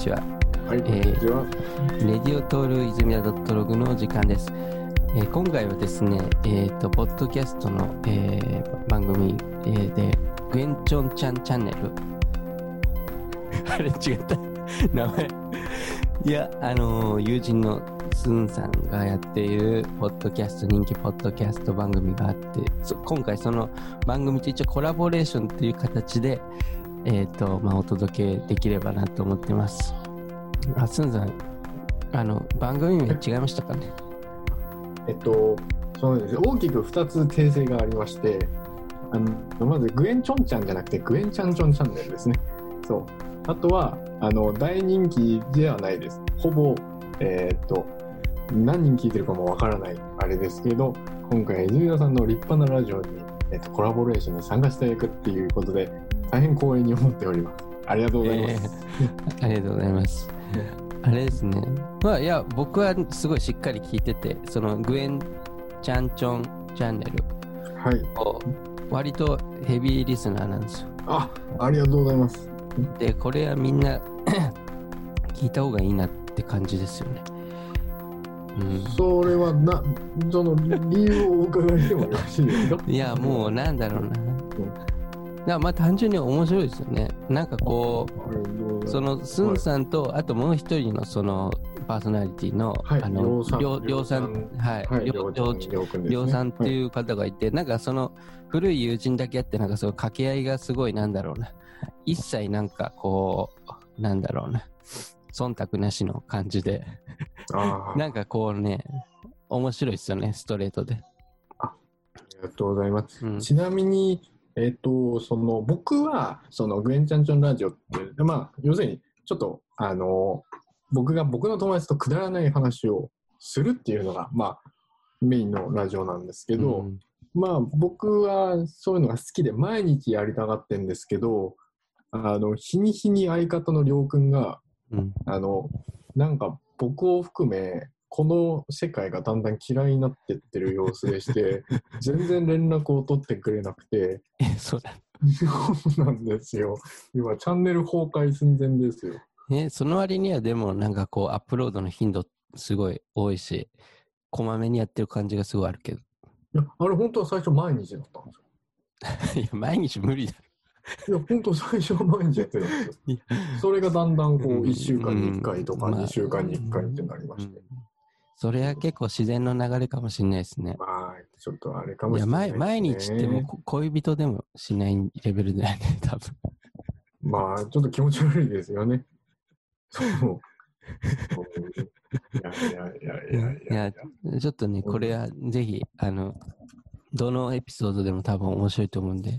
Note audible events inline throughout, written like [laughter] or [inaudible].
ちは。はい、こんえーにちは。レディオトール泉田ドットログの時間です。えー今回はですね、えっ、と、ポッドキャストの、えー番組、えーで、グエンチョンちゃんチャンネル。[laughs] あれ違った。名前。いや、あのー友人のスンさんがやっているポッドキャスト、人気ポッドキャスト番組があって、そ今回その番組と一応コラボレーションという形で、えっ、と、まあ、お届けできればなと思ってます。あ、スンさん、あの、番組名違いましたかね？えっと、そうです大きく2つ訂正がありまして、あのまずグエンチョンちゃんじゃなくてグエンチャンチョンチャンネルですね。そう。あとは、あの、大人気ではないです。ほぼ、えーっと、何人聞いてるかもわからないあれですけど、今回、泉田さんの立派なラジオに、えっと、コラボレーションに参加していくっていうことで、大変光栄に思っております。ありがとうございます。ありがとうございます。あれですね。まあ、いや、僕はすごいしっかり聞いてて、そのグエンチャンチョンチャンネルはい。を割とヘビーリスナーなんですよ。あ、ありがとうございます。で、これはみんな [coughs] 聞いた方がいいなって感じですよね。うん。それはな、その理由をお伺いしてもよろしいですか？いや、もうなんだろうな。だまあ単純に面白いですよね。なんかこう、そのスンさんと、あともう一人のそのパーソナリティの、はいあの、りょうさんん、はい、はい、りょうさんっていう方がいて、なんかその古い友人だけあって、なんかその掛け合いがすごいなんだろうな。一切なんかこう、なんだろうな。忖度なしの感じで、[laughs] なんかこうね、面白いですよね、ストレートで。ありがとうございます。うん。ちなみに、えっ、と、その、僕は、その、グエンチャンチョンラジオって、まあ、要するに、ちょっと、あの、僕が僕の友達とくだらない話をするっていうのが、まあ、メインのラジオなんですけど、うんまあ、僕はそういうのが好きで毎日やりたがってんですけど、あの、日に日に相方のりょうくんが、うん。あの、なんか僕を含め、この世界がだんだん嫌いになってってる様子でして、[laughs] 全然連絡を取ってくれなくて、え、そうだ。そうなんですよ。今、チャンネル崩壊寸前ですよ。え、その割にはでもなんかこうアップロードの頻度すごい多いし、こまめにやってる感じがすごいあるけど。いや、あれ本当は最初毎日だったんですよ。[laughs] いや、毎日無理だ。いや、本当最初は毎日やってたんですよ。それがだんだんこう、うん1週間に1回とかうんまあ2週間に1回ってなりましてうん。それは結構自然の流れかもしれないですね。まあ、ちょっとあれかもいや、しれない毎ですね。毎日ってもこ恋人でもしないレベルだよね、多分。まあ、ちょっと気持ち悪いですよね。そう。いやいやいやいやいやいや。ちょっとね、これはぜひ、あの、どのエピソードでも多分面白いと思うんで、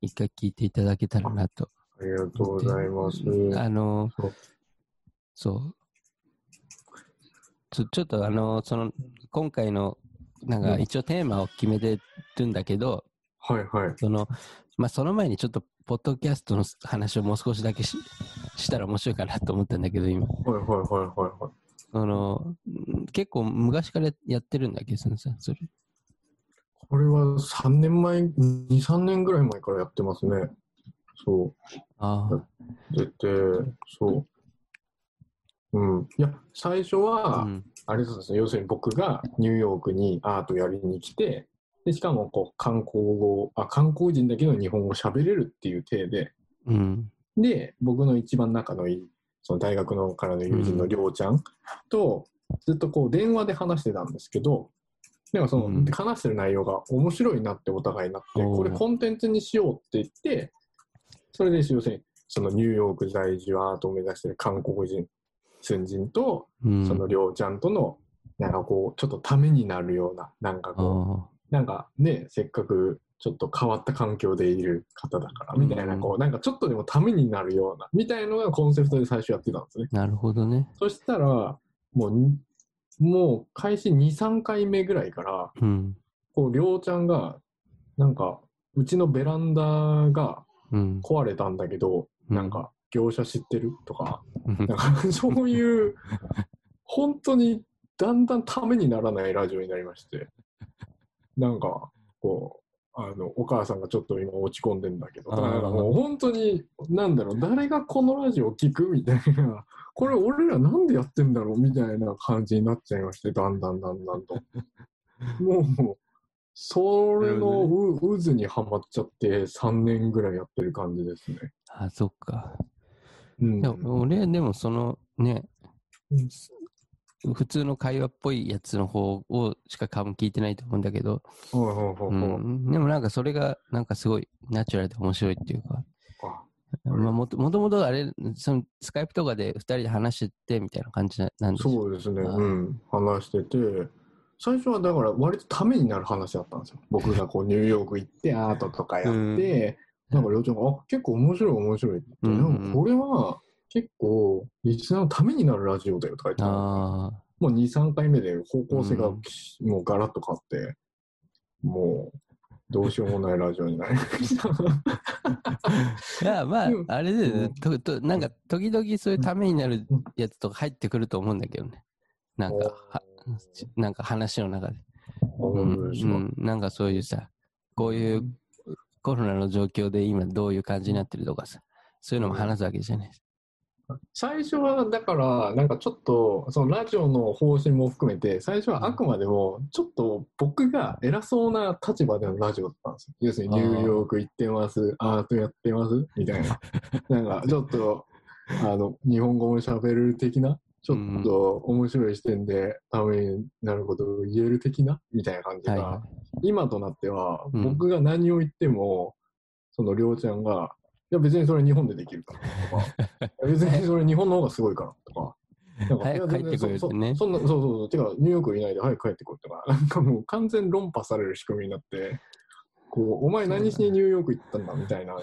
一回聞いていただけたらなと。ありがとうございます。あのそう。ちょちょっとあの、その、今回の、なんかうん一応テーマを決めてるんだけど、はいはい。その、まあ、その前にちょっと、ポッドキャストの話をもう少しだけししたら面白いかなと思ったんだけど、今。はいはいはいはいはい。その、ん結構昔からやってるんだっけ、そのさ、それ。これは3年前、2、3年ぐらい前からやってますね。そああ、う。出て、そう。うん。いや、最初は、うん。あれですね、要するに僕がニューヨークにアートやりに来て、でしかもこう観光語あ、観光人だけど日本語喋れるっていう体で、うん。で、僕の一番仲のいい、その大学のからの友人のりょうちゃんと、ずっとこう電話で話してたんですけど、でもその、うん話してる内容が面白いなってお互いになって、これコンテンツにしようって言って、それで要するに、そのニューヨーク在住アートを目指してる韓国人、寸人と、うん。そのりょうちゃんとの、なんかこう、ちょっとためになるような、なんかこう、あなんかね、せっかくちょっと変わった環境でいる方だから、みたいな、うんこう、なんかちょっとでもためになるような、みたいのがコンセプトで最初やってたんですね。あ、なるほどね。そしたら、もうに、もう開始2、3回目ぐらいから、うん。こう、りょうちゃんが、なんか、うちのベランダがうん。壊れたんだけど、なんか、業者知ってる？とか、うん、なんか [laughs] そういう、本当にだんだんためにならないラジオになりまして、なんか、こう、あの、お母さんがちょっと今落ち込んでんだけど、あー。なんかもう本当に、なんだろう、誰がこのラジオを聞くみたいな。これ俺らなんでやってんだろうみたいな感じになっちゃいまして、だんだんだんだんと。もう、それのう渦にはまっちゃって3年ぐらいやってる感じですね。あ、そっか。うん。でも俺、でもそのね、うん。普通の会話っぽいやつの方をしか多分聞いてないと思うんだけど、でもなんかそれがなんかすごいナチュラルで面白いっていうか、あまあ、もともとあれ、そのスカイプとかで2人で話しててみたいな感じななんですよ。そうですね、うん、話してて、最初はだから割とためになる話だったんですよ。僕がこうニューヨーク行ってアートとかやって、なんかりょうちゃんが、あ、結構面白い面白いって。うんうん。でもこれは結構リスナーのためになるラジオだよとか言ってたもう2、3回目で方向性がうん。もうガラッと変わって、もうどうしようもないラジオになりました。あ。[laughs] いや、まあうん、あれで、うん。ととなんか時々そういうためになるやつとか入ってくると思うんだけどね。なんか、はなんか話の中で。うん、なんかそういうさ、こういうコロナの状況で今どういう感じになってるとかさ、そういうのも話すわけじゃないです。最初はだからなんかちょっとそのラジオの方針も含めて最初はあくまでもちょっと僕が偉そうな立場でのラジオだったんですよ。要するにニューヨーク行ってますアートやってますみたいな。なんかちょっとあの日本語も喋れる的なちょっと面白い視点でためになることを言える的な？みたいな感じが、はいは今となってはうん。僕が何を言っても、そのりょうちゃんがいや別にそれ日本でできるからとか [laughs] 別にそれ日本の方がすごいからとか。なんか早く帰ってくれってね。そそんなそうそうそう。てか、ニューヨークいないで早く帰ってこいとか、なんかもう完全論破される仕組みになって、こう、お前何しにニューヨーク行ったんだみたいな、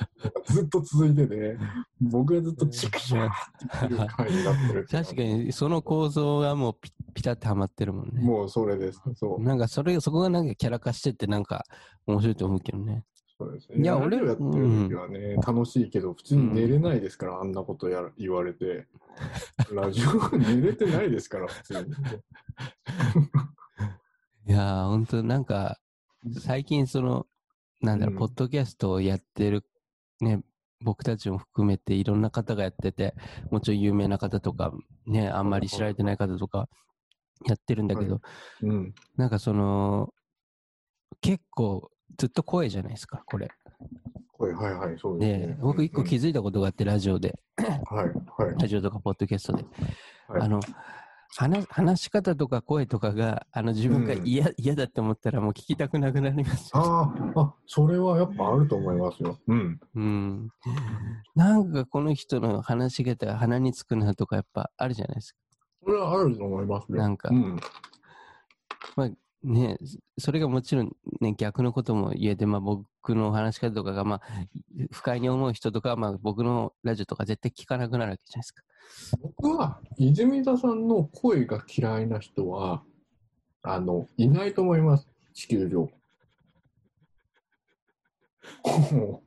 [laughs] ずっと続いてて、僕がずっとチクシャーっていう感じになってる [laughs] 確かにその構造がもうピピタッとはまってるもんね。もうそれです。そう。なんかそれ、そこがなんかキャラ化してってなんか面白いと思うけどね。そうですね。いや俺ラジオやってる時はね、楽しいけど、普通に寝れないですから、あんなことやら言われて。[laughs] ラジオ寝れてないですから、普通に。いやー、本当なんか、最近その、なんだろう、うんポッドキャストをやってる、ね、僕たちも含めていろんな方がやってて、もちろん有名な方とか、ね、あんまり知られてない方とかやってるんだけど、はうん。なんかその、結構ずっと声じゃないですか、これ。はいはいはい、そうですでね。、僕一個気づづいたことがあって、ラジオで、はいはい。ラジオとかポッドキャストで、はいあの、話話し方とか声とかが、あの自分がうん嫌、嫌だって思ったらもう聞きたくなくなりますよ。あーあ、それはやっぱあると思いますよ。うん。うん。なんかこの人の話し方が鼻につくなとかやっぱあるじゃないですか。それはあると思いますよ。なんかうん。ねそれがもちろんね、逆のことも言えて、まあ僕の話し方とかがまあ不快に思う人とかまあ僕のラジオとか絶対聞かなくなるわけじゃないですか。僕は、泉田さんの声が嫌いな人は、あの、いないと思います。地球上。[laughs]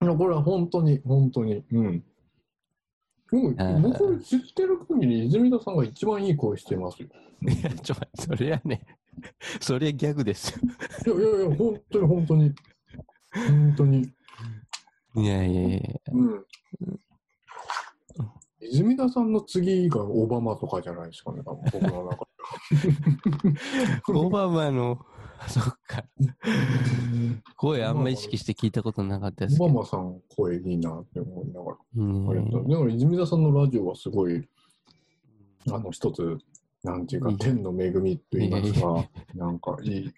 これは本当に、本当に。うん。僕あー僕知ってる限り、泉田さんが一番いい声してますよ。[laughs] いや、ちょ、それはね、[laughs] それはギャグですよ。いやいやいや、本当に本当に。本当に。いやいやいやうん。泉田さんの次がオバマとかじゃないですかね、僕の中 [laughs] オバマの、[laughs] そっか。声あんま意識して聞いたことなかったですで。オけど。バマさん声いいなって思いながら。うんありがとうだから泉田さんのラジオはすごい、あの、一つ、なんていうか天の恵みと言いますか、なんかいい、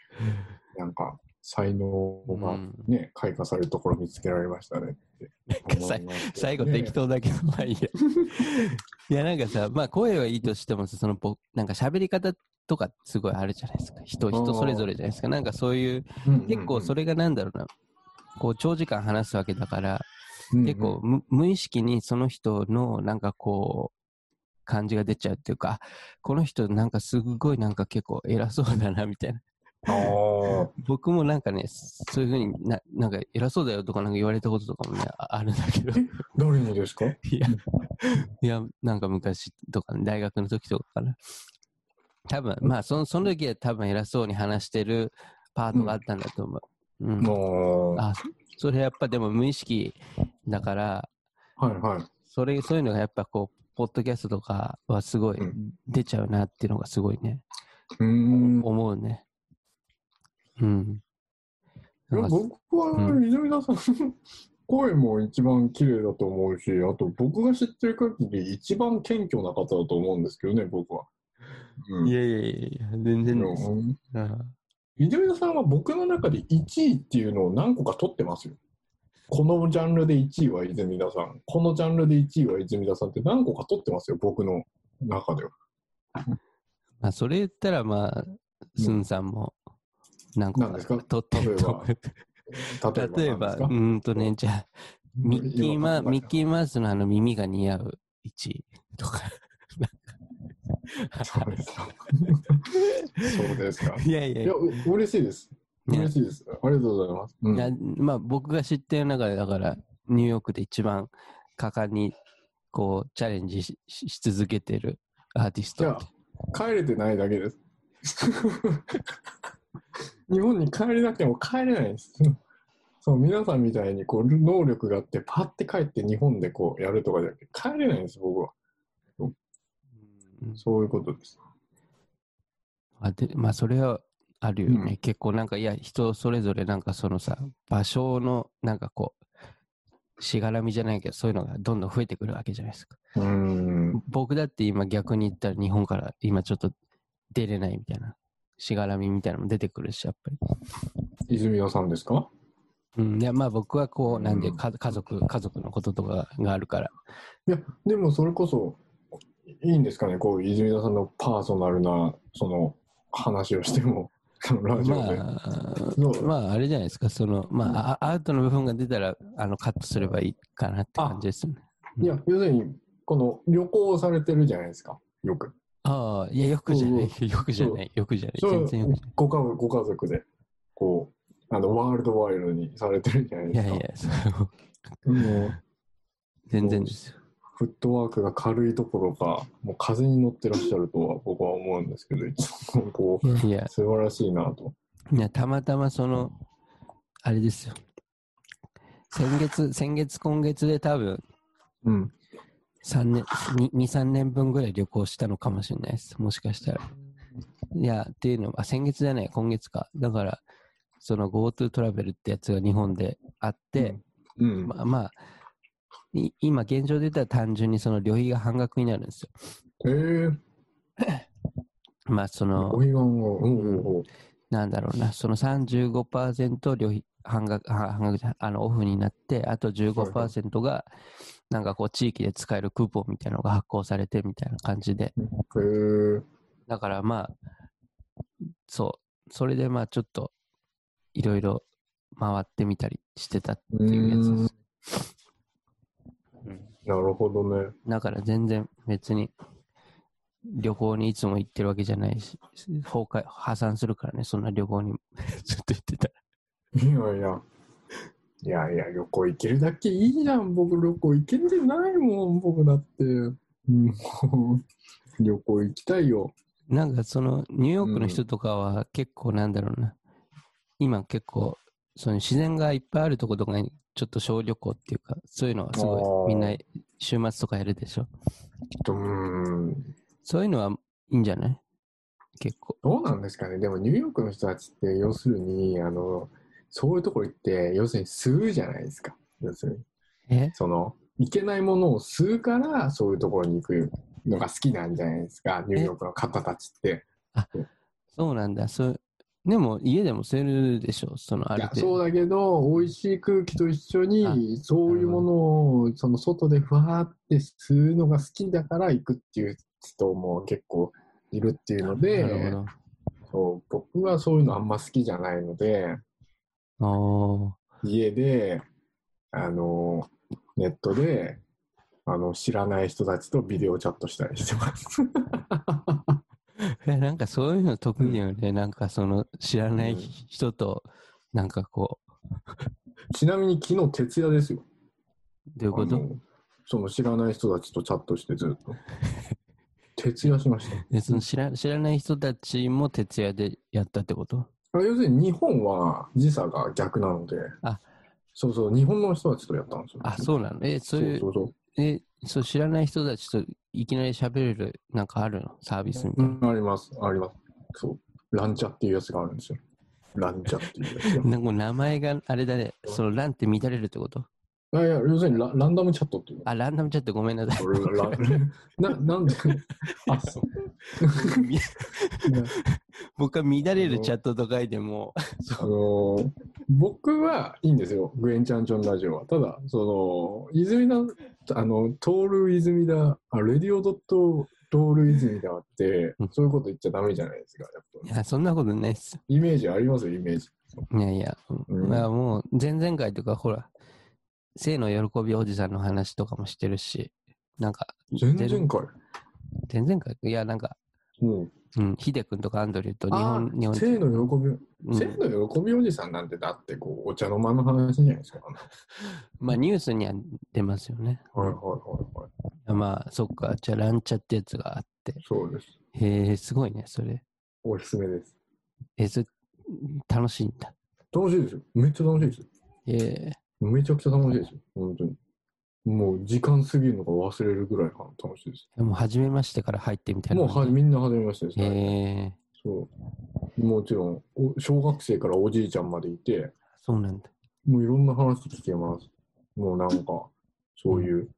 なんか、才能がうんね、開花されるところ見つけられましたね [laughs] って思いますけどね。最後適当だけど、まあいいや。[laughs] いや、なんかさ、まあ声はいいとしてもさ、そのぼ、なんか喋り方とかすごいあるじゃないですか。人、人それぞれじゃないですか。なんかそういう、結構それ、れがなんだろうな、こう長時間話すわけだから、結構無無意識にその人のなんかこう、感じが出ちゃうっていうか、この人なんかすごいなんか結構偉そうだなみたいな。ああ、僕もなんかね、そういうふうにな、なんか偉そうだよとかなんか言われたこととかもね、ああるんだけど。誰にですか？[laughs] いや、いや、なんか昔とか、ね、大学の時とかかな。多分、まあ、その、その時は多分偉そうに話してるパートがあったんだと思う。うん。もう、あ、それやっぱでも無意識だから、はいはい。それ、そういうのがやっぱこう、ポッドキャストとかはすごいうん出ちゃうなっていうのがすごいね、うーん。思うね。うん。僕はう泉田さん、声も一番綺麗だと思うし、あと僕が知ってる限り一番謙虚な方だと思うんですけどね、僕は。うんいやいやいや全然です。うんうん泉田さんは僕の中で1位っていうのを何個か取ってますよ。このジャンルで1位は泉田さん、このジャンルで1位は泉田さんって何個か取ってますよ、僕の中では。まあ、それ言ったら、まあ、スンさんも何個か何ですか？取ってると。例えばうんとね、じゃあ、ミッキーマ今ミッキーマウスのあの耳が似合う1位とか。そうですか。そうですか。いやいやいや、う嬉しいです。ね嬉しいです。ありがとうございます。うんいやまあ僕が知ってる中でだからニューヨークで一番果敢にこうチャレンジししし続けてるアーティストって帰れてないだけです。[laughs] 日本に帰れなくても帰れないです。[laughs] そう皆さんみたいにこう能力があってパッて帰って日本でこうやるとかじゃなくて帰れないんです僕は。うん。そういうことです。あでまあそれはあるよね、うん。結構なんかいや人それぞれなんかそのさ場所のなんかこうしがらみじゃないけどそういうのがどんどん増えてくるわけじゃないですか。うーん。僕だって今逆に言ったら日本から今ちょっと出れないみたいなしがらみみたいなのも出てくるしやっぱり。泉谷さんですか？うん、いやまあ僕はこう、なんでうんか家族、家族のこととかがあるから。いやでもそれこそいいんですかねこう泉田さんのパーソナルなその話をしても [laughs] そのラジオで、まあ、まああれじゃないですか、その、まあ、あアウトの部分が出たら、あの、カットすればいいかなって感じですよね。いや要するにこの旅行をされてるじゃないですかよくああ、いや、よくじゃない、[laughs] よくじゃない、よくじゃない、全然よくじゃご家族ご家族でこうあのワールドワイルドにされてるじゃないない。いですか。やいや、それももう全然ですよ。フットワークが軽いところかもう風に乗ってらっしゃるとは僕は思うんですけどいつもこいやいや。う、素晴らしいなと。いや、たまたまその、あれですよ。先月、先月、今月で多分、うん3年、2、3年分ぐらい旅行したのかもしれないです。もしかしたら。いや、っていうのは、あ先月じゃない、今月か。だから、その GoTo トラベルってやつが日本であって、うんまあまあ、い今現状で言ったら単純にその旅費が半額になるんですよ。えー、[clears throat] まあそのうんうんうんなんだろうな、その35%旅費半額、は半額あのオフになって、あと15%が、なんかこう地域で使えるクーポンみたいなのが発行されてみたいな感じで。だからまあ、そう、それでまあちょっと、いろいろ回ってみたりしてたっていうやつです。なるほどねだから全然別に旅行にいつも行ってるわけじゃないし、崩壊、破産するからね、そんな旅行に [laughs] ずっと行ってたら。いやいやいやいや旅行行けるだけいいじゃん。僕旅行行けてないもん僕だって、うん、旅行行きたいよ。なんかそのニューヨークの人とかは結構なんだろうな、今結構その自然がいっぱいあるとことかにちょっと小旅行っていうか、そういうのはすごいみんな週末とかやるでしょ。うん。そういうのはいいんじゃない？結構。どうなんですかね。でもニューヨークの人たちって要するにあのそういうところ行って要するに吸うじゃないですか要するにえ？そのいけないものを吸うからそういうところに行くのが好きなんじゃないですかニューヨークの方たちってそうなんだ。そうでも家でも吸えるでしょ。そのある。そうだけど美味しい空気と一緒にそういうものをその外でふわーって吸うのが好きだから行くっていう人も結構いるっていうのでほそう僕はそういうのあんま好きじゃないので家であのネットであの知らない人たちとビデオチャットしたりしてます。[laughs] えなんかそういうの得意だよね。なんかその知らない人と、なんかこう、ちなみに昨日徹夜ですよ。どういうこと？その知らない人たちとチャットしてずっと。徹夜しました。[laughs] でその知ら知らない人たちも徹夜でやったってこと？あ要するに日本は時差が逆なので、あそうそう、日本の人たちとやったんですよ。あ、そうなの？え、そういうそうそうえ、そう、知らない人たちといきなり喋れる、なんかあるの？サービスみたいな。あります、あります。そう。ランチャっていうやつがあるんですよ。ランチャっていうやつが。[laughs] なんか名前があれだね。そのランって乱れるってこと？あいや、要するにラランダムチャットっていうの。あ、ランダムチャットごめんなさい。[laughs] ラな、なんで、[laughs] あ、そう。み [laughs] 僕は乱れるチャットと書いても、あのー僕はいいんですよ、グエンチャンチョンラジオは。ただ、その、泉田、あの、トール泉田、あレディオドットトール泉田ってうん、そういうこと言っちゃダメじゃないですか、いや、そんなことないっす。イメージありますよ、イメージ。いやいや、うんまあもう、前々回とか、ほら、性の喜びおじさんの話とかもしてるし、なんか、全然かい。前々回い？や、なんか、もうん、ヒデ君とかアンドリューとう、日あ本、日本、性の喜び、うん性の喜びおじさんなんて、だって、こう、お茶の間の話じゃないですか。[laughs] まあニュースには出ますよね。はいはいはいはい。まあ、そっか、じゃあランチャってやつがあって。そうです。へえ、すごいね、それ。おすすめです。え、そ楽しいんだ。楽しいですよ。めっちゃ楽しいですよ。ええめちゃくちゃ楽しいですよ。本当に。もう時間過ぎるのが忘れるぐらい楽しいです。でも、初めましてから入ってみたいなもうは。みんな初めましてです、へね。えそう。もちろんお、小学生からおじいちゃんまでいて、そうなんだ。もういろんな話聞けます。もうなんか、そういう、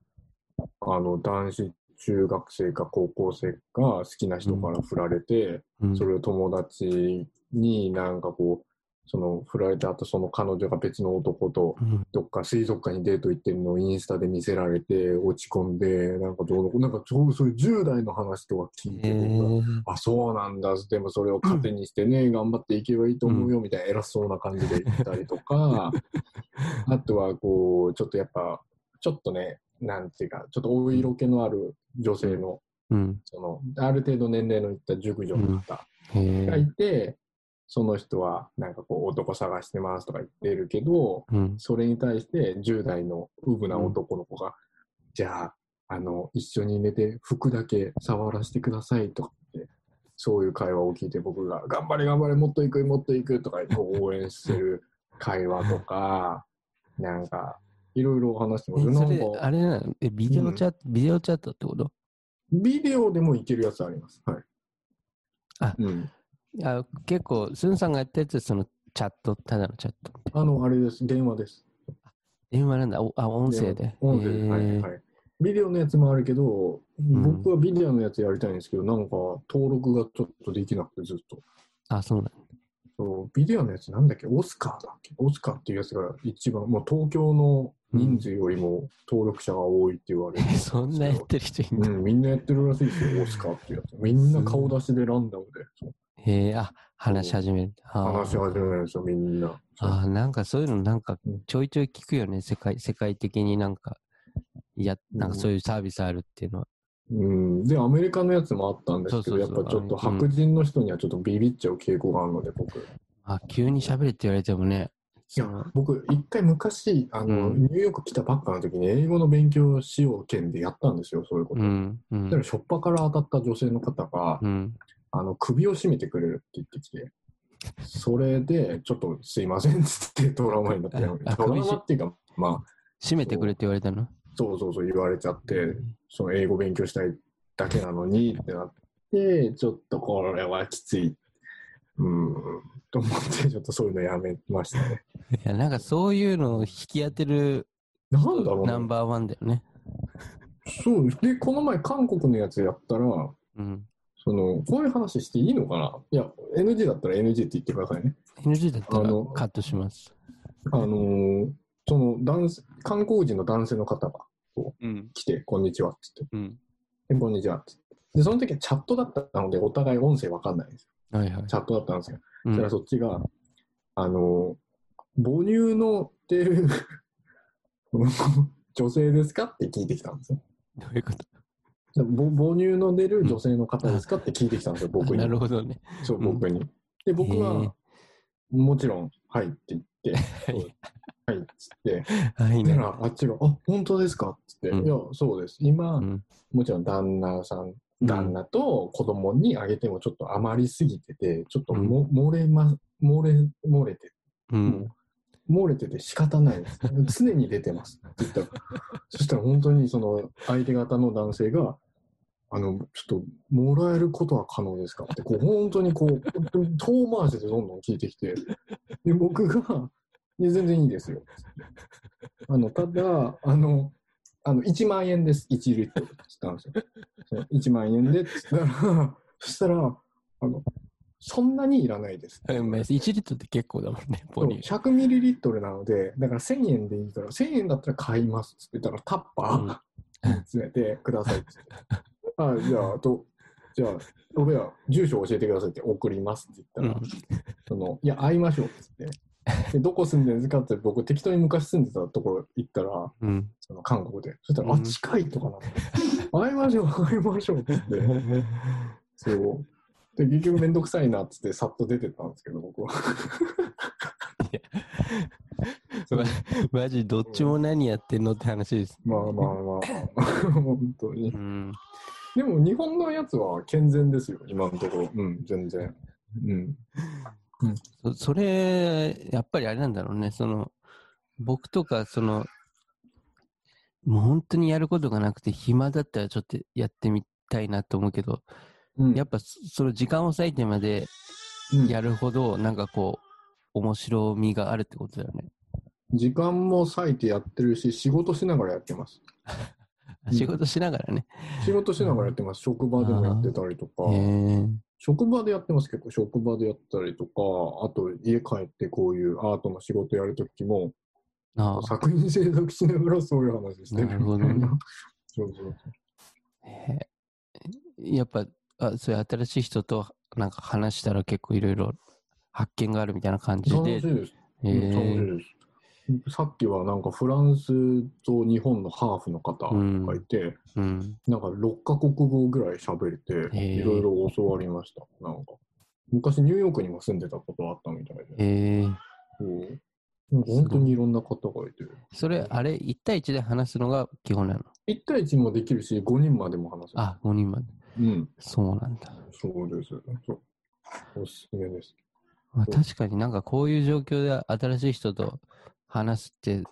あの、男子中学生か高校生が好きな人から振られて、うん、それを友達になんかこう、その振られた後、その彼女が別の男とうん。どっか水族館にデート行ってるのをインスタで見せられて落ち込んで、なんかどうのなんかそうそういう10代の話とか聞いへて、あ、そうなんだ。でもそれを糧にしてね、頑張っていけばいいと思うよみたいな偉そうな感じで言ったりとか、[laughs] あとはこう、ちょっとやっぱ、ちょっとね、なんていうか、ちょっとお色気のある女性の、うん。その、ある程度年齢のいった熟女の方がいて、その人はなんかこう男探してますとか言ってるけど、うん。それに対して10代のウブな男の子が、じゃあ、あの、一緒に寝て服だけ触らせてくださいとかって、そういう会話を聞いて僕が、頑張れ頑張れ、もっと行く、もっと行くとかこう応援してる会話とか、[laughs] なんか、いろいろ話してます。それ、あれなの？え、ビデオチャット、ビデオチャットってこと？ビデオでもいけるやつあります。はい。あうん。あ結構、スンさんがやったやつはそのチャット、ただのチャット。あの、あれです。電話です。電話なんだ。おあ、音声で。音声で、はい、はい。ビデオのやつもあるけど、ん僕はビデオのやつやりたいんですけど、なんか登録がちょっとできなくてずっと。あ、そうなんだ。そうビデオのやつなんだっけ？オスカーだっけ？オスカーっていうやつが一番、もう東京の人数よりも登録者が多いって言われるんですけど、[laughs] そんなやってる人いんだ。うん、みんなやってるらしいですよ、オスカーっていうやつ。みんな顔出しでランダムでへえ、あ、話し始める。話し始めるんですよ、みんな。あー、なんかそういうのなんかうんちょいちょい聞くよね。世界、世界的になんか、いや、なんかそういうサービスあるっていうのは。うん、で、アメリカのやつもあったんですけど、そうそうそうやっぱちょっとうん白人の人にはちょっとビビっちゃう傾向があるので、僕。あ、急に喋れって言われてもね。いや、僕、一回昔、あの、うんニューヨーク来たばっかの時に英語の勉強しよう件でやったんですよ、そういうこと。うん、うだから、ん、しょっぱから当たった女性の方が、うん。あの、首を絞めてくれるって言ってきて、それで、ちょっとすいませんっつってトラウマになって、あトラウマっていうか、まあ、閉めてくれって言われたの？そうそうそう言われちゃって、その英語勉強したいだけなのにってなって、ちょっとこれはきつい。うん、と思って、ちょっとそういうのやめましたね。[laughs] いや、なんかそういうのを引き当てるなんだろうなナンバーワンだよね。そうで、この前、韓国のやつやったら、うん。その、こういう話していいのかな？いや、NG だったら NG って言ってくださいね。NG だったらあのカットします。あのーその男性、韓国人の男性の方がうん。来て、こんにちはって言って、うん。でこんにちはって言って。で、その時はチャットだったので、お互い音声わかんないんですよ。はいはい。チャットだったんですよ。うんそしたらそっちが、あのー母乳のっていう [laughs] この女性ですか？って聞いてきたんですよ。どういうこと？ぼ母乳の出る女性の方ですかって聞いてきたんですよ、僕にな。るほどね。そう、うん僕に。で、僕は、もちろん、はいって言って、[laughs] はいはいっつって、はいら、あっちが、あ、本当ですかっつって、うんいや、そうです。今、うん。もちろん旦那さん旦那と子供にあげてもちょっと余りすぎてて、ちょっとも、漏れま、漏れ、漏れて、うん。漏れてて仕方ないです。常に出てますって言ったら、そしたら本当にその相手方の男性が、あの、ちょっと、もらえることは可能ですかって、こう、本当にこう、本当に遠回しでどんどん聞いてきて、で、僕が、い全然いいですよ。あの、ただ、あの、あの、1万円です、1リットルって言ったんですよ。1万円でって言ったら、そしたら、あの、そんなにいらないです。うんまあ1リットルって結構だもんね、ポニー。100ミリリットルなので、だから1000円でいいから、1000円だったら買いますって言ったら、タッパー詰めてくださいって。[laughs] あじゃあ、あと、じゃあ、俺は住所教えてくださいって送りますって言ったら、その、いや、会いましょうって言って。でどこ住んでるんですかって僕適当に昔住んでたところ行ったら、うん。その韓国で。そしたら、うんあ、近いとかなって。会いましょう、会いましょうって言って。[laughs] そう。で、結局めんどくさいなっつってさっと出てったんですけど、僕は。ママジどっちも何やってんのって話です。まあまあまあ、本当にう。ん。でも日本のやつは健全ですよ、今のところ。うん、全然。うん。そそれ、やっぱりあれなんだろうね。その、僕とか、その、もう本当にやることがなくて暇だったらちょっとやってみたいなと思うけど、うん、やっぱそその時間を割いてまでうんやるほど、なんかこう、面白みがあるってことだよね。時間も割いてやってるし、仕事しながらやってます。う [laughs] ん仕事しながらね。仕事しながらやってます。職場でもやってたりとか職場でやってます、結構。職場でやったりとか、あと家帰ってこういうアートの仕事やるときも、作品制作しながらそういう話してるなるほどねみたいな。[laughs] そうそうへえやっぱ、あそういう新しい人となんか話したら結構いろいろ発見があるみたいな感じ楽しでい。です。へうん楽しいえです。さっきはなんかフランスと日本のハーフの方がいて、うん。なんか6カ国語ぐらい喋れて、いろいろ教わりました。なんか。昔ニューヨークにも住んでたことあったみたいで。へえそう本当にいろんな方がいて。それ、あれ、1対1で話すのが基本なの？1対1もできるし、5人までも話せる。あ、5人まで。うん。そうなんだ。そうです。そう。おすすめです。まあ、確かになんかこういう状況で新しい人と話すって、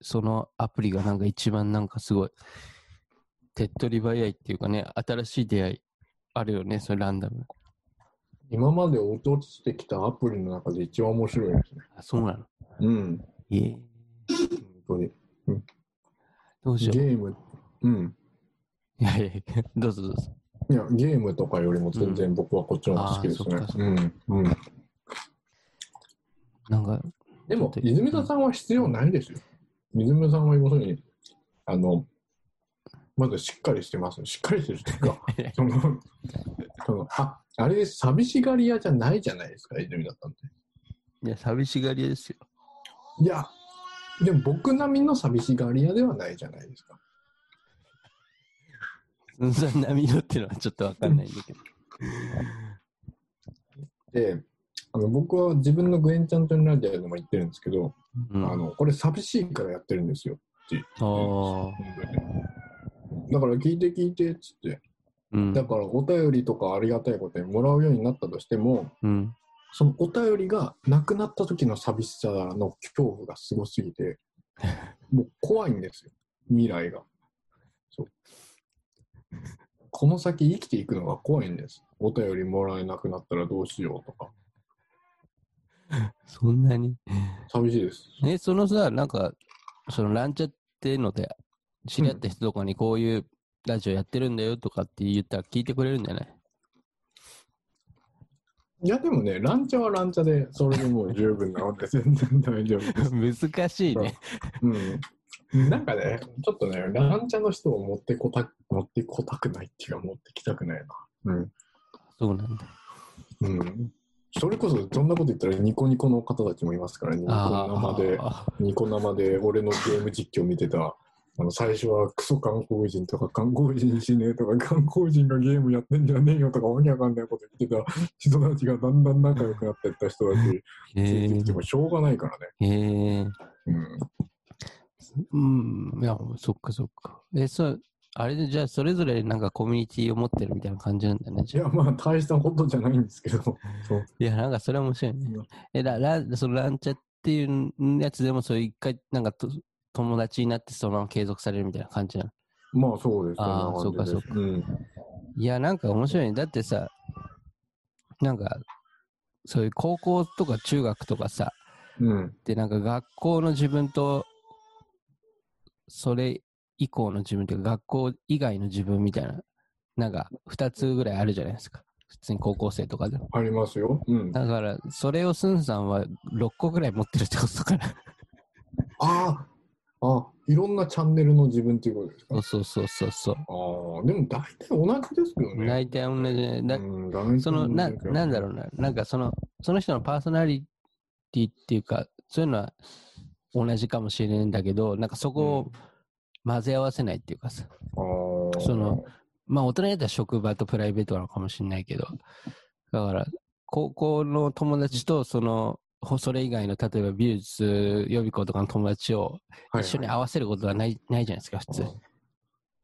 そのアプリがなんか一番なんかすごい、手っ取り早いっていうかね、新しい出会いあるよね、それランダム。今まで落としてきたアプリの中で一番面白いですね。あ、そうなのうん。いえ。本当に。どうしよう。ゲーム、うん。いやいや、どうぞどうぞ。いや、ゲームとかよりも全然僕はこっちの方が好きですねうん。うん。なんか、でも泉田さんは必要ないですよ。泉田さんは要するに、あの、まずしっかりしてます。しっかりしてるっていうか、[laughs] その、その、あ、あれ寂しがり屋じゃないじゃないですか、泉田さんって。いや、寂しがり屋ですよ。いや、でも僕並みの寂しがり屋ではないじゃないですか。そんな波乗ってるのはちょっとわかんないんだけど。[laughs] で、あの僕は自分のグエンちゃんとのラジオでも言ってるんですけど、うん、あの、これ寂しいからやってるんですよってあ本当にだから聞いて聞いてっつって、うん。だからお便りとかありがたいことにもらうようになったとしても、うん。そのお便りがなくなった時の寂しさの恐怖がすごすぎて、もう怖いんですよ、未来が。そう。この先生きていくのが怖いんです。お便りもらえなくなったらどうしようとか。[laughs] そんなに？寂しいです。え、そのさ、なんか、そのランチャっていうので、知り合った人とかにこういうラジオやってるんだよとかって言ったら聞いてくれるんじゃない？いや、でもね、ランチャはランチャで、それでもう十分なので、全然大丈夫です。[laughs] 難しいね。うん。なんかね、ちょっとね、ランチャの人を持ってこた持ってこたくないっていうか、持ってきたくないな。うん。そうなんだ。うん。それこそ、そんなこと言ったら、ニコニコの方たちもいますから、ニコ生で、あニコ生で俺のゲーム実況見てた、あの最初はクソ韓国人とか、韓国人しねえとか、韓国人がゲームやってんじゃねえよとか、わけわかんないこと言ってた人たちがだんだん仲良くなっていった人たち、ついてきてもしょうがないからね。え。へえ。うん。うん。いや、そっかそっか。え、そう、あれでじゃあそれぞれなんかコミュニティを持ってるみたいな感じなんだね。いや、まあ、大したことじゃないんですけど、そう。いや、なんかそれは面白いね。え、ララそのランチャっっていうやつでも、そう一回、なんかと友達になってそのまま継続されるみたいな感じなの？まあそうです。あーそうかそううん。いや、なんか面白いね。だってさ、なんか、そういう高校とか中学とかさ、うん。で、なんか学校の自分と、それ以降の自分っていうか、学校以外の自分みたいな、なんか二つぐらいあるじゃないですか。普通に高校生とかでも。ありますよ。うん。だから、それをスンさんは6個ぐらい持ってるってことかな。ああ、あいろんなチャンネルの自分っていうことですか？そうそうそうそう。ああ、でも大体同じですよね。大体同じね。だうん、そのな、なんだろうな、なんかその、その人のパーソナリティっていうか、そういうのは同じかもしれないんだけど、なんかそこを混ぜ合わせないっていうかさ、あー。その、まあ大人になったら職場とプライベートなのかもしれないけど、だから、高校の友達とその、ほそれ以外の、例えば美術予備校とかの友達をはい一緒に合わせることはない,、ないじゃないですか、普通。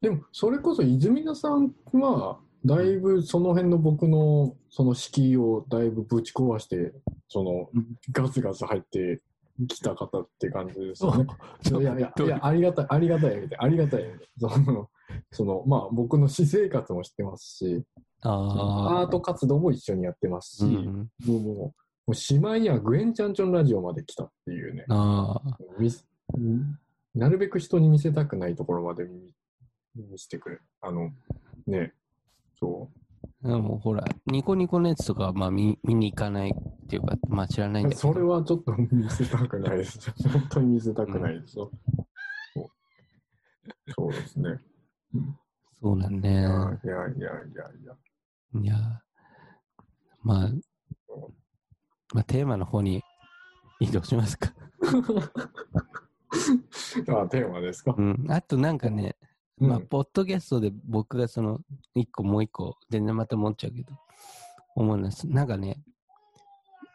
でも、それこそ泉田さんは、だいぶその辺の僕のその敷居をだいぶぶち壊して、そのガツガツ入ってきた方って感じですよね。いやいや、いや、ありがたい、ありがたい意味で、ありがたい意味で。その、そのまあ僕の私生活も知ってますし、あアート活動も一緒にやってますし、あ、うん、もうもう、しまいにはグエンチャンチョンラジオまで来たっていうね。なるべく人に見せたくないところまで見見せてくれ。あの、ね、そでもほら、ニコニコのやつとかはまあ見見に行かないっていうか、まあ知らないんう。だけど。それはちょっと見せたくないです。[laughs] 本当に見せたくないですよ。そうそうですね。そうなんね。いやいやいやいや。いや、まあ、まあテーマの方に移動しますか。[laughs] あ、テーマですか？うん。あとなんかね、うんまあ、ポッドキャストで僕がその、一個もう一個、全然また持っちゃうけど、思うんです。なんかね、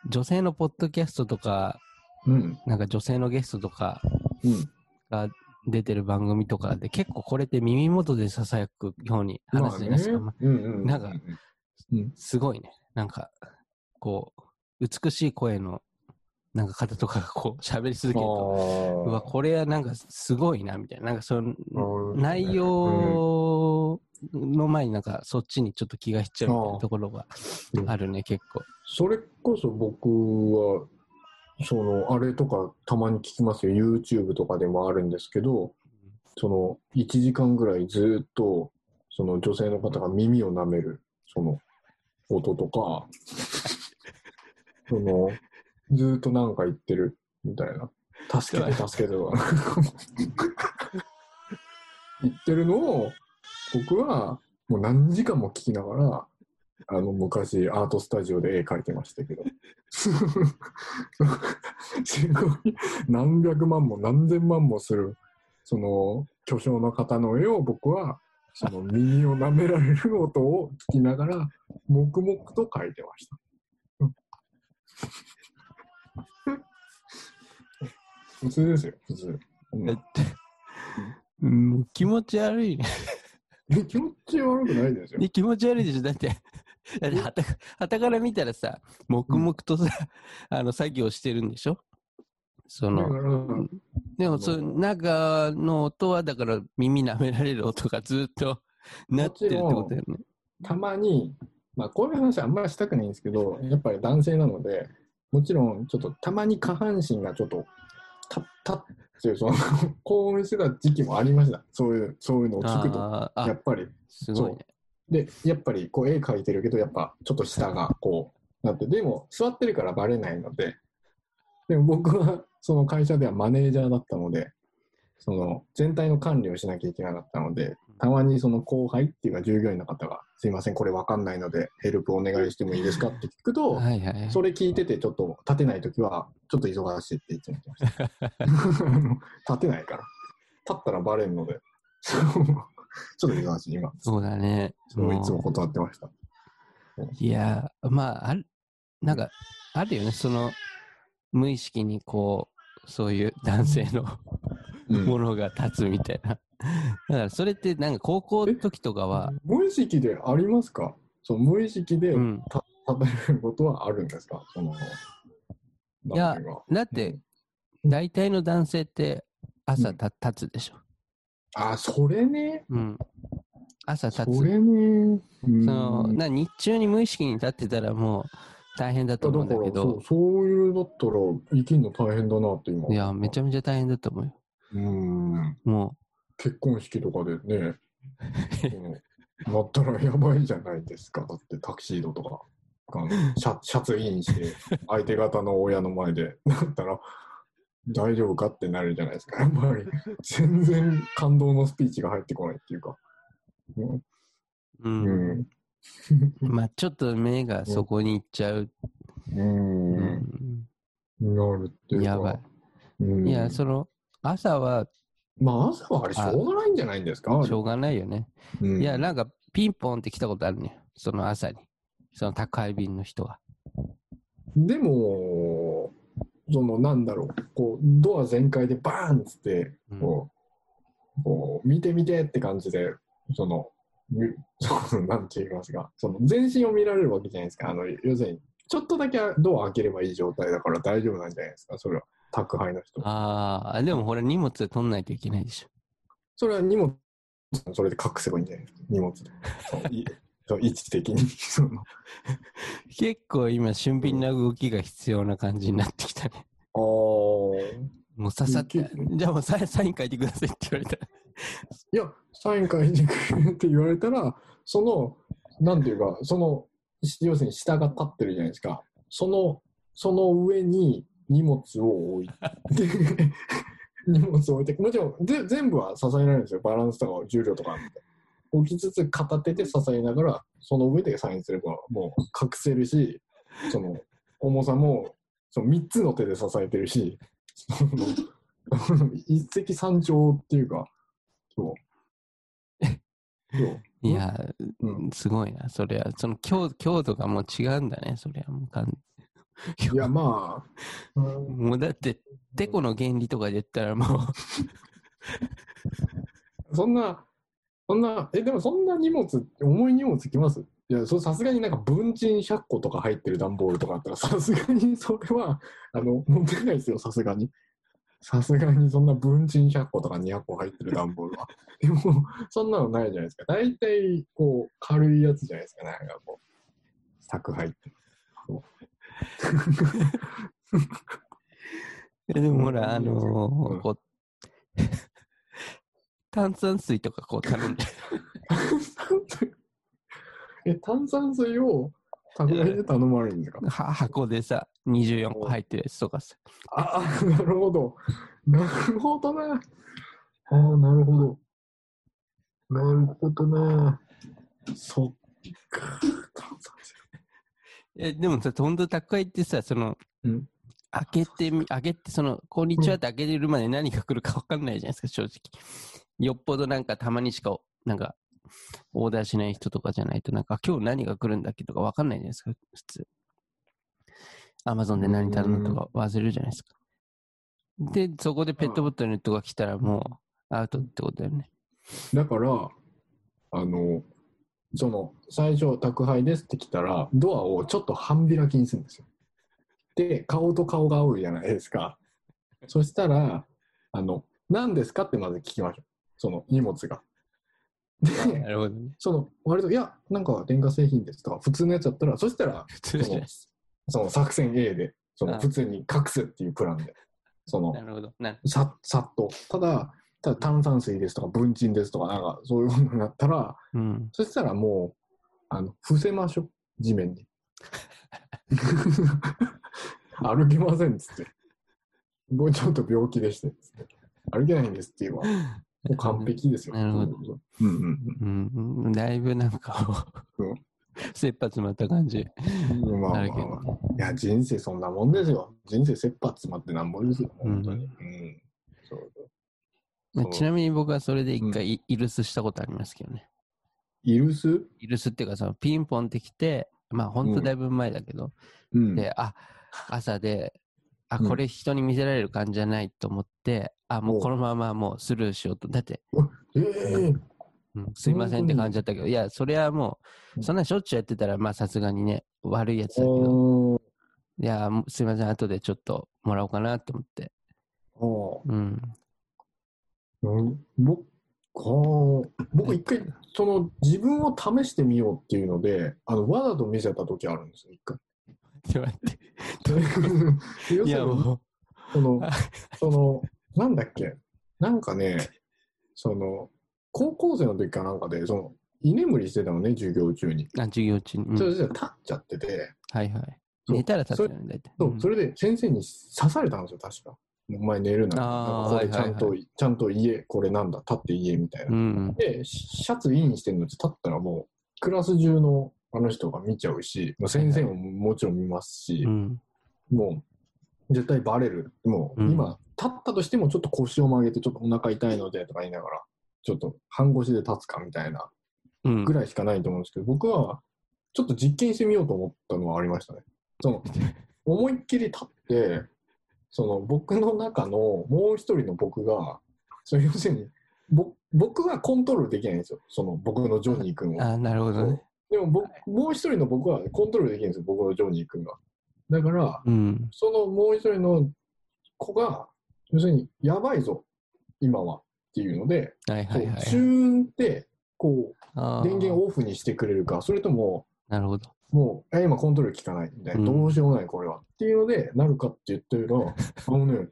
女性のポッドキャストとか、うん。なんか女性のゲストとかうん。が出てる番組とかで、結構これって耳元で囁くように話すじゃないですか。まあうんうん。なんかうん、すごいね。なんか、こう、美しい声の、なんか方とかがこう、[laughs] 喋り続けると、うわ、これはなんかすごいな、みたいな。なんかその、内容の前になんかそっちにちょっと気がしちゃうみたいなところがあるね、結構。それこそ僕は、その、あれとかたまに聞きますよ。YouTube とかでもあるんですけど、その、1時間ぐらいずっと、その女性の方が耳を舐める、その、音とか、[laughs] その、ずっとなんか言ってる、みたいな。助けて、助けてとか。[laughs] 言ってるのを、僕は、もう何時間も聞きながら、あの、昔、アートスタジオで絵描いてましたけど。[laughs] すごい、何百万も何千万もする、その、巨匠の方の絵を僕は、その耳を舐められる音を聞きながら、黙々と描いてました。普通ですよ、普通。うんだって、うん、気持ち悪いね。気持ち悪くないですよ。気持ち悪いでしょ？だって、だってはた、はたから見たらさ、黙々とさ、あの、作業してるんでしょ？その、ら、でも、その中の音は、だから耳舐められる音がずっとなってるってことだよね。たまに、まあ、こういう話あんまりしたくないんですけど、やっぱり男性なので、もちろん、ちょっとたまに下半身がちょっと、たったっていう、その、興奮してた時期もありました。そういう、そういうのを聞くと。やっぱり。すごいね。で、やっぱり、こう、絵描いてるけど、やっぱ、ちょっと下が、こう、なって、でも、座ってるからバレないので、でも僕は、その会社ではマネージャーだったので、その、全体の管理をしなきゃいけなかったので、たまにその後輩っていうか従業員の方が、すいません、これわかんないので、ヘルプお願いしてもいいですかって聞くと、はいはい。それ聞いてて、ちょっと立てないときは、ちょっと忙しいって言ってました。立てないから。立ったらバレるので、そ [laughs] うちょっと忙しい、今。そうだね。そういつも断ってました。いやー、まあ、ある、なんか、あるよね、その、無意識にこう、そういう男性のうんものが立つみたいな。[laughs] だから、それって、なんか高校の時とかは、無意識でありますか？そう無意識でうん。立てることはあるんですか？その、いやだって、大体の男性って朝た立つでしょ。あ、それね。うん。朝立つ。それね。うんそのな日中に無意識に立ってたらもう大変だとだ思うんだけどそう、そういうだったら生きるの大変だなって今。いや、めちゃめちゃ大変だと思うよ。うん。も結婚式とかでね、うんなったらやばいじゃないですか。だってタキシードとか。[laughs] シャシャツインして、相手方の親の前で、なったら、大丈夫かってなるじゃないですか。やっぱり、全然感動のスピーチが入ってこないっていうか。うんう、うん。うんまあちょっと目がそこに行っちゃう。ううんん、なるっていうか。やばい。うんいや、その、朝はまあ、朝はあれ、しょうがないんじゃないんですか？しょうがないよね。うんいや、なんかピンポンって来たことあるね。その朝に。その宅配便の人が。でも、そのなんだろう、こうドア全開でバーンっつって、うんこう、こう見て見てって感じで、その、み [laughs] そのなんて言いますか、その全身を見られるわけじゃないですか。あの要するに、ちょっとだけドア開ければいい状態だから大丈夫なんじゃないですか、それは。宅配の人。ああ、でもほら荷物取んないといけないでしょ。それは荷物、それで隠せばいいんじゃないですか、荷物 [laughs] で。位置的に。結構今、俊敏な動きが必要な感じになってきたね。あーもうささってじゃあもうサインサイン書いてくださいって言われたら。いや、サイン書いてくれって言われたら、その、なんていうか、その、要するに下が立ってるじゃないですか。その、その上に荷物を置いて、[laughs] 荷物を置いて、もちろんぜ全部は支えられるんですよ。バランスとか重量とか。置きつつ片手で支えながら、その上でサインすればもう隠せるし、その重さもその3つの手で支えてるし、その [laughs] 一石三鳥っていうか、そう。そう。いや、うんすごいな。それは、その強強度がもう違うんだね。それはもう完いや、まあ、うんもうだって、てこの原理とかで言ったらもそんな、そんな、え、でもそんな荷物、重い荷物きます？いや、さすがになんか文鎮100個とか入ってる段ボールとかあったら、さすがにそれは、あの、持ってないですよ、さすがに。さすがにそんな文鎮100個とか200個入ってる段ボールは。でも、そんなのないじゃないですか。大体、こう、軽いやつじゃないですか、なんかこう、宅配って。[laughs] でもほら、あのうんーこう、[laughs] 炭酸水とかこう頼んで、[laughs] え、炭酸水を宅配で頼まれるんですか？は箱でさ、24個入ってるやつとかさ、ああ、なるほど。なるほどな。ああ、なるほど。なるほどな。そっか。炭酸えでもさ、ほんと宅配ってさ、その、うん開けてみ、開けて、その、こんにちはって開けてるまで何が来るか分かんないじゃないですか、正直。よっぽどなんかたまにしか、なんか、オーダーしない人とかじゃないと、なんか、今日何が来るんだっけとか分かんないじゃないですか、普通。アマゾンで何頼むとか忘れるじゃないですか。で、そこでペットボトルとか来たらもう、アウトってことだよね。だから、あの、その、最初、宅配ですって来たら、ドアをちょっと半開きにするんですよ。で、顔と顔が合うじゃないですか。そしたら、あの、何ですかってまず聞きましょう。その荷物が。で、なるほどね。その、割と、いや、なんか電化製品ですとか、普通のやつだったら、そしたら、普通じゃないです。その作戦 A で、そあの普通に隠すっていうプランで、そのな、るほど。なささっと。ただ、ただ炭酸水ですとか、文鎮ですとか、なんかそういうものになったら、うん。そしたらもう、あの、伏せましょう、地面に。歩けませんっつって。もうちょっと病気でして、つって歩けないんですって言えば、もう完璧ですよ。[laughs] なるほどうんうんうんうん、だいぶなんか、うん切羽詰まった感じうん。まあまあいや、人生そんなもんですよ。人生切羽詰まってなんぼですよ、本当に。ううん。そうまあちなみに僕はそれで一回イイルスしたことありますけどね。イルス？イルスっていうか、そのピンポンってきて、まあ本当だいぶ前だけど、うん。で、あ、朝で、あ、うん。これ人に見せられる感じじゃないと思って、あ、もうこのままもうスルーしようと。だって、ええ。うん。すいませんって感じだったけど、いや、それはもう、うん。そんなしょっちゅうやってたら、まあさすがにね、悪いやつだけど、いや、すいません、後でちょっともらおうかなと思って。うん。うん、僕僕一回その自分を試してみようっていうのであのわざと見せた時あるんですよ一回。ちょっと待って。[laughs] 要するにいや、もそのそのなんだっけ？なんかねその高校生の時かなんかでその居眠りしてたのね授業中に。う、あ、授業中に。うんそれで立っちゃってて、はいはい。寝たら立つよね、大体。そうそれで先生に刺されたんですよ確か。お前寝るな。これちゃんと、はいちゃんと家これなんだ立って家みたいな。うん。で、シャツインしてるのって立ったらもう、クラス中のあの人が見ちゃうし、まあ先生ももちろん見ますしう、ん。もう、絶対バレる。もう、うん今、立ったとしてもちょっと腰を曲げて、ちょっとお腹痛いのでとか言いながら、ちょっと半腰で立つかみたいなうんぐ。らいしかないと思うんですけど、僕は、ちょっと実験してみようと思ったのはありましたね。その、[laughs] 思いっきり立って、その僕の中のもう一人の僕が、それ要するに、ぼ僕はコントロールできないんですよ。その僕のジョニー君を。あ、なるほどね。でも僕、もう一人の僕はコントロールできるんですよ。僕のジョニー君が。だから、うん。そのもう一人の子が、要するに、やばいぞ、今は。っていうので、はいはいはい。チューンって、こう、電源をオフにしてくれるか、それとも、なるほど。もう、え、今コントロール効かないみたいな、うんどうしようもない、これは。っていうので、なるかって言ってるら、[laughs] あのね、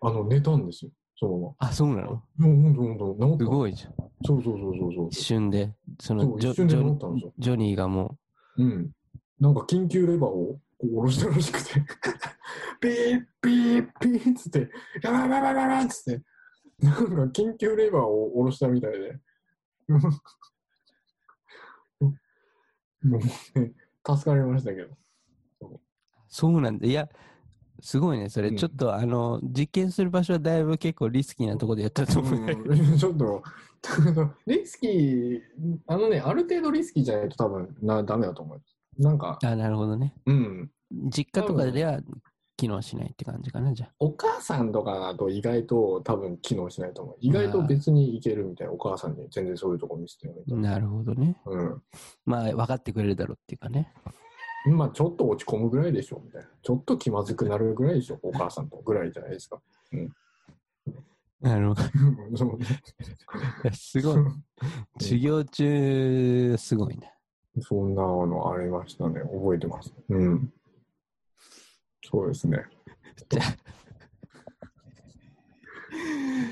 あの、寝たんですよ、そのあ、そうなの？まま。うん、ほんとほんと、治った。すごいじゃん。そうそうそうそうそう一。瞬で、そのそうジョ一瞬で治ったんですよジョニーがもうん。なんか緊急レバーをこう下ろしたらしくて、[laughs] ピーピーピーっつって、やばいやばいやばいやばいっつって、なんか緊急レバーを下ろしたみたいで、もうね、助かりましたけど。う、そうなんだ。いや、すごいね。それ、うんちょっと、あの、実験する場所はだいぶ結構リスキーなところでやったと思う。うん [laughs] ちょっと、[laughs] リスキー、あのね、ある程度リスキーじゃないと多分なダメだと思う。なんか、あ、なるほどね。うん。実家とかでは機能しないって感じかな、じゃお母さんとかだと意外と多分機能しないと思う。意外と別にいけるみたいな、お母さんに全然そういうとこ見せてよみたあ。いな。なるほどね。うん。まあ、分かってくれるだろうっていうかね。まあちょっと落ち込むぐらいでしょみたいな。ちょっと気まずくなるぐらいでしょお母さんとぐらいじゃないですか。なるほど。[laughs] すごい。授業中、すごいね。そんなのありましたね。覚えてます。うん。そうですね。じゃ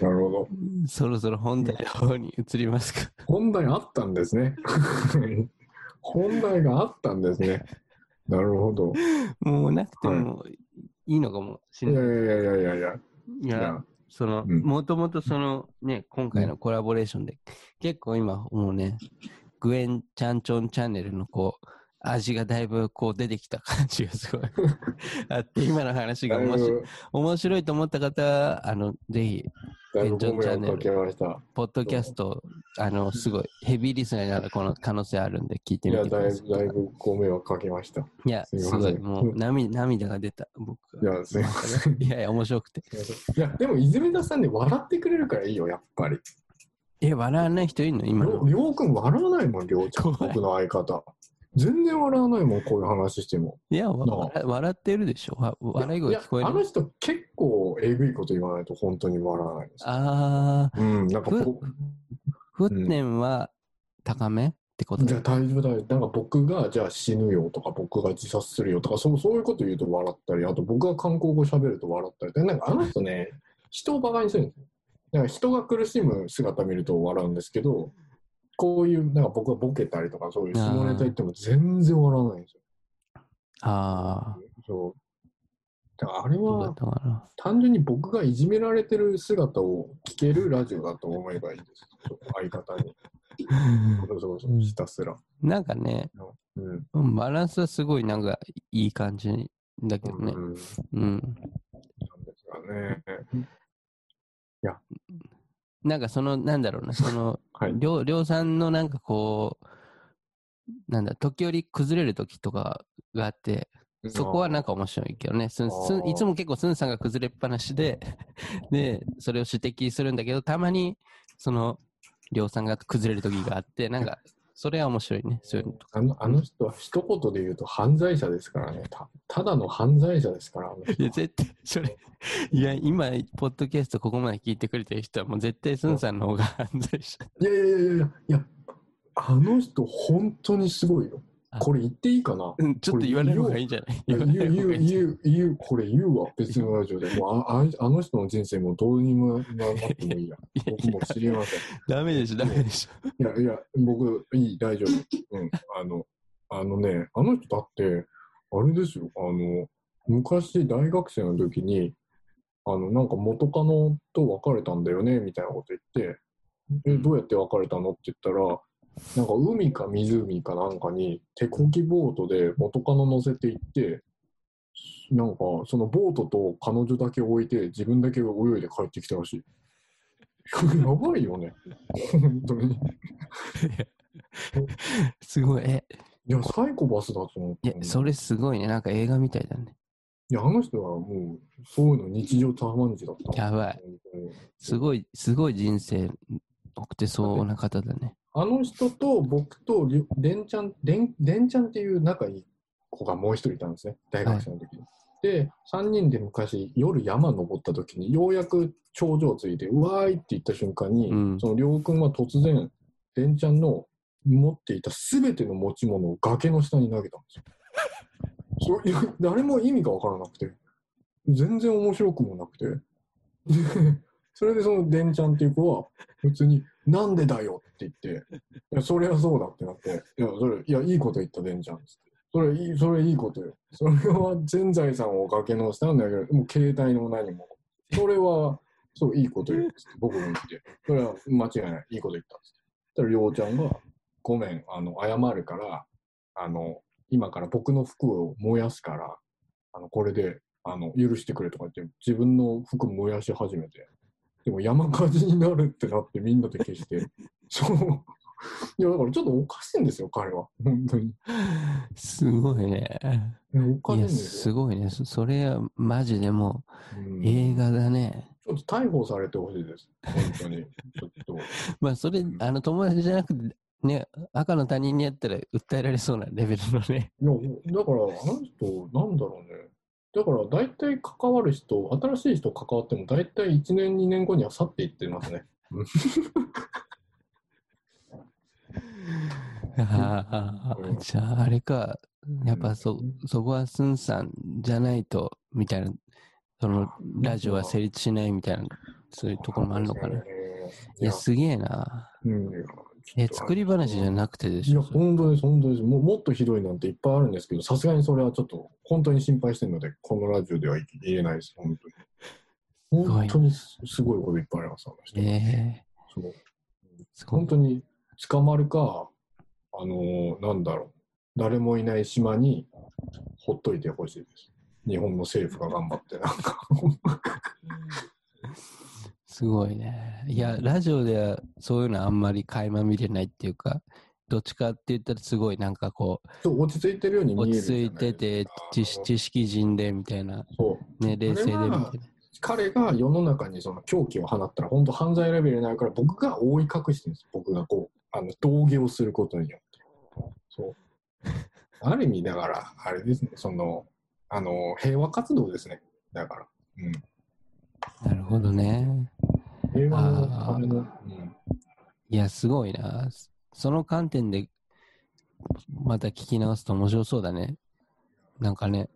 なるほど。あ、そろそろ本題の方に移りますか。本題あったんですね。[laughs] 本題があったんですね。なるほど。もうなくてもいいのかもしれないい。やいやいやいや。いやいや、その、うんもともとそのね、今回のコラボレーションで、結構今もうね、グエン・チャンチョンチャンネルのこう、味がだいぶこう出てきた感じがすごい [laughs] あって、今の話が面白面白いと思った方は、あの、ぜひ、だいぶご迷惑かけました。ポッドキャスト、あの、すごいヘビーリスナーならこの可能性あるんで聞いていや、みてくださだいぶ、だいぶご迷惑かけました。いいや、すごい、もう涙涙が出た、僕は。や、すいません。[laughs] いやいや、面白くて。いや、でも、泉田さんね、笑ってくれるからいいよ、やっぱり。え、笑わない人いるの？今の。りょうくん笑わないもん、りょうちゃん。僕の相方。全然笑わないもん、こういう話しても。いや、笑笑ってるでしょ。わ笑い声や聞こえやあのる。人結構えぐいこと言わないと本当に笑わないです。あうん、なんかふぼー、沸点は高めってことだじゃあ。大丈夫大丈夫。なんか僕がじゃあ死ぬよとか僕が自殺するよとかそうそういうこと言うと笑ったり、あと僕が韓国語喋ると笑ったり。でなんかあの人ね、人をバカにするんですよ。なんか人が苦しむ姿見ると笑うんですけど、こういうなんか僕がボケたりとかそういう下ネタ言っても全然笑わないんですよ。ああ、そう。だからあれは。単純に僕がいじめられてる姿を聞けるラジオだと思えばいいです。相方に。[laughs] そうそうそう、ひたすら。なんかね、うん。うんバランスはすごいなんかいい感じだけどねう。ん。うん。なんですがね。なんかその、なんだろうな、[laughs] その、はい。りょうりょうさんのなんかこう、なんだ、時折崩れる時とかがあって、そこはなんか面白いけどね。すんすんいつも結構スンさんが崩れっぱなしで、[laughs] で、それを指摘するんだけど、たまに、その、りょうさんが崩れる時があって、なんか、それは面白いね。そういうのとか。あのあの人は一言で言うと犯罪者ですからね。たただの犯罪者ですから、いや、絶対、それ、いや、今、ポッドキャストここまで聞いてくれてる人は、もう絶対、スンさんの方が犯罪者。いやいやいやいやいや、あの人本当にすごいよあ。これ言っていいかな？うん、ちょっと言わない方がいいんじゃない？いや言う言う方がいいんじゃない？言う言うこれ言うわ。別のラジオで。もうあああの人の人生もうどうにもななってもいいや。いや僕も知りません。ダメでしょ、ダメでしょ。いやいや僕いい大丈夫。うんあのあのねあの人だってあれですよ。あの昔大学生の時にあのなんか元カノと別れたんだよねみたいなこと言ってえどうやって別れたの？って言ったらなんか海か湖かなんかに手漕ぎボートで元カノ乗せて行ってなんかそのボートと彼女だけ置いて自分だけ泳いで帰ってきたらしい [laughs] やばいよね本当にすごい。え、いやサイコパスだと思っていや、それすごいね。なんか映画みたいだね。いやあの人はもうそういうの日常茶飯事だったやばい。すごい、すごい人生送ってそうな方だね。あの人と僕とりょレンちゃん、レンレンちゃんっていう仲いい子がもう一人いたんですね、大学生の時に。で、3人で昔、夜山登った時に、ようやく頂上ついて、うわーいって言った瞬間に、うんそのりょうくんは突然、レンちゃんの持っていたすべての持ち物を崖の下に投げたんですよ。[laughs] そういや誰も意味がわからなくて、全然面白くもなくて。それでそのデンちゃんっていう子は、普通に、なんでだよって言って、いや、そりゃそうだってなって、いや、それ、いや、いいこと言った、デンちゃんっつって。それいい、それいいことよ。それは全財産を崖の下なんだけど、もう携帯も何も。それは、そう、いいことよっつって、僕も言って。それは間違いない、いいこと言ったっつって。そしたら、りょうちゃんが、ごめん、あの、謝るから、あの、今から僕の服を燃やすから、あの、これで、あの、許してくれとか言って、自分の服燃やし始めて、でも山火事になるってなってみんなで消して、[laughs] そう。いや、だからちょっとおかしいんですよ、彼は。本当に。いすごいね。やおかしいんですよ。すごいね。そそれはマジでもうんう映画だね。ちょっと逮捕されてほしいです。本当に。ちょっと。[laughs] まあ、それ、あの、友達じゃなくて、ね、赤の他人にやったら訴えられそうなレベルのね。いや、だから、あの人、なんだろうね。だから、大体関わる人、新しい人関わっても、大体1年、2年後には去っていってますね。ああ、じゃあ、あれか。やっぱそ、そこはスンさんじゃないと、みたいな、その、ラジオは成立しないみたいな、そういうところもあるのかな。いいや、すげえな。うん、え、作り話じゃなくてでいや、しょ。本当です、本当です。もうもっとひどいなんていっぱいあるんですけど、さすがにそれはちょっと、本当に心配してるので、このラジオでは言えないです、本当に。本当にすすごいこといっぱいあります、あの人。ええそう本当に捕まるか、あのーなんだろう、誰もいない島にほっといてほしいです。日本の政府が頑張って、なんか。[laughs] すごいね。いや、ラジオではそういうのあんまり垣間見れないっていうか、どっちかって言ったらすごいなんかこそう落ち着いてるようにう、見え落ち着るじゃないいてて、知識知識人でみたいな、そう。ね、冷静でみたいな。彼が世の中にその狂気を放ったら本当犯罪レベルになるから僕が覆い隠してるんです。僕がこうあの同義をすることによって。そう。[laughs] ある意味だからあれですね。そのあの平和活動ですね。だから。うん。なるほどね。平和のための、うん、いや、すごいな。その観点で、また聞き直すと面白そうだね。なんかね、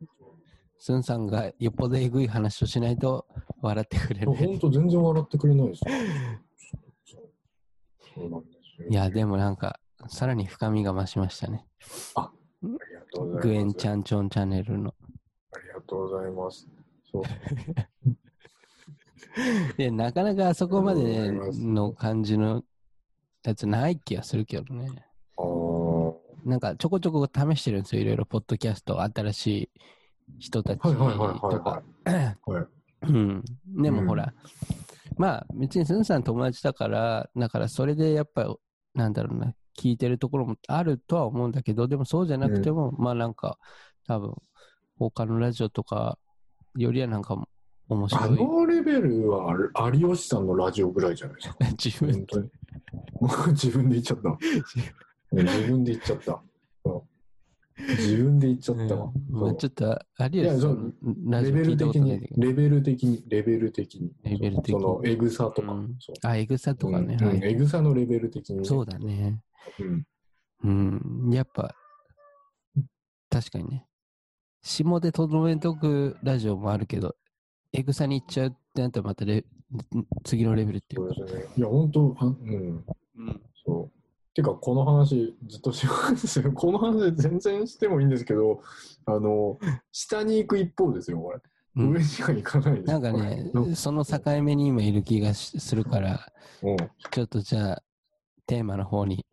スンさんがよっぽどえぐい話をしないと笑ってくれる。本当全然笑ってくれないですよそうなんですよいや、でもなんか、さらに深みが増しましたね。ありがとうございますグエンチャンチョンチャンネルの。ありがとうございますそう [laughs] で、なかなかあそこまでの感じのやつない気がするけどね。なんかちょこちょこ試してるんですよ。いろいろポッドキャスト、新しい人たちとか。うん。でもうんほら、まあ別にスンさん友達だから、だからそれでやっぱ、なんだろうな、聞いてるところもあるとは思うんだけど、でもそうじゃなくても、まあなんか、多分、他のラジオとかよりはなんか面あ白い。のレベルは有吉さんのラジオぐらいじゃないですか。[laughs] 自分本当に。も [laughs] う自分で言っちゃった。い自分で言っちゃった。うん自分で言っちゃったわ。うんまあ、ちょっと、有吉さ、うんレベル的に。レベル的に、レベル的に。レベル的にその、エグさとか。あ、エグさとかね。エグさのレベル的にね。そうだね。うん。うん。やっぱ、確かにね。下でとどめとくラジオもあるけど、エグさに行っちゃうってなったらまたレ次のレベルっていか。そううですね。いや、本当はうん。うん。そう。てか、この話、ずっとしますよ。[laughs] この話全然してもいいんですけど、あの、下に行く一方ですよ、これ。うん上には行かないです。なんかねその境目に今いる気がしするから、うんちょっとじゃあ、テーマの方に。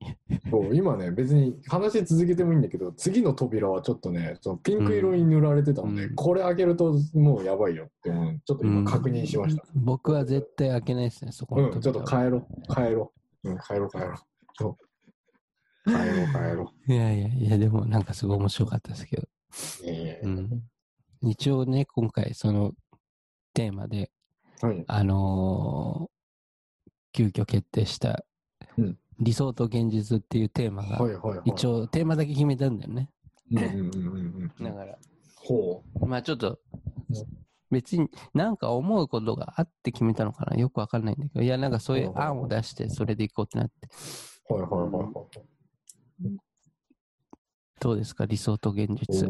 そう今ね、別に話続けてもいいんだけど、次の扉はちょっとね、そのピンク色に塗られてたので、うんこれ開けるともうやばいよって思う。ちょっと今確認しました。うん僕は絶対開けないですね、そこうん、ちょっと帰ろう、帰ろう。うん、帰ろう、帰ろう。そう帰ろう、帰ろいやいやいや、でもなんかすごい面白かったですけど。一応ね、今回そのテーマで、はい。あのー急遽決定した、うん理想と現実っていうテーマが。一応テーマだけ決めたんだよね。だから、ほまあちょっとうん、別になんか思うことがあって決めたのかなよくわかんないんだけど、いやなんかそういう案を出してそれでいこうってなって、う。はいはいはいはい。どうですか？理想と現実。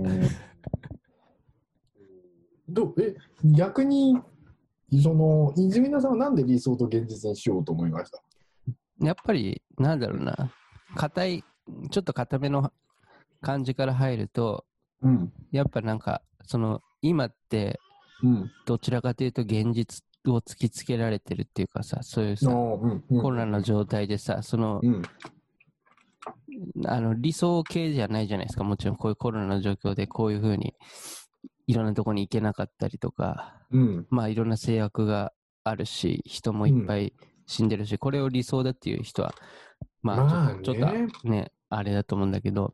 どう？え逆にその泉田さんはなんで理想と現実にしようと思いました？やっぱり、なんだろうな、硬い、ちょっと硬めの感じから入ると、うん。やっぱなんか、その、今って、うん。どちらかというと現実を突きつけられてるっていうかさ、そういうあさ、ーうんうん。コロナの状態でさ、その、うん。あの、理想系じゃないじゃないですか。もちろんこういうコロナの状況でこういうふうに、いろんなとこに行けなかったりとか、うん。まあいろんな制約があるし、人もいっぱい死んでるし、これを理想だっていう人は、ままあね。あちょっと、ちょっとね、あれだと思うんだけど、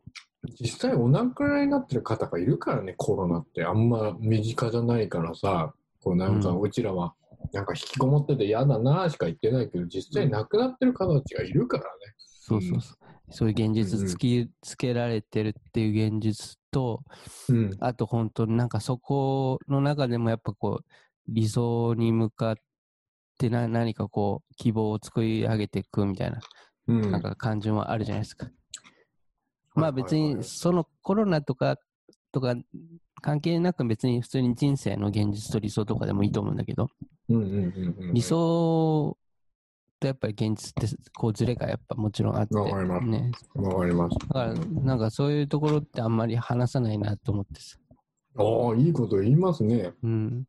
実際お亡くなりになってる方がいるからねコロナって。あんま身近じゃないからさ。こうなんかうん。うちらはなんか引きこもってて嫌だなしか言ってないけど実際亡くなってる方たちがいるからね。そうそうそう。そういう現実突きつけられてるっていう現実と、うん。あと本当になんかそこの中でもやっぱこう、理想に向かってな何かこう、希望を作り上げていくみたいな、うんなんか感じもあるじゃないですか。まあ別にそのコロナとか、とか関係なく別に普通に人生の現実と理想とかでもいいと思うんだけど、理想とやっぱり現実ってこうズレがやっぱもちろんあって、わかりますね。わかりますだからなんかそういうところってあんまり話さないなと思ってさ。ああいいこと言いますねうん。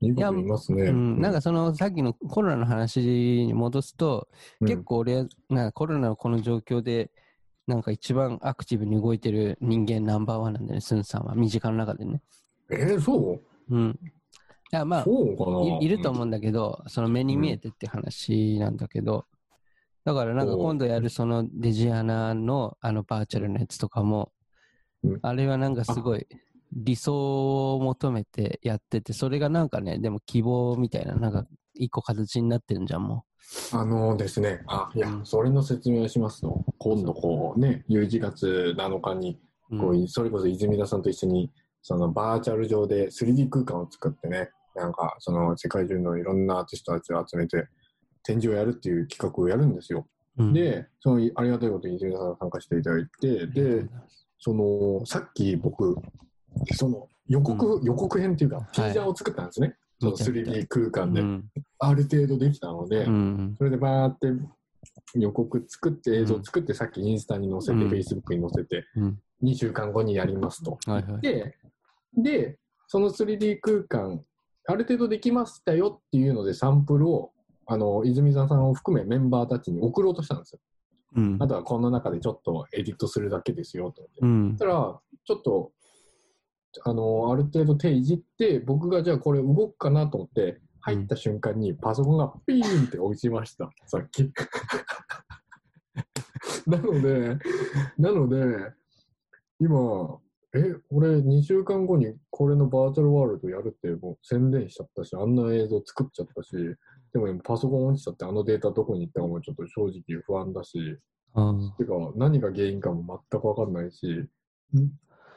いいこと言いますね。うん、なんかそのさっきのコロナの話に戻すと、結構俺、なコロナのこの状況で、なんか一番アクティブに動いてる人間ナンバーワンなんだよね、スンさんは、身近の中でね。うんえー、そう。うん。いや、まあ、いいると思うんだけど、その目に見えてって話なんだけど、だからなんか今度やるそのデジアナのあのバーチャルのやつとかも、うん。あれはなんかすごい理想を求めてやってて、それがなんかね、でも希望みたいな、なんか一個形になってるんじゃん、もあのですね、あ、いやう、ん。それの説明をしますと、今度こうね、11月7日に、う。こうんうそれこそ泉田さんと一緒に、そのバーチャル上で 3D 空間を作ってね、なんかその世界中のいろんなアーティストたちを集めて、展示をやるっていう企画をやるんですよ。うん、で、そのありがたいことに泉田さんが参加していただいて、で、そのさっき僕、その予告、予告編っていうか、ティーザーを作ったんですね。その見た見た 3D 空間で、うん。ある程度できたので、うん。それでバーって予告作って映像作って、さっきインスタに載せて、うん Facebook に載せて、うん。2週間後にやりますと。はいはい。で、で、その 3D 空間、ある程度できましたよっていうので、サンプルを、あの、泉沢さんを含めメンバーたちに送ろうとしたんですよ。うんあ。とはこの中でちょっとエディットするだけですよと思って。うんそし。たら、ちょっと、あの、ある程度手いじって、僕がじゃあこれ動くかなと思って、入った瞬間にパソコンがピーンって落ちました、[laughs] さっき。[laughs] なので、なので、今、え、俺2週間後にこれのバーチャルワールドやるってもう宣伝しちゃったし、あんな映像作っちゃったし、でも今パソコン落ちちゃってあのデータどこに行ったかもちょっと正直不安だし、うん。てか、何が原因かも全くわかんないし、ん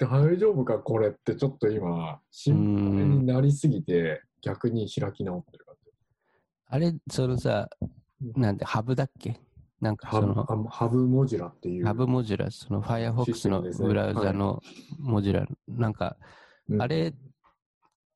大丈夫かこれってちょっと今、心配になりすぎて、逆に開き直ってる感じ。あれ、そのさ、なんで、ハブだっけ？なんかその、ハハブモジュラっていう。ハブモジュラ、その Firefox のブラウザのモジュラ、なんか、うんあれっ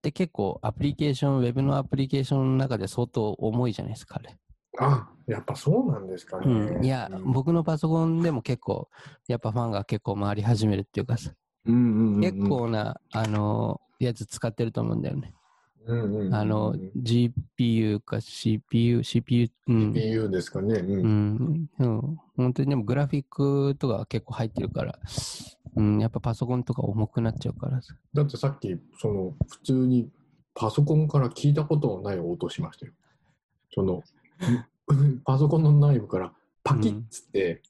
て結構アプリケーション、ウェブのアプリケーションの中で相当重いじゃないですか、あれ。あ、やっぱそうなんですかね。うん。いや、うん僕のパソコンでも結構、やっぱファンが結構回り始めるっていうかさ、うんうんうんうん結構な、あの、やつ使ってると思うんだよね。うんうんうんうんあの、GPU か CPU、CPU、うん。CPU ですかね。う。うんん、うん。本当にでもグラフィックとか結構入ってるから、うん、やっぱパソコンとか重くなっちゃうからさ。だってさっき、その、普通にパソコンから聞いたことのない音しましたよ。その、[laughs] パソコンの内部からパキッつって、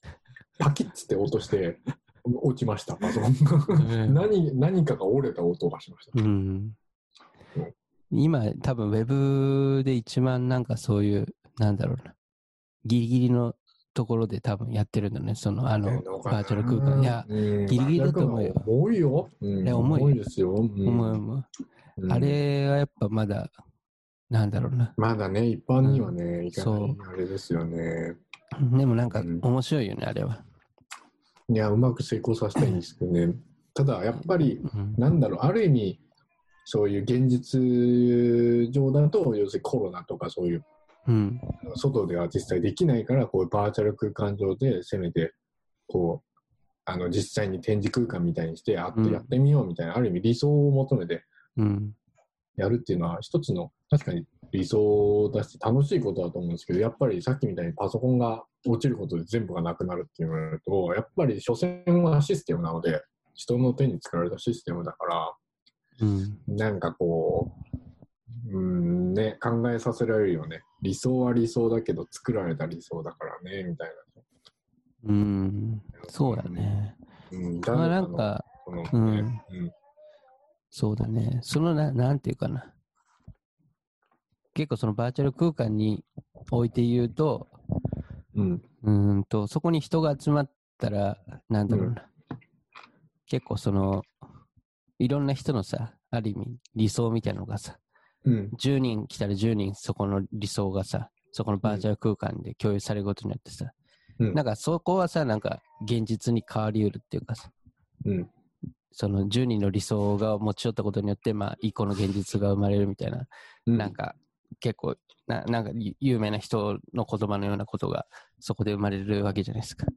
パキッつって音して、落ちました、パソコンが。うん何、何かが折れた音がしました。うん。今、多分ウェブで一番なんかそういう、なんだろうな、ギリギリのところで多分やってるんだね、その、あの、バーチャル空間。いや、うんギリギリだと思うよ重いよ。うんいや重い重いですよ。うん思う思ううんあれはやっぱまだ、なんだろうな。まだね、一般にはね、いかないそう、あれですよね。でもなんかうん面白いよね、あれは。いや、うまく成功させたいんですけどね。ただ、やっぱり、うんなんだろう、ある意味、そういう現実上だと、要するにコロナとかそういう、うん。外では実際できないから、こういうバーチャル空間上で、せめて、こう、あの、実際に展示空間みたいにして、あっうんてやってみようみたいな、ある意味理想を求めてうん。やるっていうのは、一つの、確かに理想だし、楽しいことだと思うんですけど、やっぱりさっきみたいにパソコンが落ちることで全部がなくなるっていうのと、やっぱり所詮はシステムなので、人の手に作られたシステムだから、うん。なんかこう、うんね、考えさせられるよね。理想は理想だけど作られた理想だからね、みたいうん。そうだね。な。うん、まあなんか、このねうんうんそうだね。そのな、なんていうかな。結構そのバーチャル空間において言うと、うん、うーんと、そこに人が集まったら、なんだろうな。結構その、いろんな人のさ、ある意味理想みたいなのがさ、うん、10人来たら10人そこの理想がさ、そこのバーチャル空間で共有されることによってさ、うん。なんかそこはさ、なんか現実に変わりうるっていうかさ、うん、その10人の理想が持ち寄ったことによって、まあ、一個の現実が生まれるみたいな、うん。なんか結構な、なんかゆ有名な人の言葉のようなことがそこで生まれるわけじゃないですか。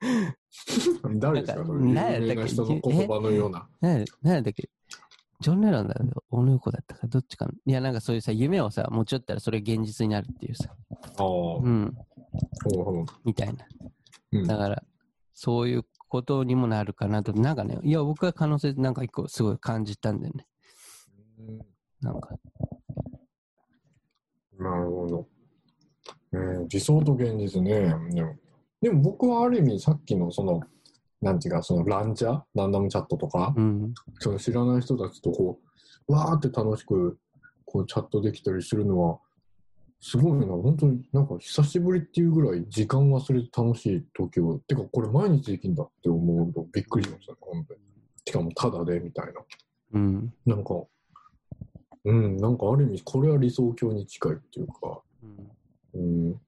[laughs] 誰ですか？なんかそれ有名な人の言葉のような。なんなんだっけ？ジョン・レノンだよ、オヌーコだったか、どっちかな。いや、なんかそういうさ、夢をさ、持ち寄ったらそれ現実になるっていうさ、ああ、ほうん、うほう。みたいな。うんだから、そういうことにもなるかなと、なんかね、いや、僕は可能性なんか一個すごい感じたんだよね。なんか、なるほど。うん、理想と現実ね。でも、でも僕はある意味さっきのその、なんていうか、そのランチャー？ランダムチャットとか、うん、その知らない人たちとこう、わーって楽しくこうチャットできたりするのは、すごいな、本当になんか久しぶりっていうぐらい時間忘れて楽しい時を、てかこれ毎日できんだって思うとびっくりしましたね、本当に。しかもタダでみたいな。うん、なんか、うん、なんかある意味これは理想郷に近いっていうか、うん。うん、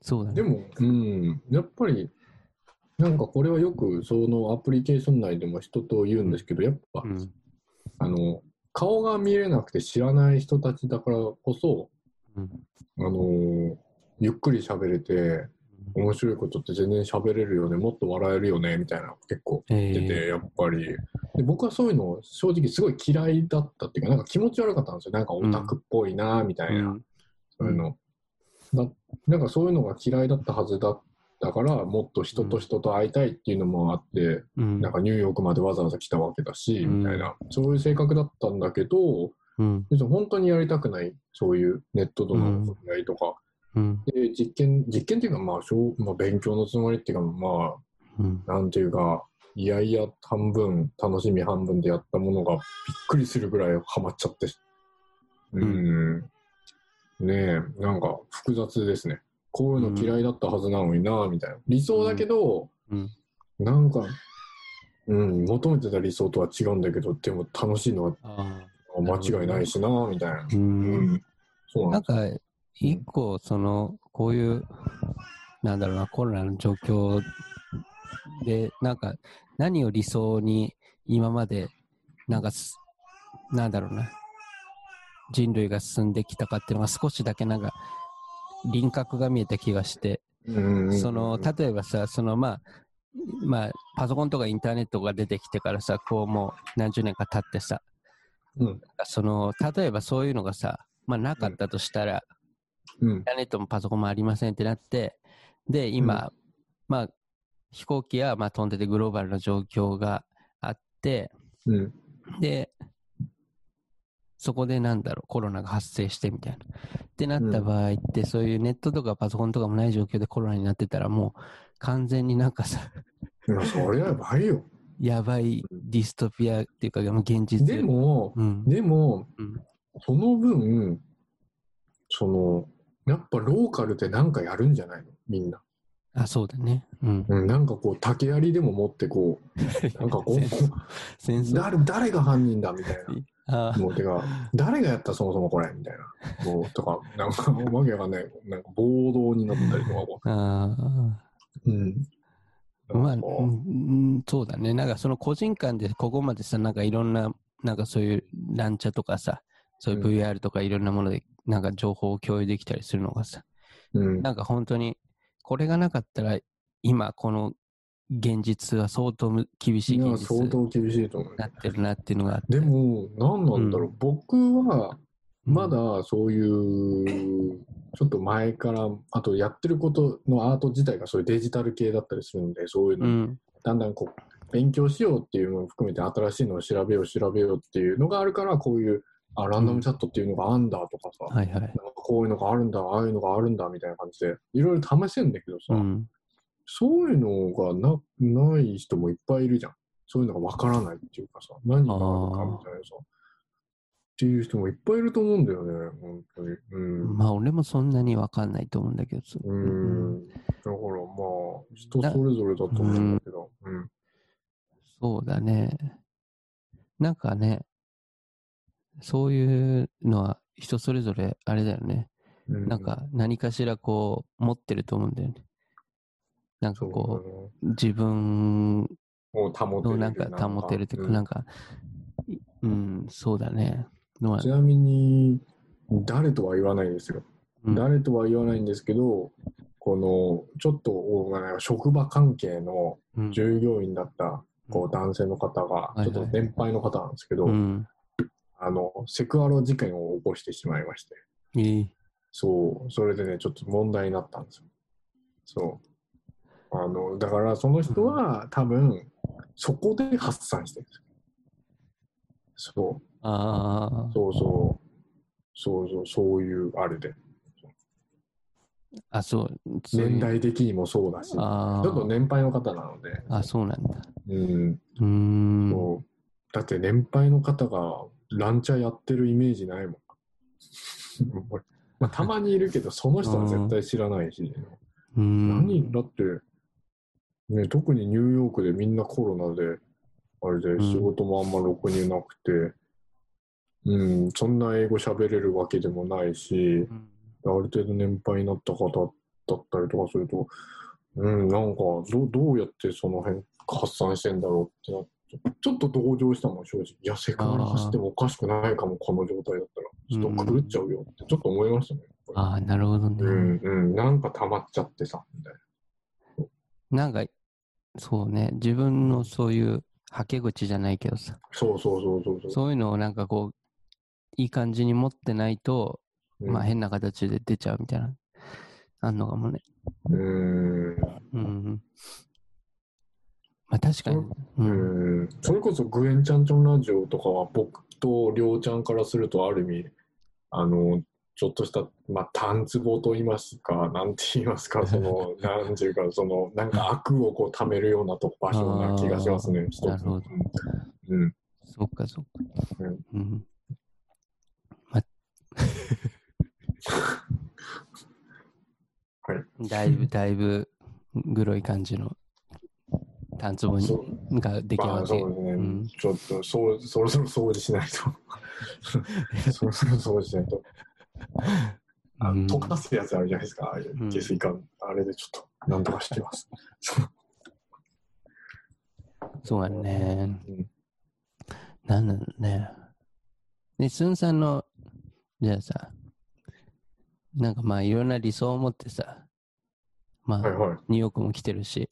そうだね。でも、うん、やっぱり、なんかこれはよくそのアプリケーション内でも人と言うんですけど、やっぱ、うん、あの、顔が見れなくて知らない人たちだからこそ、うん、あのゆっくり喋れて、面白いことって全然喋れるよね、もっと笑えるよね、みたいな結構え言ってて、ー、やっぱり。で僕はそういうの正直すごい嫌いだったっていうか、なんか気持ち悪かったんですよ。なんかオタクっぽいな、みたいな、うん。そういうの。だなんかそういうのが嫌いだったはずだったから、もっと人と人と会いたいっていうのもあって、うん、なんかニューヨークまでわざわざ来たわけだし、うん。みたいな、そういう性格だったんだけど、うん、本当にやりたくない、そういうネットとの触れ合いとか、うん、で実験、実験っていうか、まあ、小まあ、勉強のつもりっていうか、まうん、あ、なんていうか、いやいや半分、楽しみ半分でやったものがびっくりするぐらいハマっちゃって、うん、ねえ、なんか複雑ですね。こういうの嫌いだったはずなのにな、みたいな。理想だけど、うんなんか、うん、求めてた理想とは違うんだけど、でも楽しいのはあ間違いないしな、みたいな。ーう。うんん。そうななんんです。か、一個、その、こういう、なんだろうな、コロナの状況で、なんか、何を理想に今まで、なんかす、なんだろうな、人類が進んできたかっていうのが少しだけなんか、輪郭が見えた気がして、うんその、例えばさ、その、まあ、まあ、パソコンとかインターネットが出てきてからさ、こうもう何十年か経ってさ、うん。その、例えばそういうのがさ、まあなかったとしたら、うんイン。ターネットもパソコンもありませんってなって、で、今、まあ、飛行機はまあ飛んでてグローバルな状況があって、うん。で、そこでなんだろう、コロナが発生してみたいな。ってなった場合って、そういうネットとかパソコンとかもない状況でコロナになってたら、もう完全になんかさ、いや、それはやばいよ。やばいディストピアっていうか、現実。でも、うん、でも、うんその分、その、やっぱローカルでなんかやるんじゃないの？みんな。あ、そうだね。うん。うん、なんかこう、竹槍でも持ってこう、なんかこう。[laughs] 誰、誰が犯人だみたいな。あもうてか、誰がやったそもそもこれみたいな。もう、とか、なんか、わけわかんない。なんか暴動になったりとかこあう。うん。あ、まあ、うん、そうだね。なんかその個人間でここまでさ、なんかいろんな、なんかそういうランチャとかさ、そういう VR とかいろんなもので、なんか情報を共有できたりするのがさ、うん。なんか本当に、これがなかったら、今この現実は相当む厳しい現実に相当厳しいと思う。なってるなっていうのがあって。でも、何なんだろう。う僕は、うん、まだそういう、ちょっと前から、あとやってることのアート自体がそういうデジタル系だったりするので、そういうの、うん、だんだんこう、勉強しようっていうのを含めて新しいのを調べよう調べようっていうのがあるから、こういう、あ、ランダムチャットっていうのがあんだとかさ、はいはい。なんかこういうのがあるんだ、ああいうのがあるんだみたいな感じで、いろいろ試せんだけどさ、うん。そういうのがなない人もいっぱいいるじゃん。そういうのがわからないっていうかさ、何があるのかみたいなさ。っていう人もいっぱいいると思うんだよね、本当に。うん。まあ俺もそんなにわかんないと思うんだけど。ううんん。だからまあ、人それぞれだと思うんだけど。うん。そうだね。なんかね、そういうのは人それぞれあれだよね。うんなん、か何かしらこう持ってると思うんだよね。なんかそうこだねう、自分もう保てる。のなんか保てるというか、うんなんか、いうん、そうだね。ちなみに、誰とは言わないですよ。うん誰とは言わないんですけど、この、ちょっと、職場関係のうん従業員だった、こう、男性の方が、ちょっと年配の方なんですけど、うん。あの、セクハラ事件を起こしてしまいまして、いいそう、それでね、ちょっと問題になったんですよ。そう。あの、だからその人は多分、そこで発散してるんですよ。そう。あそうそう。そうそう、そういうあれで。あ、あ、そう。年代的にもそうだし、ちょあっと年配の方なので、あ、あ、そうなんだ。うん、うーん。そうだって年配の方がランチャーやってるイメージないもん。俺まあ、たまにいるけど、その人は絶対知らないし、何だって、ね、特にニューヨークでみんなコロナで、あれで仕事もあんまろくになくて、うん、そんな英語喋れるわけでもないし、うん。ある程度年配になった方だったりとかすると、うん、なんかど、どうやってその辺発散してんだろうってなって、ちょっと同情したもん、正直。いや、セクハラ走ってもおかしくないかも、この状態だったら。ちょっと狂っちゃうよって、ちょっと思いましたね。ああ、なるほどね。うん、うん、なんか溜まっちゃってさ、みたいな。なんか、そうね、自分のそういうはけ口じゃないけどさ、そうそうそうそうそう。そういうのをなんかこう、いい感じに持ってないと、うんまあ変な形で出ちゃうみたいな、あんのかもね。うーん。うん。まあ確かに。う。うんん。それこそグエンチャンチョンラジオとかは僕とりょうちゃんからするとある意味、あの、ちょっとした、まあ、単壺と言いますか、なんて言いますか、[laughs] その、なんていうか、その、なんか悪をこう溜めるようなとこ場所な気がしますね、一つなるほどうん。そっかそっか。うんうん。ま [laughs] はい。[laughs] だいぶ、だいぶ、グロい感じの、タンツボにそ、が出来上まあがって。そうですね、うん。ちょっとそうそろそろ掃除しないと。[laughs] そろそろ掃除しないと。あうん。溶かすやつあるじゃないですか。ああいううん。下水管、あれでちょっとなんとかしてます。[laughs] そうそうやね。うん。なんだろうね。で、スンさんの、じゃあさ、なんかまあいろんな理想を持ってさ、まあ、はいはい。ニューヨークも来てるし、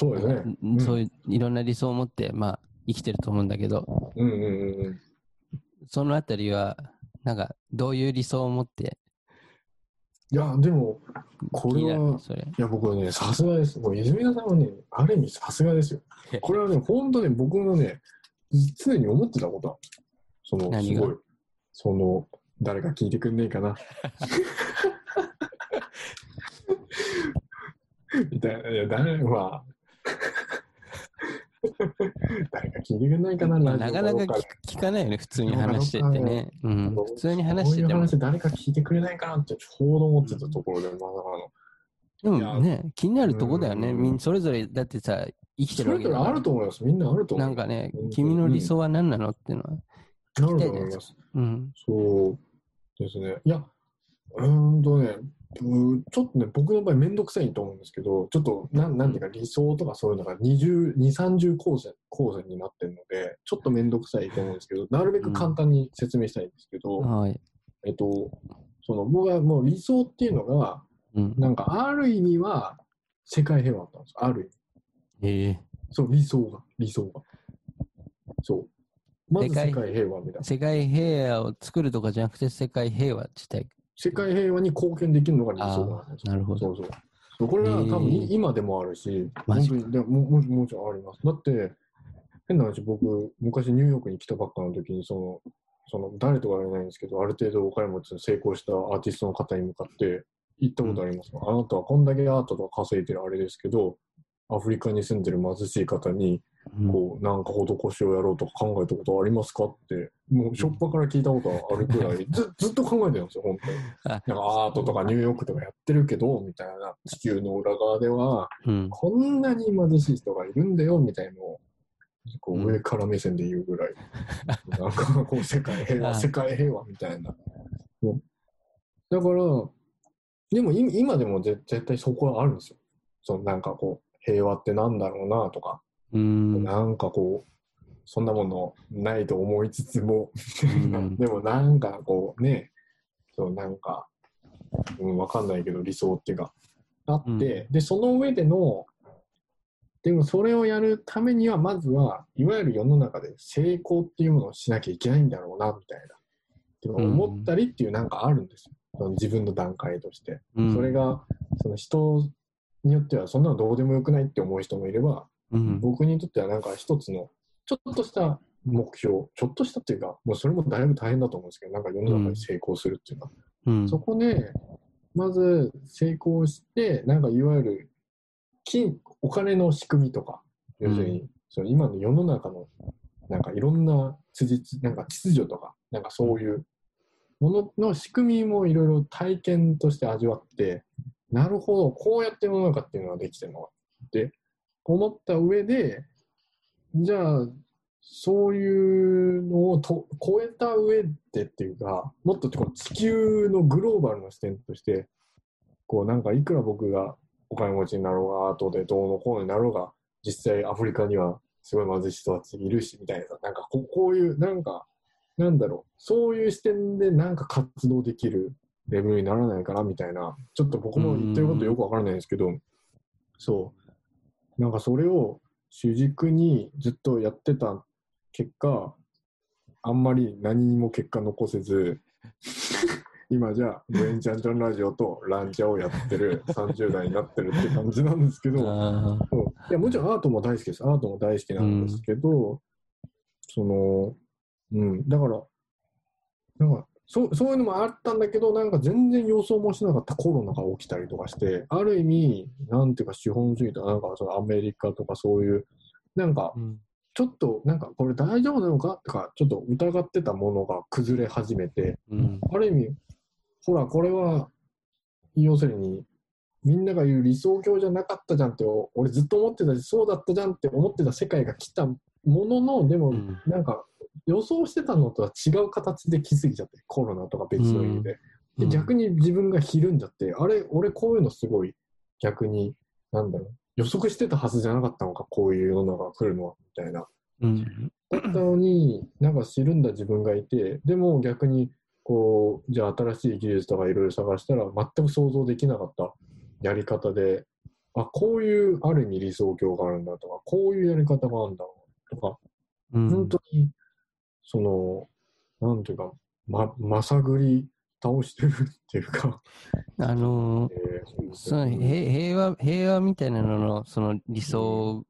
そうですねうんそういういろんな理想を持って、まあ生きてると思うんだけど、うんうんうんうん。そのあたりは、なんかどういう理想を持って、いやでもこれはそれ。いや僕はねさすがです。もう泉田さんはねある意味さすがですよ。これはね本当ね僕もね常に思ってたこと。そのすごい。その誰か聞いてくんねえかな。[laughs] みたいな。いや誰？まあ [laughs] 誰か聞いてくんないかな [laughs] なオかなか聞聞かないよね、普通に話しててね。うん、普通に話こういうしてても。話誰か聞いてくれないかなってちょうど思ってたところでまさかのでもね、気になるとこだよね。うんみんそれぞれ、だってさ、生きてるわけだからそれぞれあると思いますみんなあると思うなんかねうん、君の理想は何なのっていうのは。なると思いますうん。そうですね。いや、うーんとね、うちょっとね、僕の場合めんどくさいと思うんですけど、ちょっと、なんなんていうか理想とかそういうのが20、2、30光線、光線になってるので、ちょっとめんどくさいと思うんですけど、なるべく簡単に説明したいんですけど、はい。えっと、その僕はもう理想っていうのが、うん。なんかある意味は世界平和だったんです。ある意味。ええそう、理想が、理想が。そう。まず世界平和みたいな。世界平和を作るとかじゃなくて、世界平和自体。世界平和に貢献できるのが理想なんですよなるほど。そうそう。これは多分今でもあるし、本当にでももももちろんあります。だって、変な話、僕、昔ニューヨークに来たばっかの時に、その、その誰とか言わないんですけど、ある程度お金持ちの成功したアーティストの方に向かって言ったことあります、あなたはこんだけアートとか稼いでるあれですけど、アフリカに住んでる貧しい方に、うんこう、なんか施しをやろうとか考えたことはありますかって、もう、しょっぱから聞いたことはあるくらい、ずずっと考えてるんですよ、本当に。あなんかアートとかニューヨークとかやってるけど、みたいな、地球の裏側では、うん。こんなに貧しい人がいるんだよ、みたいのを、こうん。う上から目線で言うぐらい、[laughs] なんかこう、世界平あ和、世界平和みたいな。だから、でもい今でもぜ絶対そこはあるんですよ。そのなんかこう、平和ってなんだろうなとか、うん。なんかこう、そんなものないと思いつつも、ん [laughs] でもなんかこうね、そうなんか、うん、わかんないけど理想っていうか、あって、で、その上での、でもそれをやるためには、まずは、いわゆる世の中で成功っていうものをしなきゃいけないんだろうな、みたいな。っていうのを思ったりっていうなんかあるんですよ。その自分の段階として。うんそれ、が、その人によっては、そんなのどうでもよくないって思う人もいれば、うん。僕にとってはなんか一つのちょっとした目標ちょっとしたっていうかもうそれもだいぶ大変だと思うんですけどなんか世の中で成功するっていうのは、うん。そこでまず成功してなんかいわゆる金お金の仕組みとか要するに、その今の世の中のなんかいろんななんか秩序とかなんかそういうものの仕組みもいろいろ体験として味わってなるほどこうやって世の中っていうのはできてるのかって思った上でじゃあそういうのをと超えた上でっていうかもっとこう地球のグローバルな視点としてこうなんかいくら僕がお金持ちになろうが後でどうのこうになろうが実際アフリカにはすごい貧しい人たちいるしみたいななんかここういうなんかなんだろうそういう視点でなんか活動できるレベルにならないかなみたいなちょっと僕も言ってることよくわからないんですけどそう。なんかそれを主軸にずっとやってた結果あんまり何にも結果残せず [laughs] 今じゃあ、ブエンチャンチャンラジオとランチャをやってる30代になってるって感じなんですけど、[laughs] いやもちろんアートも大好きです。アートも大好きなんですけど、その、うん、だから、なんかそうそういうのもあったんだけど、なんか全然予想もしなかったコロナが起きたりとかして、ある意味、なんていうか資本主義とか、なんかそのアメリカとかそういう、なんかうん。ちょっとなんかこれ大丈夫なのかとか、ちょっと疑ってたものが崩れ始めて、うん。ある意味、ほら、これは、要するに、みんなが言う理想郷じゃなかったじゃんって俺ずっと思ってたしそうだったじゃんって思ってた世界が来たもののでもうん。なんか予想してたのとは違う形で来すぎちゃってコロナとか別の意味で,、で逆に自分がひるんじゃってあれ俺こういうのすごい逆になんだろう予測してたはずじゃなかったのかこういう世の中が来るのはみたいな。うん。だったのに、なんか知るんだ自分がいて、でも逆に、こう、じゃあ新しい技術とかいろいろ探したら、全く想像できなかったやり方で、あ、こういうある意味理想郷があるんだとか、こういうやり方があるんだとか、うん。本当に、その、なんていうか、ま、まさぐり倒してるっていうか、[laughs] あのーえーその平平和、平和みたいなのの、その理想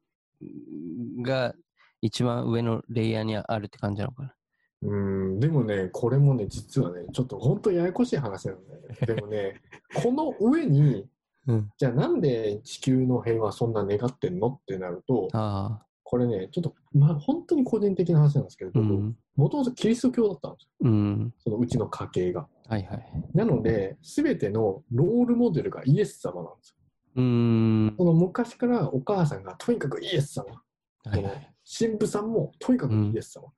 が一番上のレイヤーにあるって感じなのかな。うん、でもね、これもね、実はね、ちょっと本当ややこしい話なんだよね。でもね、[laughs] この上に、うん。じゃあなんで地球の平和そんな願ってんのってなると。これね、ちょっと、まあ、本当に個人的な話なんですけれども、うん。もともとキリスト教だったんですよ。うん。そのうちの家系が。はいはい。なので、すべてのロールモデルがイエス様なんですよ。うーん。その昔からお母さんがとにかくイエス様。はいはい。神父さんもとにかくイエス様。うん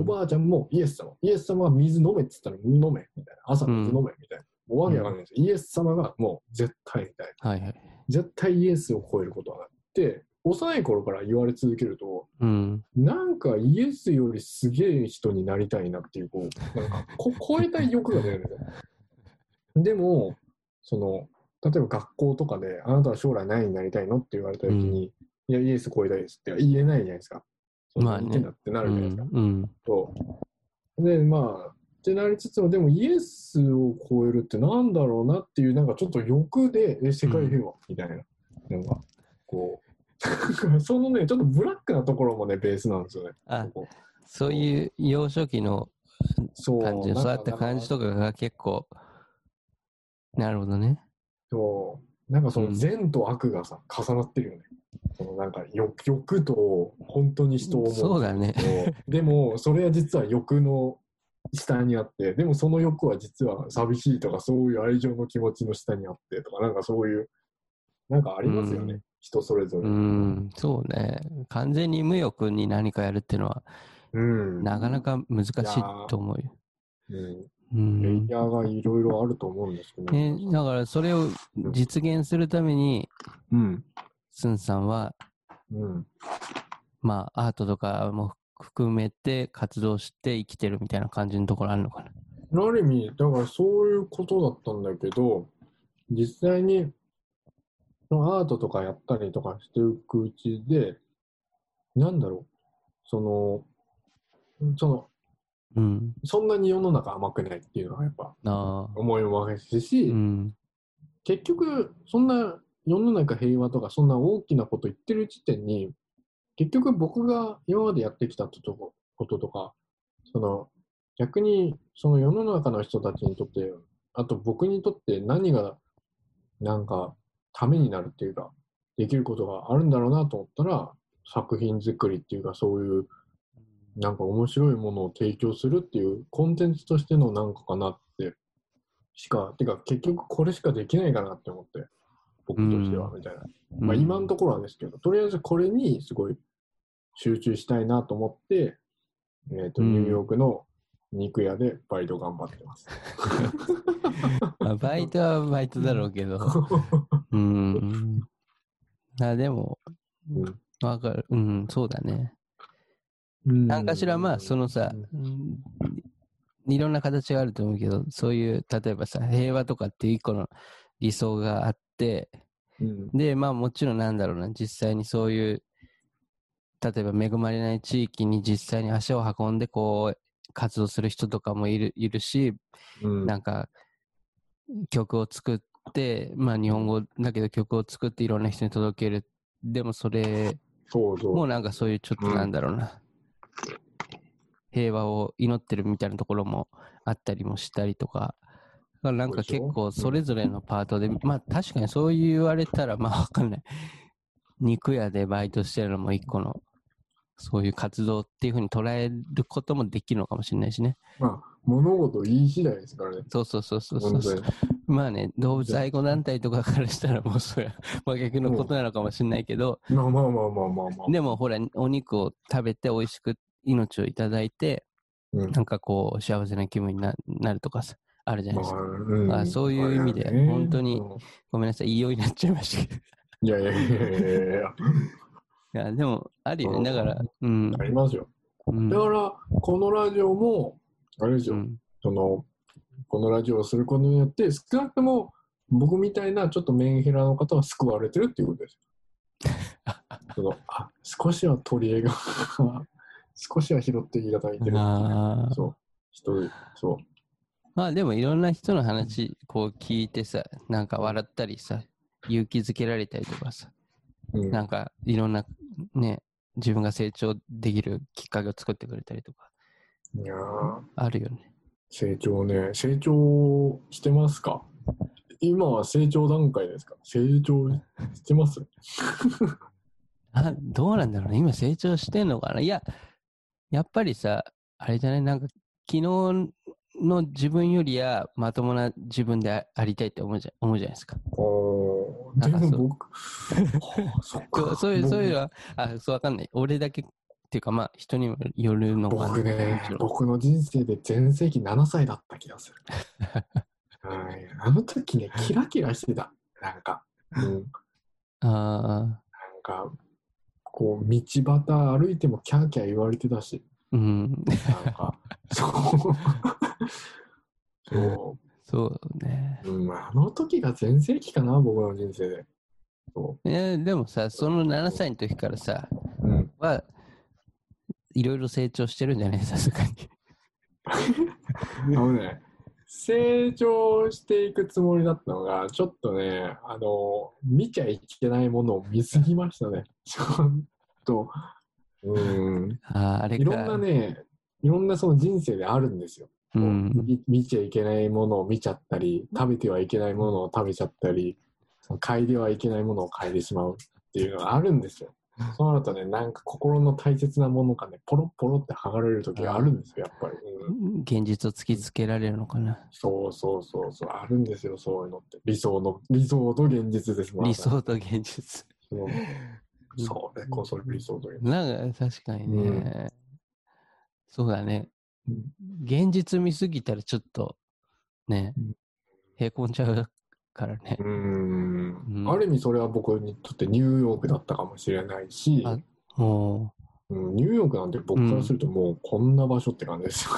おばあちゃんもイエス様。イエス様は水飲めって言ったら飲めみたいな。朝水飲めみたいな。もうわけわかんないですよ。イエス様がもう絶対みたいな。はいはい。絶対イエスを超えることはない。って、幼い頃から言われ続けると、うん。なんかイエスよりすげえ人になりたいなっていう、こう、なんかこ [laughs] 超えたい欲が出るんですよ。でも、その、例えば学校とかで、あなたは将来何になりたいのって言われたときに、いや、イエス超えたいですって言えないじゃないですか。まあね言ってなるうじゃないですか。ん。うん。そうで、まあ、ってなりつつも、でもイエスを超えるってなんだろうなっていう、なんかちょっと欲で、え、世界平和みたいな、なんか、こう、[laughs] そのね、ちょっとブラックなところもね、ベースなんですよね。あここそういう幼少期のそう感じ、そうやった感じとかが結構、なるほどね。そう、なんかそのうん善と悪がさ、重なってるよね。そのなんか欲欲と本当に人を思う。そうだね。でも、それは実は欲の下にあって、でもその欲は実は寂しいとか、そういう愛情の気持ちの下にあってとか、なんかそういう、なんかありますよね。うん人それぞうれ。ん、そうね。完全に無欲に何かやるっていうのは、うん。なかなか難しいと思うよ。うん。うん。レイヤーがいろいろあると思うんですけどね、だからそれを実現するために、うん。スンさんは、うん。まあ、アートとかも含めて活動して生きてるみたいな感じのところあるのかな。ある意味、だからそういうことだったんだけど、実際にアートとかやったりとかしていくうちで、なんだろう、その、その、うん。そんなに世の中甘くないっていうのはやっぱ。思いもですし、うん。結局、そんな世の中平和とか、そんな大きなこと言ってる時点に、結局僕が今までやってきたことこととか、その、逆にその世の中の人たちにとって、あと僕にとって何が、なんか、ためになるっていうか、できることがあるんだろうなと思ったら、作品作りっていうか、そういう、なんか面白いものを提供するっていうコンテンツとしてのなんかかなって、しか、てか結局これしかできないかなって思って、僕としては、みたいな。まあ今のところはですけど、とりあえずこれにすごい集中したいなと思って、えっ、と、うんニューヨークの肉屋でバイト頑張ってます。[laughs] まあバイトはバイトだろうけど。[laughs] うん。あでも、うんわかる。うん、そうだね。何かしら、まあ、そのさ、うんいろんな形があると思うけど、そういう、例えばさ、平和とかっていう一個の理想があって、うん、で、まあもちろんなんだろうな、実際にそういう、例えば恵まれない地域に実際に足を運んで、こう、活動する人とかもいるいるし、うん、なんか、曲を作って、まあ日本語だけど曲を作っていろんな人に届ける。でもそれそうそう。もうなんかそういうちょっとなんだろうな、平和を祈ってるみたいなところもあったりもしたりとか、だからなんか結構それぞれのパートで、まあ確かにそう言われたらまあわかんない。肉屋でバイトしてるのも一個の、そういう活動っていうふうに捉えることもできるのかもしれないしね。まあ、物事いい次第ですからね。そうそうそうそうそう。まあね、動物愛護団体とかからしたらもうそれは [laughs] 真逆のことなのかもしれないけど、まあまあまあまあまあまあ。でもほら、お肉を食べて美味しく命をいただいて、うんなんかこう、幸せな気分にななるとかさ、あるじゃないですか。まあうんあそういう意味で本当にうんごめんなさい、いいようになっちゃいましたけど。いやいやいやいやいやいや、でも、あるよね。うんだから、うん。ありますよ。うんだから、このラジオも、あれですよ、うんその、このラジオをすることによって、少なくとも僕みたいなちょっとメンヘラの方は救われてるっていうことですよ。[laughs] そのあ少しは取り柄が [laughs] 少しは拾っていただいてる。あーそう。一人、そまあでもいろんな人の話こう聞いてさ、なんか笑ったりさ、勇気づけられたりとかさ、う。うん、なんかいろんなね、自分が成長できるきっかけを作ってくれたりとか、いやー。あるよね。成長ね、成長してますか？今は成長段階ですか？成長してます？[laughs] あ、どうなんだろうね。今成長してんのかな？いや、やっぱりさ、あれじゃない？なんか昨日の自分よりはまともな自分であありたいって思うじゃ思うじゃないですか。おー。でも僕、は [laughs] あそういう、僕そういうのは、あ、そうわかんない。俺だけっていうかまあ人にもよるのかな。僕ね僕の人生で全盛期7歳だった気がする。[laughs] はいあの時ね、キラキラしてた。なんか、うん、あなんか、こう、道端歩いてもキャーキャー言われてたし、あ、うん。なんか、そう。[laughs] そそうね。う、うん、あの時が全盛期かな、僕の人生で。そえでもさ、その7歳の時からさ、う。うん。は、いろいろ成長してるんじゃない？[laughs] さすがに。あのね、成長していくつもりだったのが、ちょっとね、あの、見ちゃいけないものを見すぎましたね。[laughs] ちょっと、うん。ああ、あれか。いろんなね、いろんなその人生であるんですよ。うん。み見ちゃいけないものを見ちゃったり、食べてはいけないものを食べちゃったり、嗅いではいけないものを嗅いでしまうっていうのがあるんですよ。[laughs] そうなるとね、なんか心の大切なものがね、ポロッポロって剥がれる時があるんですよ、やっぱり。うん現実を突きつけられるのかな。そうそうそうそう、あるんですよ、そういうのって。理想の、理想と現実ですもん理想と現実。そうそれこそ理想と現実。なんか確かにね、うそうだね。うん現実見すぎたらちょっとねうん、へこんじゃうからねう。んうんある意味それは僕にとってニューヨークだったかもしれないし、あもうん、ニューヨークなんて僕からするともうこんな場所って感じですよ。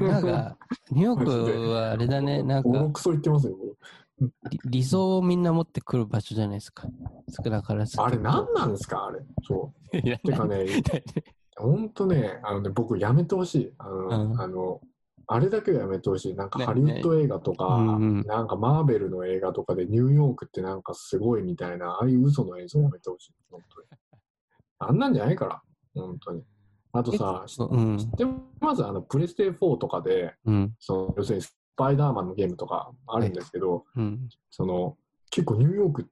う、なんか、ニューヨークはあれだね、[laughs] なんかクソ言ってますよ。僕理理想をみんな持ってくる場所じゃないですか。少なからず。あれ何なんですかあれ。そう。[laughs] いやてかね、ほんとね、あのね、僕やめてほしい。あの、うんあの、あれだけはやめてほしい。なんかねハリウッド映画とか、ねうんうんなんかマーベルの映画とかでニューヨークってなんかすごいみたいな、ああいう嘘の映像やめてほしい。本当に。[laughs] あんなんじゃないから。本当に。あとさ、知うん知ってます？あの、プレステ4とかで、うん。その要するにスパイダーマンのゲームとかあるんですけど、うん。その、結構ニューヨーク、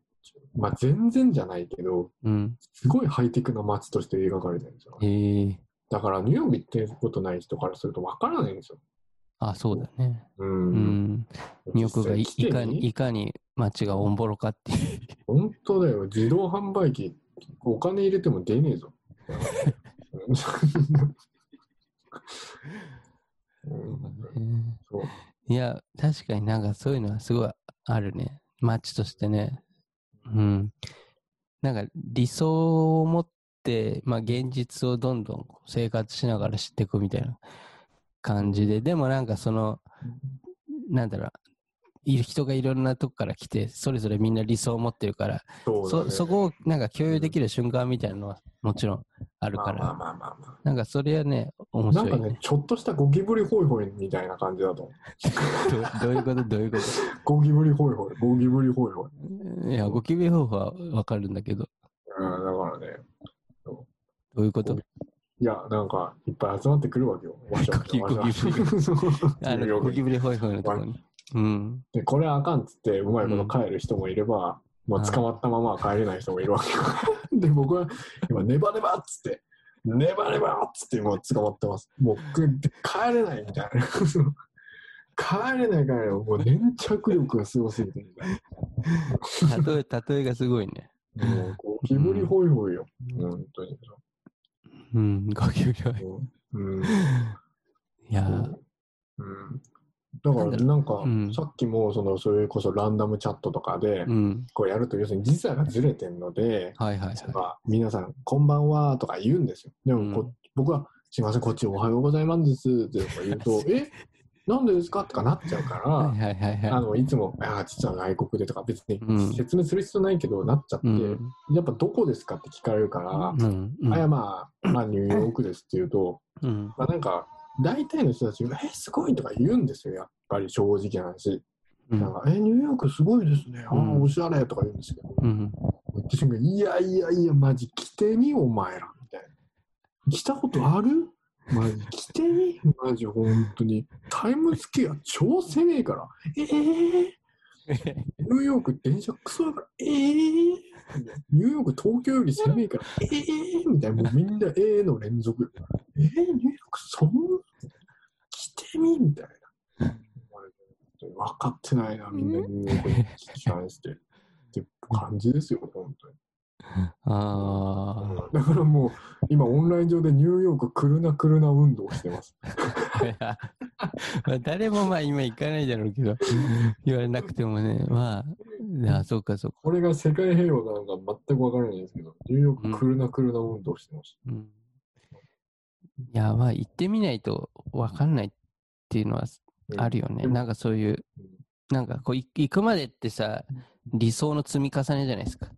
まあ全然じゃないけど、うん。すごいハイテクな街として描かれてるんですよ。ええだからニューヨーク行ってることない人からするとわからないんですよ。あ、そうだね。う。うんん。ニューヨークがいかに、いかに街がオンボロかっていう。本当だよ。自動販売機、お金入れても出ねえぞ。いや、確かになんかそういうのはすごいあるね。街としてね。うん。なんか理想を持って、まあ現実をどんどん生活しながら知っていくみたいな感じで、でもなんかその、なんだろう、人がいろんなとこから来て、それぞれみんな理想を持ってるから、そね。そそこをなんか共有できる瞬間みたいなのはもちろんあるから、なんかそれはね、面あ。なん白いね。かね、ちょっとしたゴキブリホイホイみたいな感じだと。思う。どどういうこと？どういうこゴキブリホイホイ、ゴキブリホイホイ。といや、ゴキブリ方法はわかるんだけど、うん、だからね、どういうこと？いや、なんか、いっぱい集まってくるわけよ。[laughs] わしゃわしゃわしゃゴキブリそう [laughs] あの、ゴキブリホイホイのところに。うん。でこれあかんっつって、うまいこと帰る人もいれば、もう捕まったまま帰れない人もいるわけよ。[laughs] で、僕は今、ネバネバっつって、ネバネバっつってもう捕まってます。もうく帰れないみたいな。帰れない帰れない。もう粘着力がすごすぎて例え、例えがすごいね。な。もうゴキブリホイホイよ。本当に。うん、うん。いや、うん。だからなんかさっきもそのそれこそランダムチャットとかで。こうやると要するに時差がずれてるので、はいはい、皆さん、こんばんはとか言うんですよ。でもこ、僕は、すいません、こっちおはようございますって言うと、えなんでですか？とかなっちゃうかい。ら、はいはいはいはい。あのいつも、あ実は外国でとか、別にうん説明する必要ないけど、なっちゃって、うん。やっぱどこですかって聞かれるから、うん。うんあいやまあ、まあ、ニューヨークですって言うと、うん。まあ、なんか、大体の人たちが、え、すごいとか言うんですよ、やっぱり正直な話。うんなんか、え、ニューヨークすごいですね、ああ、うんおしゃれとか言うんですけど、うん。言った瞬間、いやいやいや、マジ来てみ、お前ら、みたいな。来たことある？マジ来てみ、マジ本当に。タイムズスケア超攻めえから。ええニューヨーク電車クソだから。ええニューヨーク東京より攻めえから。ええみたいな。もうみんなええの連続。ええニューヨークそんな？来てみみたいな。分かってないな、みんなニューヨークに関して。って感じですよ、本当に。あ [laughs] だからもう今オンライン上でニューヨーク来るな来るな運動をしてます。[laughs] あ。いやまあ誰もまあ今行かないだろうけど、[laughs] 言われなくてもね、まあ、いや、そうかそうか。これが世界平和かなんか全くわからないんですけど、ニューヨーク来るな来るな運動をしてましうん。いや、まあ行ってみないとわかんないっていうのはた。あるよね。うんなんかそういう、なんかこうい行くまでってさ、理想の積み重ねじゃないですか。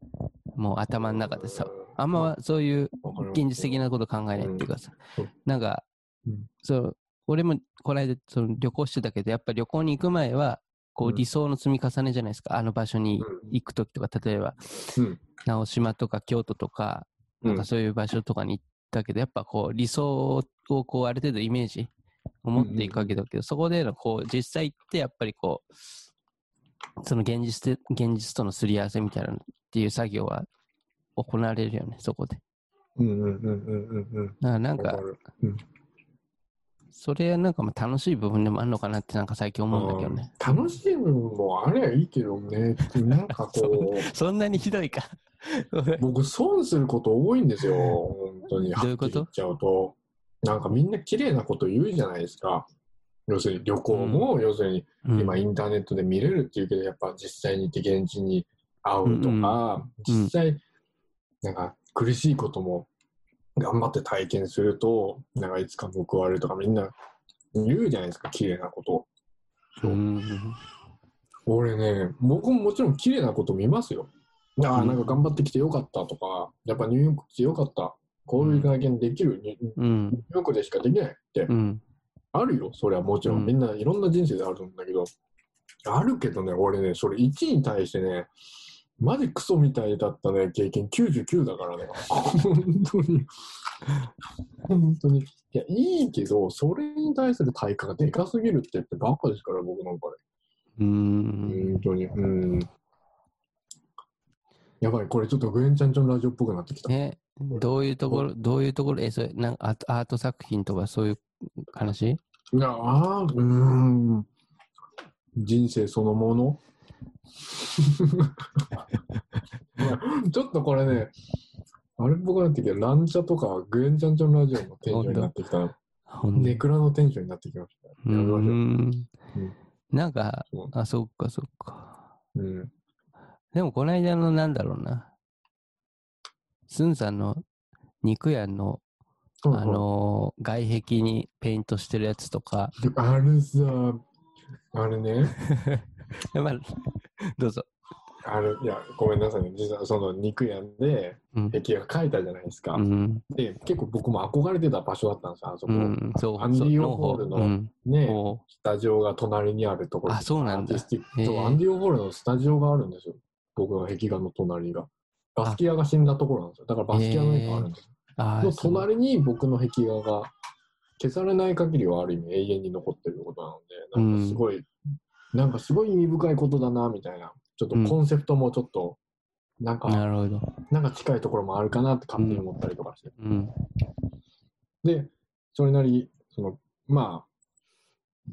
もう頭の中でさ、あんまそういう現実的なこと考えないっていうかさうん、なんかうん、そう、俺もこの間その旅行してたけど、やっぱり旅行に行く前は、こううん。理想の積み重ねじゃないですか。あの場所に行くときとか、例えば、うん。直島とか京都とか、なんかそういう場所とかに行ったけど、やっぱこう理想をこうある程度イメージを持っていくわけだけど、そこでのこう実際行ってやっぱりこう、その現実で現実とのすり合わせみたいなのっていう作業は行われるよね、そこで。うんうんうんうんうんうん。だからなんか、わるそれはなんかまあ楽しい部分でもあるのかなってなんか最近思うんだけどね。うん楽しい部分もあれはいいけどね、なんかこう、[laughs] そんなにひどいか。僕損すること多いんですよ、本当に。どういうこと？言っちゃうと。なんかみんな綺麗なこと言うじゃないですか。要するに旅行も、要するにうん今インターネットで見れるっていうけど、やっぱ実際に行って現地に会うとか、うん実際、なんか苦しいことも頑張って体験すると、なんかいつか報われるとかみんな言うじゃないですか、綺麗なこと。うん。俺ね、僕ももちろん綺麗なこと見ますよ。ああ、うん。なんか頑張ってきてよかったとか、やっぱニューヨーク来てよかった。こういう体験できる、ニュニうんューヨークでしかできないってうん。あるよ、それはもちろん。みんないろんな人生であるんだけど、あるけどね、俺ね、それ1に対してね、マジクソみたいだったね、経験99だからね。本当に。本当に。いや、いいけど、それに対する対価がでかすぎるって言ってバカですから、僕なんかうね。ん本当に。うん。やばい、これちょっとグエンちゃんちょんラジオっぽくなってきた。え、どういうところ、どういうところ、え、それ、なんかアート作品とかそういう話？いや、ああ、うーん。人生そのもの？[laughs] ちょっとこれね、あれっぽくなってきて、ランチャとかグエンちゃんちょんラジオのテンションになってきた。ほんネクラのテンションになってきました。うやめましょう。んうんなんか、あ、そっかそっか。うん。でもこの間のなんだろうな。スンさんの肉屋の、あのー外壁にペイントしてるやつとか、あれさ、あれね、[laughs] まあ、[laughs] どうぞ。あれ、いや、ごめんなさいね。実はその肉屋でうん。壁が描いたじゃないですか。うん。で、結構僕も憧れてた場所だったんですよ、あそこ。うん。そう。アンディオホールのそううん。スタジオが隣にあるところあそうなんだアンディオホールのスタジオがあるんですよ。僕の壁画の隣が。バスキアが死んだところなんですよ。だからバスキアの絵があるんですよ。隣に僕の壁画が消されない限りはある意味永遠に残ってることなので、なんかすごい、なんかすごい意味深いことだな、みたいな。ちょっとコンセプトもちょっと、なんか、なるほど。なんか近いところもあるかなって勝手に思ったりとかして。うん。で、それなり、その、まあ、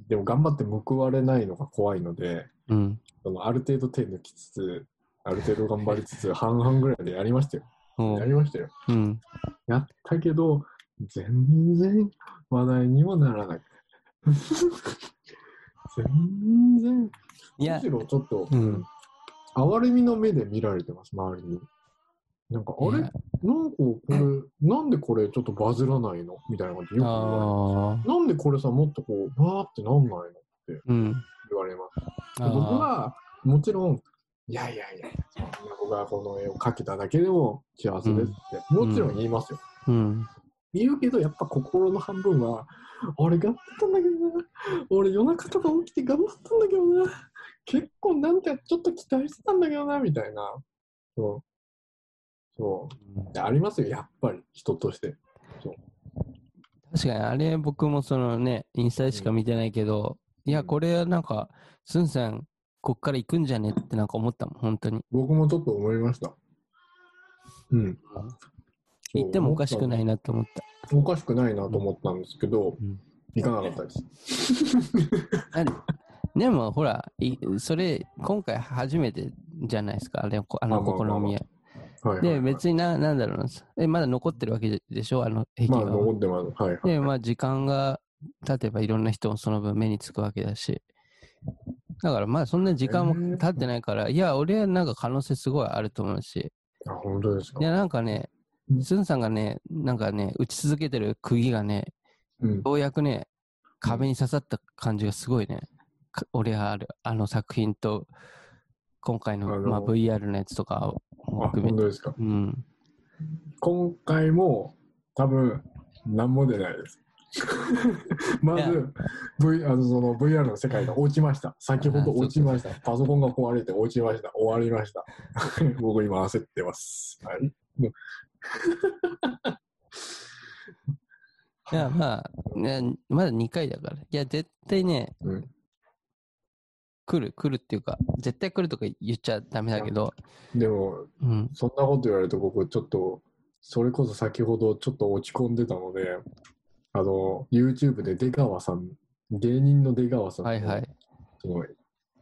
でも頑張って報われないのが怖いので、うん。そのある程度手抜きつつ、ある程度頑張りつつ、[laughs] 半々ぐらいでやりましたよ。やりましたよ。うん。やったけど、全然話題にもならない。[laughs] 全然。むし、ろちょっと、うん哀れみの目で見られてます、周りに。なんか、あれ？なんかこれ、なんでこれちょっとバズらないの？みたいなことよく言われます。なんでこれさ、もっとこう、わーってなんないの？うん。言われます。あー僕は、もちろん、いやいやいや、そんな僕がこの絵を描けただけでも幸せですって、もちろん言いますよ。うん。言うけど、やっぱ心の半分は、俺頑張ったんだけどな。俺夜中とか起きて頑張ったんだけどな。結構なんてちょっと期待してたんだけどな、みたいな。そう。そう。ありますよ、やっぱり、人として。確かに、あれ僕もそのね、インスタでしか見てないけど、いや、これはなんか、スンさん、こっから行くんじゃねってなんか思ったもん、本当に。僕もちょっと思いました。うん。行ってもおかしくないなと思った。おかしくないなと思ったんですけど、うん行かなかったです。[laughs] でも、ほら、いそれ、今回初めてじゃないですか、あれ、こあの試みは。で、別にな、なんだろうな、え、まだ残ってるわけでしょ、あの壁まあ。残ってます。はいはい。で、まあ、時間が経てばいろんな人もその分目につくわけだし。だから、まあ、そんな時間も経ってないから、いや、俺はなんか可能性すごいあると思うし。あ、本当ですか？い。や、なんかねう、んスンさんがね、なんかね、打ち続けてる釘がね、うん。ようやくね、壁に刺さった感じがすごいね。か俺はある、あの作品と、今回の、あのまあ、VR のやつとかをあ、含めて。本当ですか？うん。今回も多分何も出ないです。[laughs] まず、v、あのその VR の世界が落ちました。先ほど落ちました。パソコンが壊れて落ちました。終わりました。[laughs] 僕今焦ってます。はい。いや、まあ、ね、まだ2回だから。いや、絶対ね、うん来る、来るっていうか、絶対来るとか言っちゃダメだけど、でも、うん。そんなこと言われると僕ちょっと、それこそ先ほどちょっと落ち込んでたので、あの、YouTube で出川さん、芸人の出川さんのはいはい。その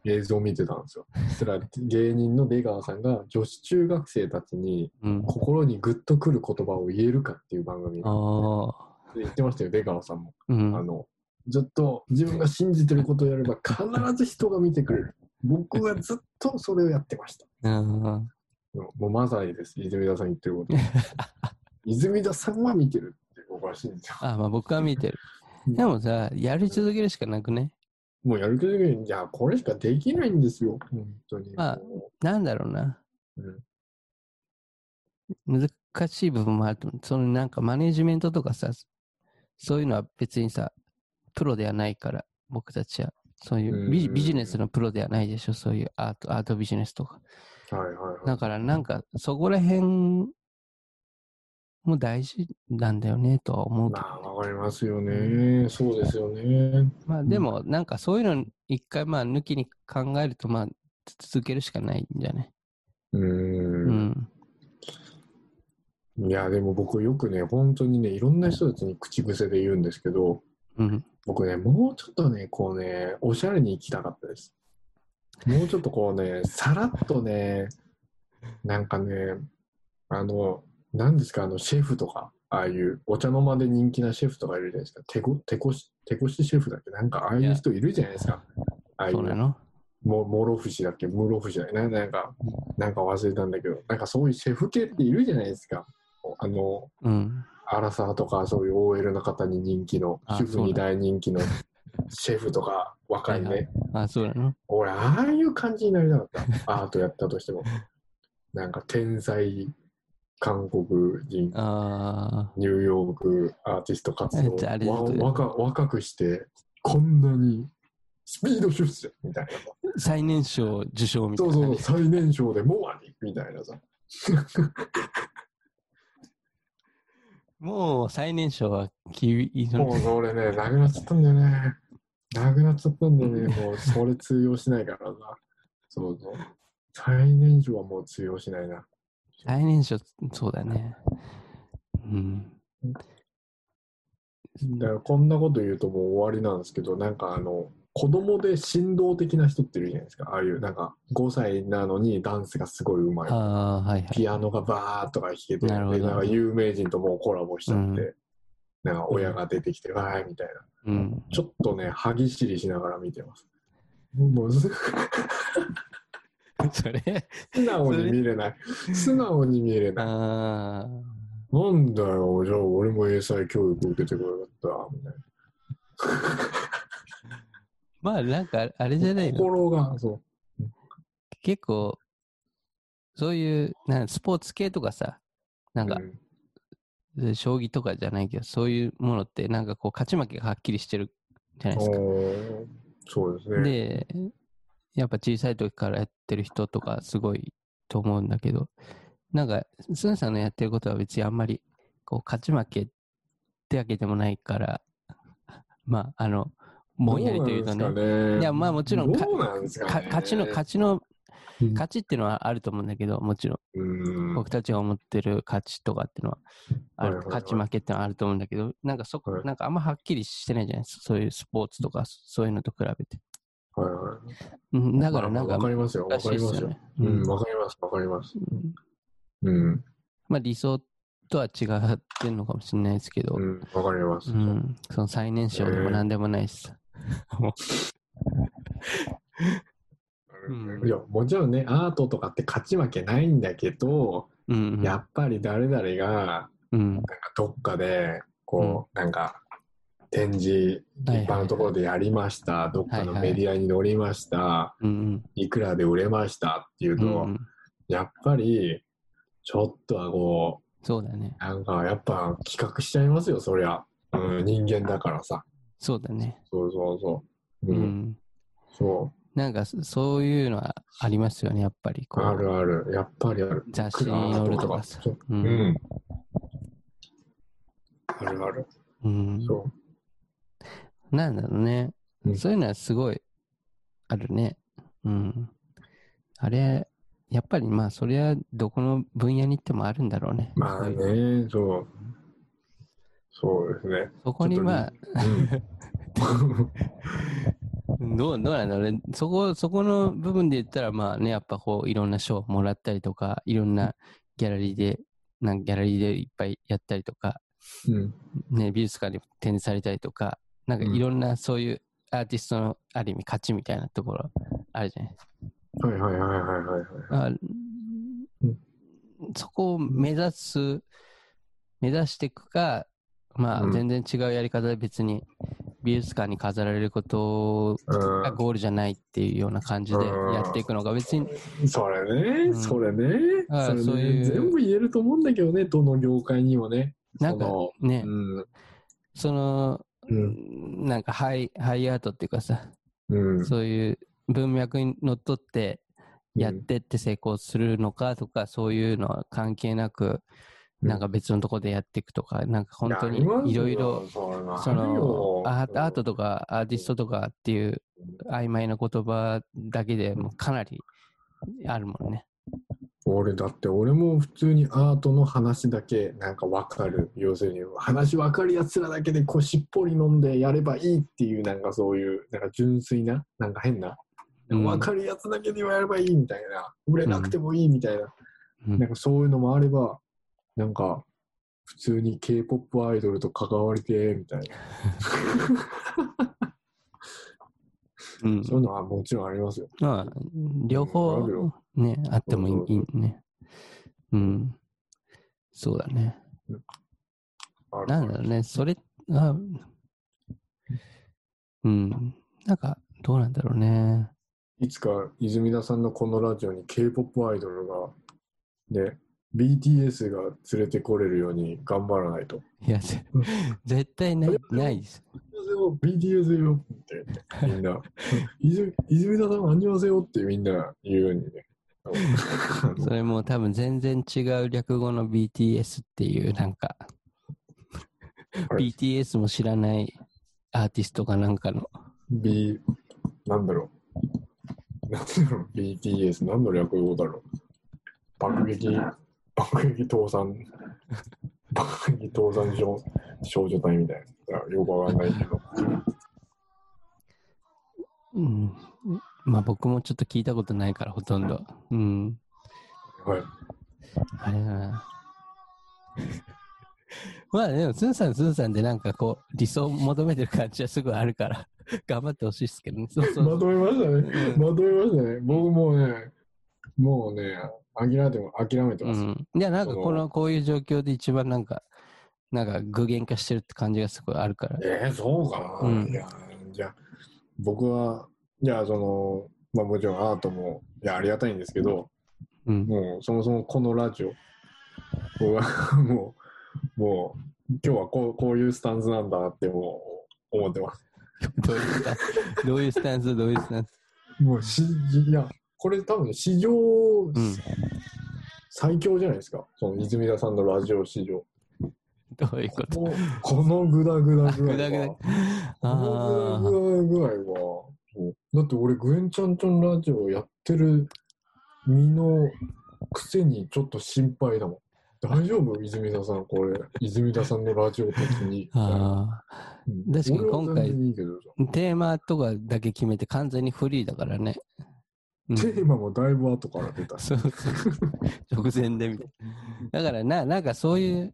映像を見てたんですよ。そしたら芸人の出川さんが女子中学生たちにうん。心にグッとくる言葉を言えるかっていう番組ああ。で言ってましたよ、出川さんも。うん。あの、ずっと自分が信じてることをやれば必ず人が見てくれる。僕はずっとそれをやってました。うん。もうまさにです、泉田さん言ってること。[laughs] 泉田さんは見てるって僕は信じてます。あ、まあ僕は見てる。でもさ、やり続けるしかなくね。もうやる気だけに、いや、これしかできないんですよ、本当に。まあもなんだろうな。う難しい部分もあると思う。そのなんかマネジメントとかさ、そういうのは別にさ、プロではないから、僕たちは。そういうビジネスのプロではないでしょ、そういうアート、アートビジネスとか。はいはいはい。だからなんか、そこら辺も大事なんだよね、とは思うけど。まあ、わかりますよね。そうですよね。まあでも、なんかそういうの一回まあ抜きに考えると、まあ続けるしかないんじゃない？う。うんん。いや、でも僕よくね、本当にね、いろんな人たちに口癖で言うんですけど、うん。僕ね、もうちょっとね、こうね、おしゃれに行きたかったです。もうちょっとこうね、さらっとね、なんかね、あの、何ですか、あの、シェフとか、ああいうお茶の間で人気なシェフとかいるじゃないですか。手こ手こし、手こしシェフだっけ？なんかああいう人いるじゃないですか。ああいう、そうなの？も諸節だっけ？室節だっけ？ななんか、なんか忘れたんだけど、なんかそういうシェフ系っているじゃないですか。あの、うん。アラサーとかそういう OL の方に人気の、あ主婦に大人気のシェフとか若いね。はいあ、そうなの俺、ああいう感じになりたかった。アートやったとしても。なんか天才韓国人、あニューヨークアーティスト活動若若くして、こんなにスピード出世みたいな最年少受賞みたいなね。そうそう、最年少でモアにみたいなさ。もう最年少はきいもうそれね、なくなっちゃったんだよね。なくなっちゃったんだよね。もうそれ通用しないからさ。そうそう。最年少はもう通用しないな。最年少、そうだね。うん。だからこんなこと言うともう終わりなんですけど、なんかあの、子供で振動的な人っているじゃないですか。ああいう、なんか5歳なのにダンスがすごい上手い。ああ、はいはい。ピアノがバーッとか弾けて、でななんか有名人ともうコラボしちゃって、うなんか親が出てきて、わーいみたいな。うん。ちょっとね、歯ぎしりしながら見てます。もうす [laughs] それ、素直に見れない。素直に見れない。ああ、なんだよ、じゃあ俺も英才教育受けてくれよかった、みたい [laughs] まあなんかあれじゃなな。いの？心が、そ結構、そういう、なんスポーツ系とかさ、なう。んかう、ん将棋とかじゃないけど、そういうものって、なんかこう、勝ち負けがはっきりしてるじゃないですか。そうですね。で、やっぱ小さい時からやってる人とかすごいと思うんだけど、なんか、スンさんのやってることは別にあんまり、こう、勝ち負けってわけでもないから、[laughs] まあ、あの、ぼんやりというとね、ね。いやまあもちろんね。か勝ちの、勝ちの、うん。勝ちっていうのはあると思うんだけど、もちろん、うん。僕たちが思ってる勝ちとかっていうのは、ある勝ち負けってのはあると思うんだけど、なんかそこ、はい。なんかあんまはっきりしてないじゃないですか。そういうスポーツとか、そういうのと比べて。はいはい。うんだからなんか、わかりますよ。わかりますよ。ううんん、わかります。わかります。うんうん。まあ理想とは違ってんのかもしれないですけど、うん、わかります。うん、その最年少でも何でもないしさ。も [laughs] うんいや、もちろんね、アートとかって勝ち負けないんだけど、ううん、やっぱり誰々が、うん、なんかどっかで、こう、なんか、展示、はいはい一般のところでやりました、どっかのメディアに載りました、うん、いくらで売れましたっていううん、と、うん、やっぱり、ちょっとはこそうだね。う、なんかやっぱ企画しちゃいますよ、そりゃ。うん、人間だからさ。そうだね。そうそうそう。ううん、ん。そなんかそそういうのはありますよね、やっぱり。う。こうあるある。やっぱりある。雑誌に載るとかさそうううんん。あるある。うん。そなんだろうね、うんそういうのはすごいあるね。うん。あれ、やっぱりまあ、それはどこの分野に行ってもあるんだろうね。う。まあそういうね、そう。そうですね。そこにまあ、うん、[laughs] どう、どうなんだろうね。そこ、そこの部分で言ったら、まあね、やっぱこう、いろんな賞もらったりとか、いろんなギャラリーで、なんかギャラリーでいっぱいやったりとか、うん。ね、美術館で展示されたりとか、なんかいろんなそういうアーティストのある意味価値みたいなところあるじゃないですか。はいはいはいはいはいはい。あそこを目指す、目指していくか、まうん。あ全然違うやり方で別に美術館に飾られることうん。がゴールじゃないっていうような感じでやっていくのが別に、それね、うん。それね。それね。そういう全部言えると思うんだけどね、どの業界にもね。なんかそね、のその、うん。なんかハイ、ハイアートっていうかさ、うん。うん。そういう文脈にのっとってやってって成功するのかとか、そういうのは関係なく、なんか別のとこでやっていくとか、なんか本当にいろいろ、そのアートとかアーティストとかっていう曖昧な言葉だけでもうかなりあるもんね。俺だって俺も普通にアートの話だけなんか分かる。要するに話分かるやつらだけでこうしっぽり飲んでやればいいっていうなんかそういうなんか純粋ななんか変な、うん。分かるやつだけでやればいいみたいな。売れなくてもいいみたいな、うん。なんかそういうのもあればなんか普通に k p o p アイドルと関わりてみたいな [laughs] うんそういうのはもちろんありますよ。まあ、両あ方ね、あってもいいね。うん。そうだね。なんだろうね、それは、うん。なんか、どうなんだろうね。いつか泉田さんのこのラジオに K-POP アイドルが、ね、BTS が連れてこれるように頑張らないと。いや、ぜ絶対ない、ないです。BTS よってみんな。[laughs] 泉泉田さん、アンニョンハセヨってみんな言うようにね。[laughs] それも多分全然違う略語の BTS っていう、なんか、はい BTS も知らないアーティストかなんかの、B、なんだろう。なんだろう、BTS、何の略語だろう。爆撃、爆撃倒産、爆撃倒産症、少女隊みたいな。よくわかんないけど。うん。まあ僕もちょっと聞いたことないから、ほとんど。うん。はい。あれだな。まあでも、スンさん、スンさんでなんかこう、理想を求めてる感じはすぐあるから、頑張ってほしいですけどね。そうそうまと [laughs] めましたね。うんまとめましたね。僕もうね、もうね、諦めても諦めてます。うん。いや、なんかこの、こういう状況で一番なんか、なんか具現化してるって感じがすごいあるから。えー、そうかな。うんいや、じゃあ、僕は、じゃあ、その、まあもちろんアートも、いや、ありがたいんですけど、うん。もう、そもそもこのラジオ、僕は [laughs] もう、もう、今日はこうこういうスタンスなんだってもう思ってます。[laughs] どういうスタンス？どういうスタンス？どういうスタンス？もうし、いや、これ多分史上、ん最強じゃないですか。その泉田さんのラジオ史上。どういうこと？このグダグダ具合は。このあグダグダ具合は。だって俺、グエンちゃんちゃんラジオやってる身のくせにちょっと心配だもん。大丈夫？泉田さん、これ。泉田さんのラジオ的に。[laughs] あ。あうん確かに今回。テーマとかだけ決めて完全にフリーだからね。うんテーマもだいぶ後から出たし。そうそう。直前でみたいな。[laughs] だからな、なんかそういう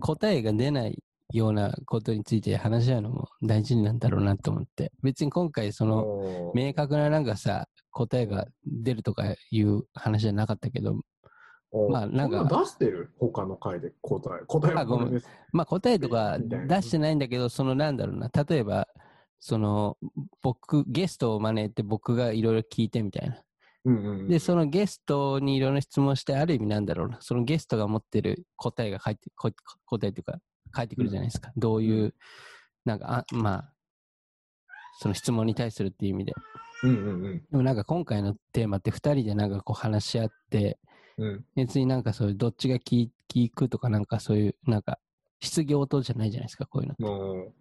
答えが出ないようなことについて話し合うのも大事なんだろうなと思って。別に今回そのの明確ななんかさ、答えが出るとかいう話じゃなかったけど、まあなんかそ出してる？他の回で答え。答えはあ。まあ答えとか出してないんだけど、そのなんだろうな、例えば、その僕、ゲストを招いて僕がいろいろ聞いてみたいな。うんうんうんで、そのゲストにいろんな質問して、ある意味なんだろうな、そのゲストが持ってる答えが返って、こ答えというか、返ってくるじゃないですか。どういう、なんか、あまあ、その質問に対するっていう意味で。うんうんでもなんか今回のテーマって2人でなんかこう話し合って、うん。うん別になんかそういうどっちが聞聞くとかなんかそういうなんか質疑応答じゃないじゃないですか、こういうのって。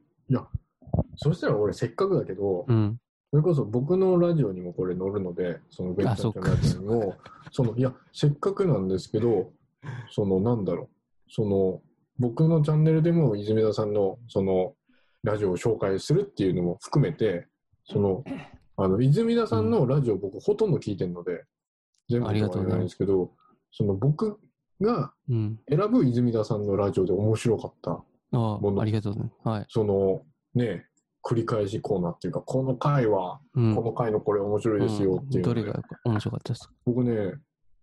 そしたら俺せっかくだけど、うん。それこそ僕のラジオにもこれ載るので、そのベッチャーのラジオにも、そのいや、せっかくなんですけど、そのなんだろう、その僕のチャンネルでも泉田さんのそのラジオを紹介するっていうのも含めて、そのあの泉田さんのラジオ僕ほとんど聞いてるので、全部ありがとうございますとは言えないんですけど、その僕がうん。選ぶ泉田さんのラジオで面白かった、あものあ、ありがとう。はい。そのね、繰り返しコーナーっていうか、この回はうん。この回のこれ面白いですよっていうどれが面白かったですか？僕ね、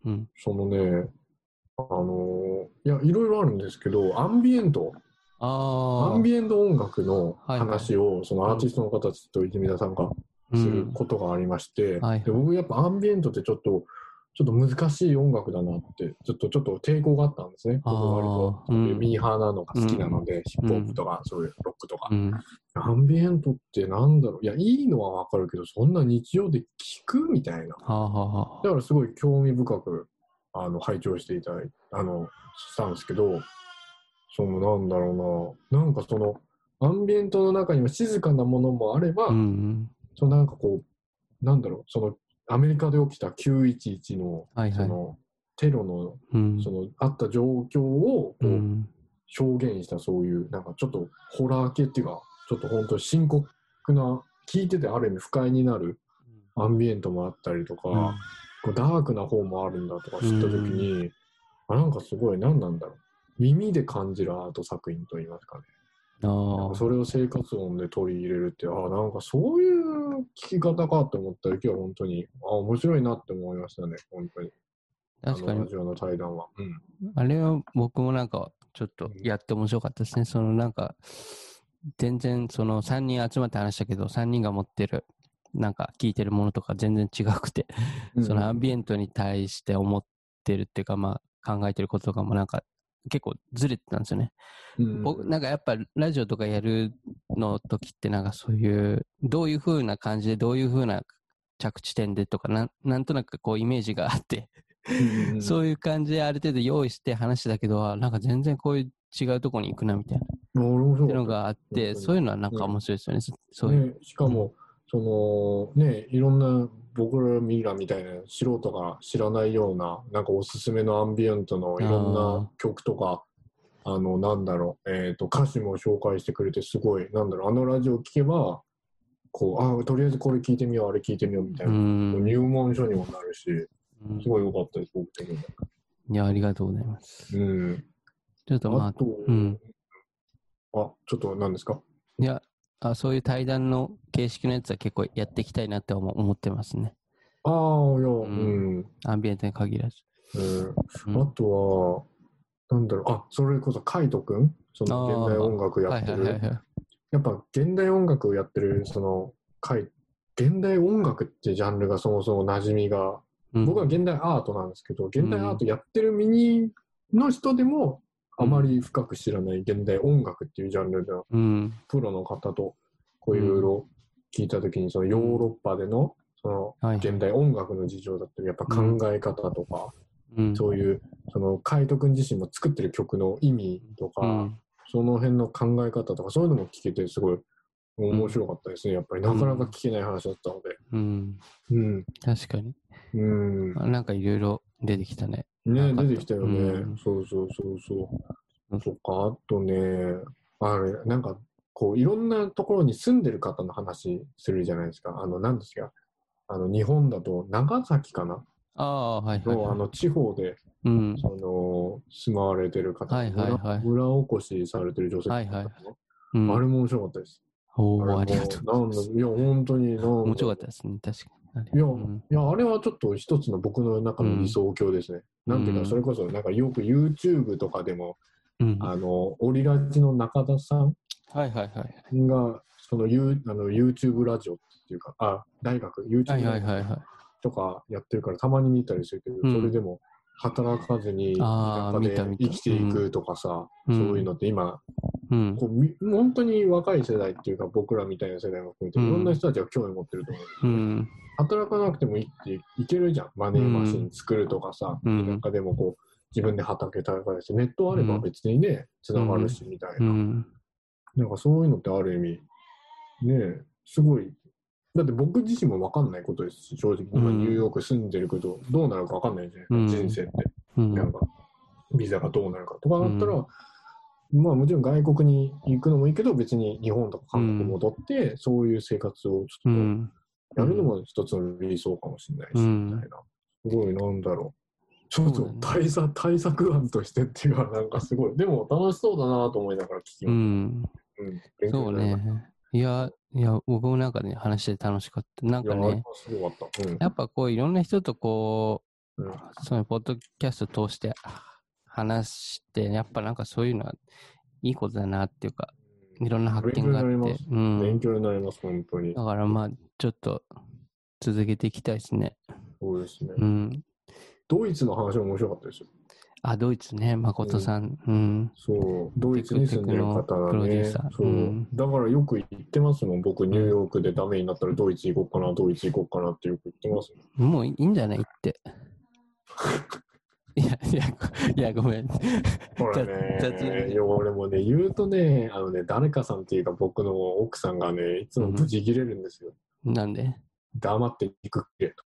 うん。そのね、あのーいや、いろいろあるんですけど、アンビエント、ああ。アンビエント音楽のはいはい。話を、そのアーティストの方たちと泉田さんがすることがありまして、はい。で僕やっぱアンビエントってちょっと、ちょっと難しい音楽だなって、ちょっとちょっと抵抗があったんですね。僕割とうんミーハーなのが好きなので、ヒップホップとか、そういうロックとかう。ん。アンビエントってなんだろういや、いいのはわかるけど、そんな日常で聞くみたいな。だからすごい興味深く、あの、拝聴していただいあの、したんですけど、その、なんだろうな、なんかその、アンビエントの中には静かなものもあれば、あ。うん。そのなんかこう、なんだろう、その、アメリカで起きた911の、はいはいその、テロの、うん。その、あった状況を、こう、うん。表現したそういう、なんかちょっとホラー系っていうか、ちょっと本当に深刻な、聞いててある意味不快になるアンビエントもあったりとか、うんこうダークな方もあるんだとか知ったときに、あなんかすごい何なんだろう。耳で感じるアート作品といいますかね。あかそれを生活音で取り入れるって、あなんかそういう聞き方かと思ったら、今日は本当に、あ面白いなって思いましたね、本当に。あ。確かにラ、ジオの対談は。うん。あれは僕もなんか、ちょっとやって面白かったですね。そのなんか、全然その3人集まって話したけど、3人が持ってる、なんか聞いてるものとか全然違くて、そのアンビエントに対して思ってるっていうか、まあ考えてることとかもなんか結構ずれてたんですよね。うん。僕なんかやっぱラジオとかやるの時ってなんかそういうどういう風な感じでどういう風な着地点でとかなんなんとなくこうイメージがあって、[laughs] そういう感じである程度用意して話してたけどあなんか全然こういう違うとこに行くなみたいな。っ俺もそうていうのがあってそういうのはなんか面白いですよね、そそういう、ね、しかも、そのねいろんな僕らミラみたいな素人が知らないようななんかおすすめのアンビエントのいろんな曲とかあの、なんだろう、えっ、と、歌詞も紹介してくれて、すごい、なんだろう、あのラジオ聞けば、こう、あとりあえずこれ聞いてみよう、あれ聞いてみようみたいうな、ん。入門書にもなるし、うんすごい良かったです、僕的には。いや、ありがとうございます。うん。ちょっとまあ、あと、うん。あ、ちょっと何ですか？いや、あそういう対談の形式のやつは結構やっていきたいなって思思ってますね。ああ、いや、んうん。アンビエントに限らず。うんうんあとは、なんだろう、あ、それこそカイトくん？その現代音楽やはいってる。はいはいはい。やっぱ現代音楽をやってる、その、カイ、現代音楽ってジャンルがそもそも馴染みが、うん僕は現代アートなんですけど、現代アートやってる身の人でも、あまり深く知らない現代音楽っていうジャンルのうん。プロの方と、こういろいろ聞いたときに、そのヨーロッパでの、その現代音楽の事情だったり、やっぱ考え方とか、うん。そういう、その、カイト君自身も作ってる曲の意味とか、うん。その辺の考え方とか、そういうのも聞けて、すごい面白かったですね。やっぱりなかなか聞けない話だったので。うん。うん。確かに。うん。あなんかいろいろ出てきたね。ね、出てきたよね。うんそうそうそうそうう。んそっか、あとね、あれ、なんか、こう、いろんなところに住んでる方の話するじゃないですか。あの、なんですか。あの、日本だと、長崎かな？ああ、はいはい、はい。の、地方で、うん。その、住まわれてる方、はいはいはい村村おこしされてる女性はいはいうん、あれも面白かったです。おーありがとうございます。いや、本当に、面白かったですね、確かに。いや、うんいや、あれはちょっと一つの僕の中の理想郷ですね。なんていうか、うんそれこそ、なんかよく YouTube とかでも、うん。あの、オリラジの中田さんはいはいはい。が、その、ユーあの YouTube ラジオっていうか、あ、大学、はい YouTube はいはいはい。とかやってるから、たまに見たりするけど、うんそれでも、働かずに、生きていくとかさ、うんそういうのって今、うん。こうみ本当に若い世代っていうか、僕らみたいな世代も含めて、うんいろんな人たちが興味持ってると思う。うん。働かなくてもいいっていけるじゃん。マネーマシン作るとかさ、うんなんかでもこう、自分で畑耕して、ネットあれば別にね、つながるし、みたいうな。ん。なんかそういうのってある意味、ねえ、すごい。だって僕自身も分かんないことですし、正直、今うんニューヨーク住んでるけど、どうなるか分かんないじゃないうんですか、人生って。うん。なんか、ビザがどうなるかとかだったら、まあもちろん外国に行くのもいいけど、別に日本とか韓国戻って、そういう生活をちょっうん。とやるのも一つの理想かもしれないし、うんみたいな。すごい、なんだろう。ちょっと対策、対策案としてっていうか、なんかすごい。でも楽しそうだなと思いながら聞きうまん。す。うん。勉強そうね。いや、いや、僕もなんかね、話してて楽しかった。なんかね。やっぱこういろんな人とこう、うんそのポッドキャスト通して話して、やっぱなんかそういうのはいいことだなっていうか、いろんな発見があって勉強になります。うん。勉強になります、本当にだ。からまあ、ちょっと続けていきたいですね。そうですね。うん。ドイツの話も面白かったですよ。あ、ドイツね、誠さん。うん。そう、ドイツに住んでる方がね。そううん。だからよく言ってますもん。僕、ニューヨークでダメになったらドイツ行こうかな、ドイツ行こうかなってよく言ってますもん。もういいんじゃないって。いや、いや、いや、ごめん。ほらねいや俺もね、言うとね、あのね、誰かさんっていうか僕の奥さんがね、いつもブチ切れるんですよ。なんで？黙って肉切れと。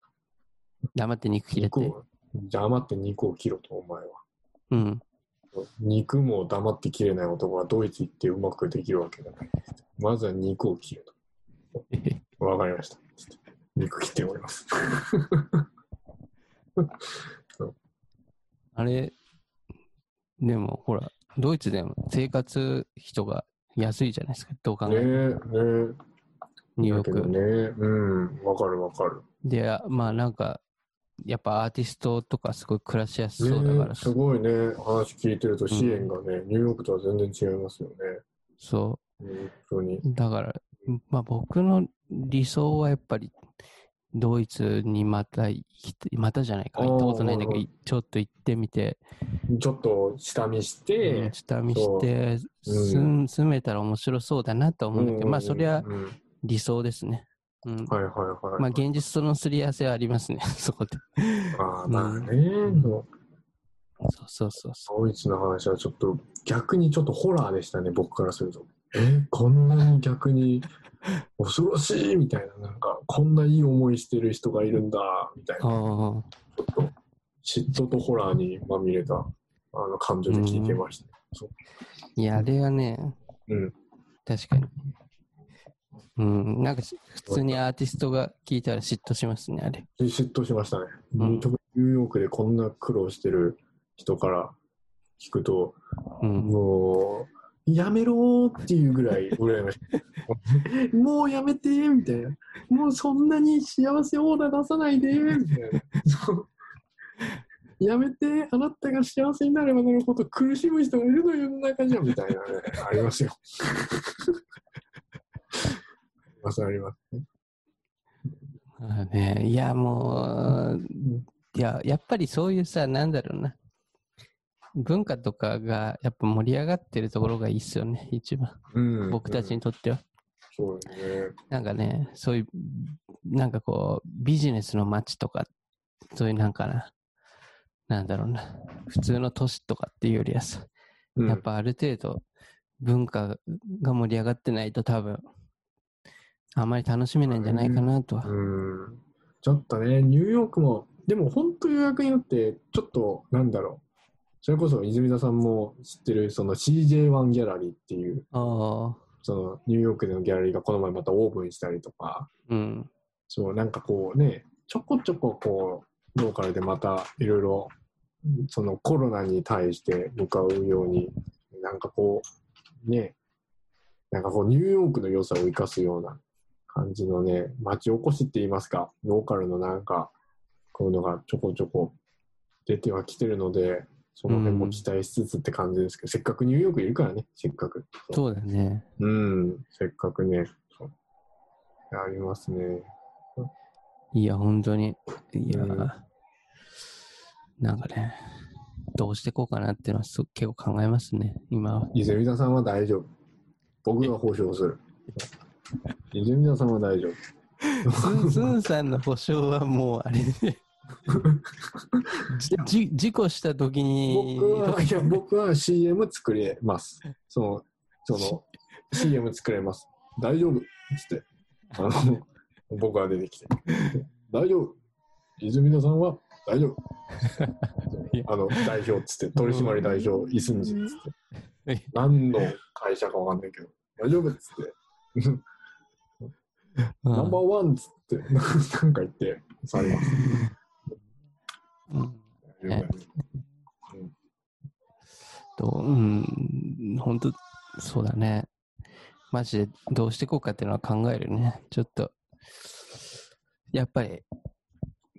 黙って肉切れて。肉を、黙って肉を切ろと、お前は。うん。肉も黙って切れない男はドイツ行ってうまくできるわけだない。まずは肉を切ると。[laughs] わかりました。肉切っております。[laughs] あれ、でもほら、ドイツでも生活費とか安いじゃないですか。どう考ねえ、えても。ねえ。ニューヨーク。ね、うん、わかるわかる。で、まあなんか、やっぱアーティストとかすごい暮らしやすそうだから。ねえ、すごいね、話聞いてると支援がね、ニューヨークとは全然違いますよね。そ本当に。う。だから、まあ僕の理想はやっぱり、ドイツにまた行きたまたじゃないか、行ったことないんだけど、ちょっと行ってみて、ちょっと下見して。うん、下見して、そう。住うん。住めたら面白そうだなと思うんだけど、まあそれはうんうん。理想ですね。うん。はいはいはい。まあ現実とのすり合わせはありますね、[laughs] そこで。ああ、まあね、そうそうそうそうそドイツの話はちょっと逆にちょっとホラーでしたね、僕からすると。えこんなに逆に恐ろしいみたいな、なんか、こんないい思いしてる人がいるんだ、みたいうな。ちょっと嫉妬とホラーにまみれたあの感情で聞いてました。そういや、あれはね、うん。確かに。うん、なんかし普通にアーティストが聞いたら嫉妬しますね、あれ。で嫉妬しましたね。うん特にニューヨークでこんな苦労してる人から聞くと、うん。もう、やめろーっていうぐらい羨ましい。[laughs] もうやめてーみたいな。もうそんなに幸せオーラ出さないでーみたいな。[laughs] やめて、あなたが幸せになればなるほど苦しむ人がいるの世の中じゃんみたいなね、ありますよ。[laughs] ます、あります。あね、いや、もう、いや、やっぱりそういうさ、なんだろうな。文化とかがやっぱ盛り上がってるところがいいっすよね、一番。うん僕たちにとっては。そうですね。なんかね、そういう、なんかこう、ビジネスの街とか、そういうなんかな、なんだろうな、普通の都市とかっていうよりはさ、うんやっぱある程度文化が盛り上がってないと多分、あまり楽しめないんじゃないかなとは。うんちょっとね、ニューヨークも、でも本当予約によって、ちょっと、なんだろう。それこそ泉田さんも知ってる、その CJ1 ギャラリーっていう、ああ、そのニューヨークでのギャラリーがこの前またオープンしたりとか、うん。そう、なんかこうね、ちょこちょここう、ローカルでまたいろいろ、そのコロナに対して向かうように、なんかこう、ね、なんかこうニューヨークの良さを生かすような感じのね、町おこしって言いますか、ローカルのなんか、こういうのがちょこちょこ出てはきてるので、その辺も期待しつつって感じですけど、せっかくニューヨークいるからね、せっかく。そうだね。うん、せっかくね、ありますね。いや、本当に。いや、うんなんかね、どうしていこうかなっていうのはす結構考えますね、今は。泉田さんは大丈夫。僕が保証する。[laughs] 泉田さんは大丈夫。スンさんの保証はもうあれで、[laughs] じじ事故した時に、僕は、いや、僕は CM 作れます。その、その、CM 作れます。大丈夫っつって。あの、[laughs] 僕が出てきて。大丈夫。泉田さんは大丈夫。あの、代表っつって、取締代表、イスンジっつって。何の会社かわかんないけど、大丈夫っつって。うんナンバーワンっつって、[laughs] なんか言って、されます。うんと、うん、本当そうだね。マジでどうしていこうかっていうのは考えるね。ちょっと、やっぱり、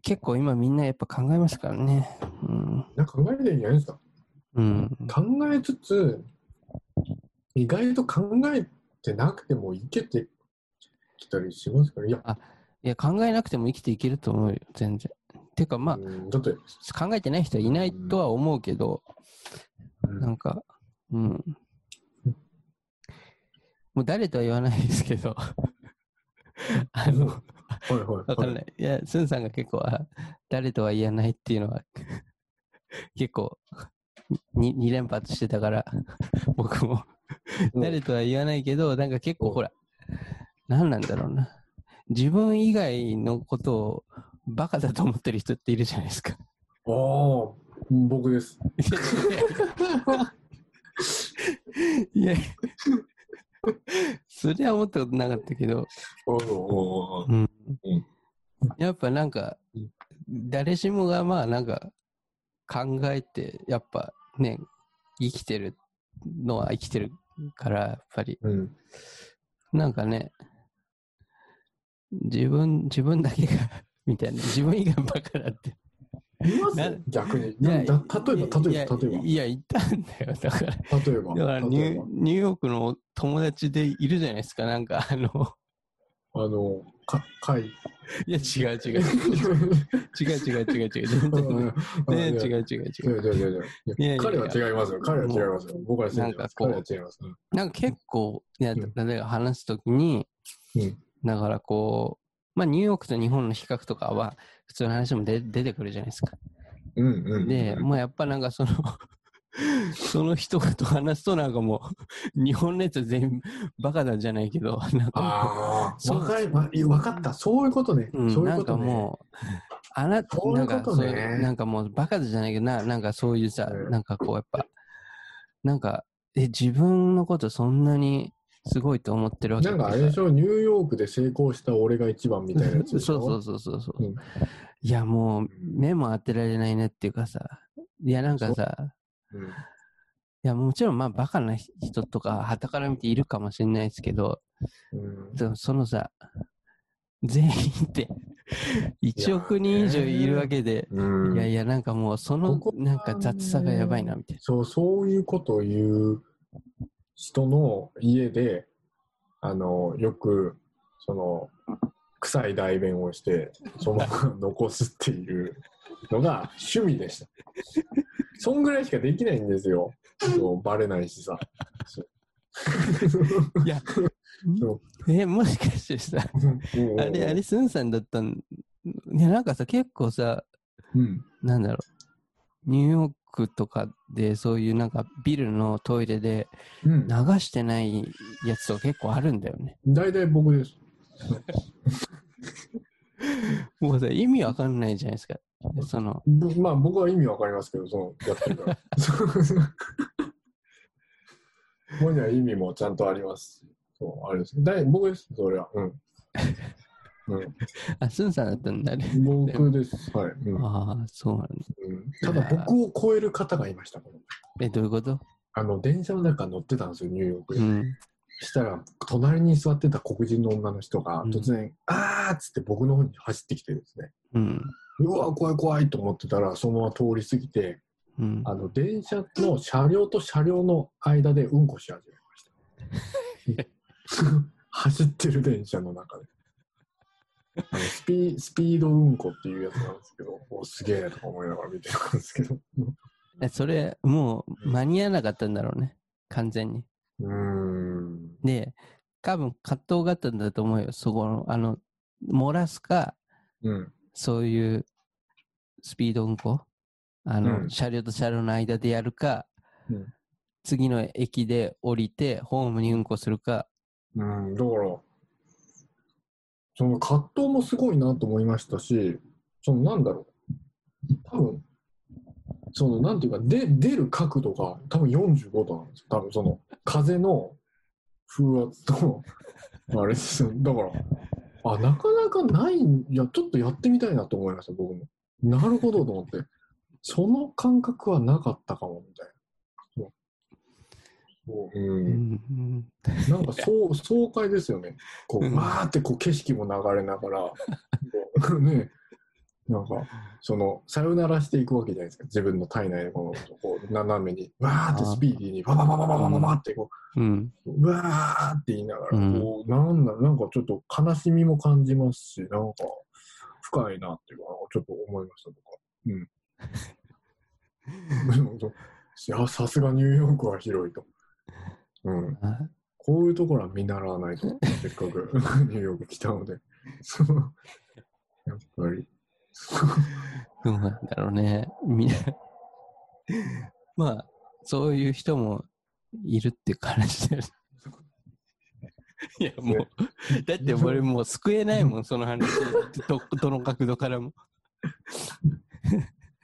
結構今みんなやっぱ考えますからね。うん。なんか考えてるんじゃないですか。うん。考えつつ、意外と考えてなくてもいけてきたりしますから、いや、いや、考えなくても生きていけると思うよ、全然。てか、まあ、うんだって、考えてない人はいないとは思うけど、うんなんか、うん。もう誰とは言わないですけど、[laughs] あの、はいはい。わかんない。いや、スンさんが結構、あ誰とは言えないっていうのは、[laughs] 結構、に2連発してたから、僕も、うん [laughs] 誰とは言わないけど、なんか結構うんほら、何なんだろうな。自分以外のことをバカだと思ってる人っているじゃないですか。ああ、僕です。いや、それは思ったことなかったけど、おうんうんやっぱなんかうん、誰しもがまあなんか考えて、やっぱね、生きてるのは生きてるから、やっぱり、うん。なんかね、自分、自分だけが、[laughs] みたいな、自分以外バカだって。います？な逆に。例えば、例えば、いや例えいや、いたんだよ。だから、ば、例えば。だからニュニューヨークの友達でいるじゃないですか、なんかあの、あの、か、会。いや、違う違う。違う違う違う違う。全然うん全然違う違う違違う。う違う違う違ういやいや彼は違いますよ。彼は違いますよ。僕は信じます。彼は違います。うんなんか結構、いや、うん例えば話すときに、うんだからこう、まあニューヨークと日本の比較とかは、普通の話もで出てくるじゃないですか。うんうん。で、まあやっぱなんかその、その人と話すとなんかもう、日本のやつは全員バカなんじゃないけど、なんかもうああ、そうわかり、わわかった。そういうことね。うん、そういなかうんことね。もう、あなた、そういうなんか、ことねそういう、なんかもうバカじゃないけどな、なんかそういうさ、うんなんかこうやっぱ、なんか、え、自分のことそんなにすごいと思ってるわけなんかあれでしょ、ニューヨークで成功した俺が一番みたいなやつ。[laughs] そうそうそうそうそう。うん。いや、もう、目も当てられないねっていうかさ、いや、なんかさ、う。ん。いや、もちろん、まあ、バカな人とか、旗から見ているかもしれないですけど、うん。でもそのさ、全員って、[laughs] 1億人以上いるわけで、うん。いやいや、なんかもう、そのなんか雑さがやばいな、みたいそう、そういうことを言う人の家で、あの、よく、その、臭い代弁をして、そのまま [laughs] 残すっていうのが趣味でした。そんぐらいしかできないんですよ。そうバレないしさ。いや [laughs] そ、[laughs] え、もしかしてさ、うんあれ、あれ、スンさんだったん、いや、なんかさ、結構さ、うん。なんだろう、ニューヨークとかで、そういうなんかビルのトイレでうん。流してないやつとか結構あるんだよね。大体僕です。もうさ、意味わかんないじゃないですか。その、ぼまあ僕は意味わかりますけど、そのやってるから。[laughs] ここには意味もちゃんとあります。そう、あれです。だい僕です、それは。うん。うん、[laughs] あ、スンさんだったんだね。僕です。はい、うんああ、そうなんだ。うん。ただ僕を超える方がいました。え、どういうこと？あの、電車の中乗ってたんですよ、ニューヨークで。うん。したら、隣に座ってた黒人の女の人がうん突然、あーっつって僕の方に走ってきてですね。うん。うわ、怖い怖いと思ってたら、そのまま通り過ぎて、うん。あの電車の車両と車両の間でうんこし始めました。[laughs] [laughs] 走ってる電車の中で。あのスピスピードうんこっていうやつなんですけど、おすげえとか思いながら見てたんですけど。えそれ、もう間に合わなかったんだろうね。完全に。うーん。で、多分葛藤があったんだと思うよ。そこの、あの、漏らすか、うん。そういうスピード運行あの、うん車両と車両の間でやるか、うん次の駅で降りてホームに運行するか、うん、だから、その葛藤もすごいなと思いましたし、そのなんだろう、多分そのなんていうか、で出る角度が多分45度なんですよ。多分その風の風圧と、あれですよ。だから、あ、なかなかないん、いや、ちょっとやってみたいなと思いました、僕も。なるほどと思って。その感覚はなかったかも、みたいな。そうそううんうんなんかそう [laughs] 爽快ですよね。こう、うんわーってこう景色も流れながら、こう [laughs] ね、なんか、その、さよならしていくわけじゃないですか。自分の体内のものと、こう、斜めに、わーってスピーディーに、ババババババババって、こうん。う、うわーって言いながら、うんこう、なんだろう、なんかちょっと悲しみも感じますし、なんか、深いなっていうか、ちょっと思いました、僕は。うん。[laughs] さすがニューヨークは広いと。うん。あこういうところは見習わないと、[laughs] せっかく [laughs] ニューヨーク来たので。そ [laughs] うやっぱり。どうなんだろうね。みんな、まあ、そういう人もいるっていう話だよね。いや、もう、だって俺もう救えないもん、その話。ど、どの角度からも。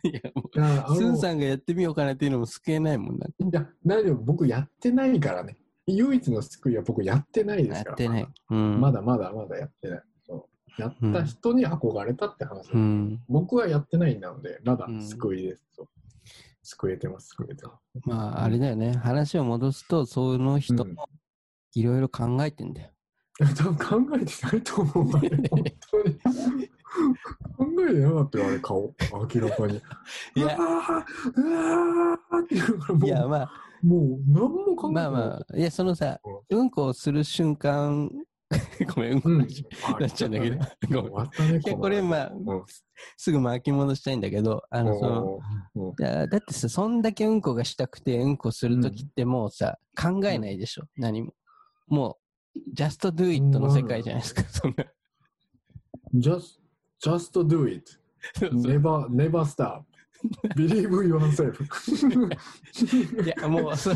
いや、もう、スンの、さんがやってみようかなっていうのも救えないもんな。いや、大丈夫。僕やってないからね。唯一の救いは僕やってないですから。やってない。うん。まだまだまだやってない。そうやった人に憧れたって話、うん。僕はやってないんなので、まだ救いです。そう救えてます、救えてます。まあ、あれだよね。話を戻すと、その人うんもいろいろ考えてんだよ。多 [laughs] 分考えてないと思う。[laughs] 本当に。考えてなかったよ、あれ顔。明らかに。いやうわーうわーって言うからもう、いや、まあ、もう何も考えてない。まあまあ、いや、そのさ、うんこをする瞬間、[laughs] ごめん、うんこうん。なっちゃうんだけど、ごめん。いや、これ、まあ、うんすぐ巻き戻したいんだけど、あの、その、だってさ、そんだけうんこがしたくてうんこするときってもうさ、考えないでしょ、何も。もう、just do it の世界じゃないですか、そんな。just, just do it. never, never stop. Believe yourself. [laughs] いや、もう、そ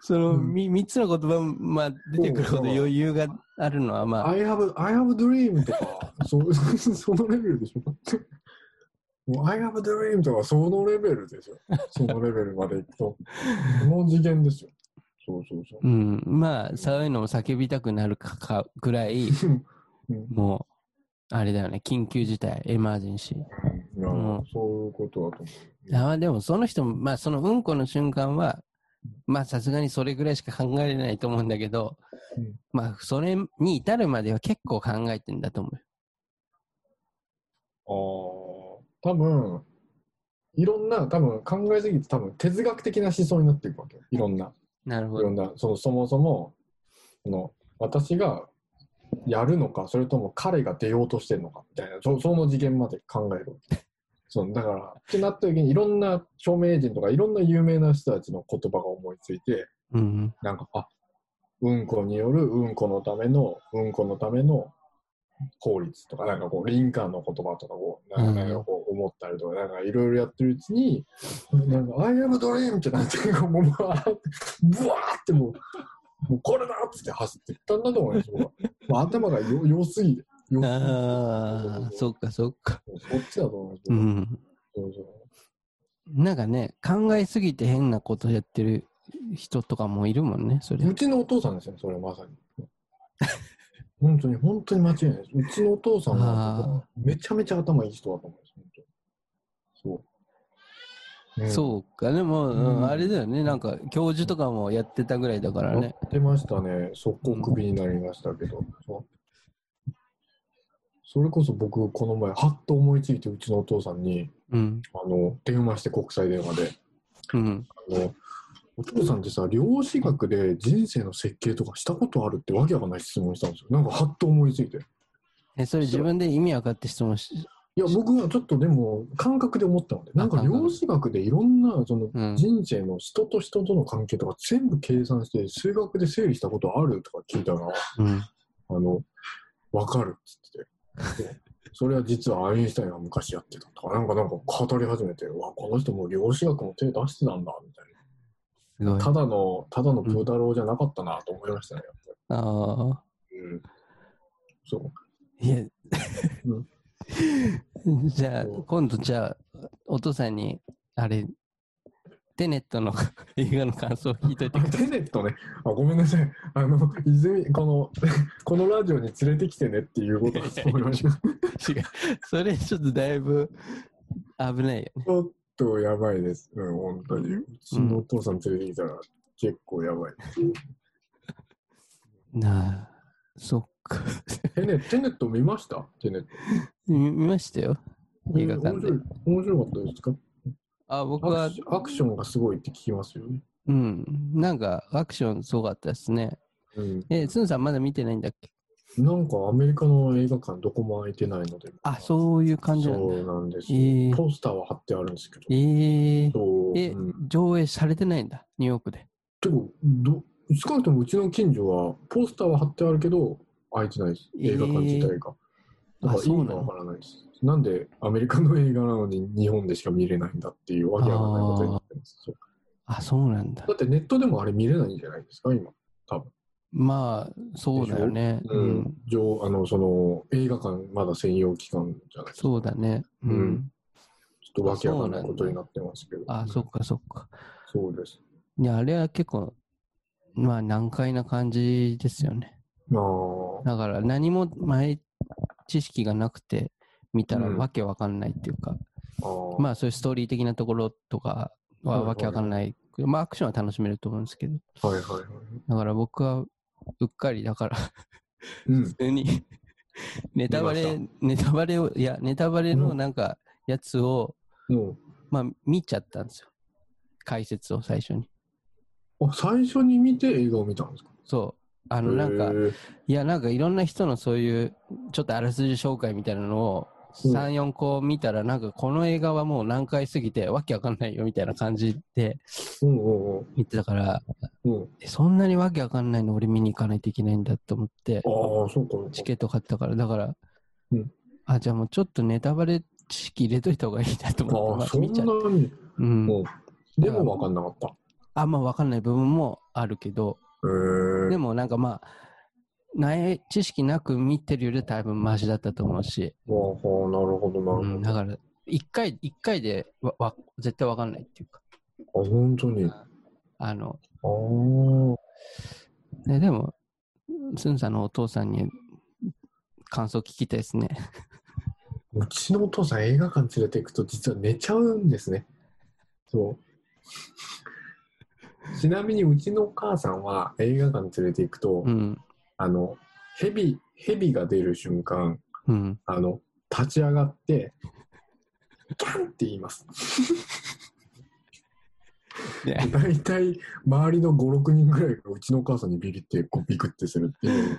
その、うんみ三つの言葉、まあ、出てくるほど余裕があるのは、まあ、I have, I have dream とか、そ [laughs] そのレベルでしょ。もう I have a dream とかそのレベルですよ。そのレベルまでいくと。その次元ですよ。そうそうそう。うん。まあ、そういうのも叫びたくなるかかぐらい、うんもう、あれだよね、緊急事態、エマージェンシー。いやうんそういうことだと思ああでもその人も、まあそのうんこの瞬間は、まあさすがにそれぐらいしか考えれないと思うんだけど、うんまあそれに至るまでは結構考えてんだと思う。ああ、多分、いろんな、多分考えすぎて多分哲学的な思想になっていくわけよ。いろんな。なるほど。いろんな、そのそもそも、その私がやるのか、それとも彼が出ようとしてるのかみたいな、そその次元まで考えるわけ。[laughs] そうだから、ってなった時に、いろんな著名人とか、いろんな有名な人たちの言葉が思いついて、うん。なんか、あうんこによるうんこのための、うんこのための法律とか、なんかこう、リンカーンの言葉とかを、なんかなんかこう思ったりとか、なんかいろいろやってるうちに、なんか、I have a dream! ってなって、もう、ブワーってもう、もうこれだっつって走っていったんだと思います、頭がよ良すぎて。ああ、そっかそっか。そっちだと思います。うん。そうそうなんかね、考えすぎて変なことやってる人とかもいるもんね、それう。ちのお父さんですよ、それまさに。本当に、本当に間違いないです。うちのお父さんは、めちゃめちゃ頭いい人だと思う。うんそうか、でも、ううんんあれだよね、なんか教授とかもやってたぐらいだからやね。ってましたね。速攻クビになりましたけど。そうそれこそ僕、この前、はっと思いついて、うちのお父さんに、うん。あの、電話して国際電話で、うん。あの、お父さんってさ、量子学で人生の設計とかしたことあるってわけわかんない質問したんですよ。なんかはっと思いついて。え、それ自分で意味分かって質問し、いや、僕はちょっとでも感覚で思ったので、なんか量子学でいろんなそのうん人生の人と人との関係とか全部計算して数学で整理したことあるとか聞いたら、うん。あの、わかるっつってて。でそれは実はアインシュタインが昔やってたとか、なんかなんか語り始めて、うわ、この人も量子学も手出してたんだ、みたいな。。ただの、ただのプー太郎じゃなかったなと思いましたね、やっぱああ。り。うん。そう。いや、う [laughs] じゃあ、今度じゃあ、お父さんに、あれ、テネットの [laughs] 映画の感想を聞いといてあください。テネットね、あごめんなさい、あの泉この [laughs] このラジオに連れてきてねっていうことだと思いました。違う。それちょっとだいぶ危ないよね。ちょっとやばいです、うん、本当に。うちのお父さん連れてきたら結構やばい。なあ、そっか。テネテネット見ました？テネット。見見ましたよ。映画館で面。白い面白かったですか？あ、僕はアク、ションがすごいって聞きますよね。うん。なんか、アクションすごかったですね。うん、え、つんさんまだ見てないんだっけ？なんかアメリカの映画館どこも空いてないので。あ、そういう感じなんだ。そうなんですえよ、ーポスターは貼ってあるんですけど。えー、えうん、上映されてないんだ、ニューヨークで。でもど少なくともうちの近所はポスターは貼ってあるけど開いてないです映画館自体が、だから意味がわからないですなんでアメリカの映画なのに日本でしか見れないんだっていうわけわかんないことになってますそうあ、そうなんだだ。ってネットでもあれ見れないんじゃないですか今まあ、そうだよね。ううんん。上あのその映画館まだ専用機関じゃないですかそうだね。ううんん。ちょっとわけわかんないことになってますけどあ、そっかそっか。そうですいや、あれは結構、まあ難解な感じですよね。だから何も前知識がなくて見たらうんわけわかんないっていうか、あーまあそういうストーリー的なところとかはわけわかんない。まあアクションは楽しめると思うんですけど。はいはいはいだから僕はうっかりだからうん普通に [laughs] ネタバ見レ、ネタバレを、いや、ネタバレのなんかやつを、もまあ見ちゃったんですよ。解説を最初に。うあ最初に見て映画を見たんですか？そう。あのなんかいや、なんかいろんな人のそういう、ちょっとあらすじ紹介みたいなのを、うん3、4個見たら、なんかこの映画はもう何回すぎて、わけわかんないよみたいな感じでうんうんうん見てたから、うん。えそんなにわけわかんないの俺見に行かないといけないんだと思って、ああ、そうか。チケット買ったから、だから、うんあ、じゃあもうちょっとネタバレ知識入れといた方がいいなと思って、見ちゃう。に。うん。うん。でも分かんなかった。あんまわかんない部分もあるけど。でもなんかまあ、ない知識なく見てるよりは多分マシだったと思うし、はあはあ、なるほど、なるほど。うん、だから、一回、一回でわわ絶対わかんないっていうか。あ、本当に？ああの、あ。ね、でも、スンさんのお父さんに感想聞きたいですね。[laughs] うちのお父さん映画館連れて行くと実は寝ちゃうんですね。そう。ちなみにうちのお母さんは映画館連れて行くと、うん。あの、蛇、蛇が出る瞬間、うん。あの、立ち上がって、キャンって言います。ね大体、周りの5、6人ぐらいがうちのお母さんにビビって、こうビクってするっていう。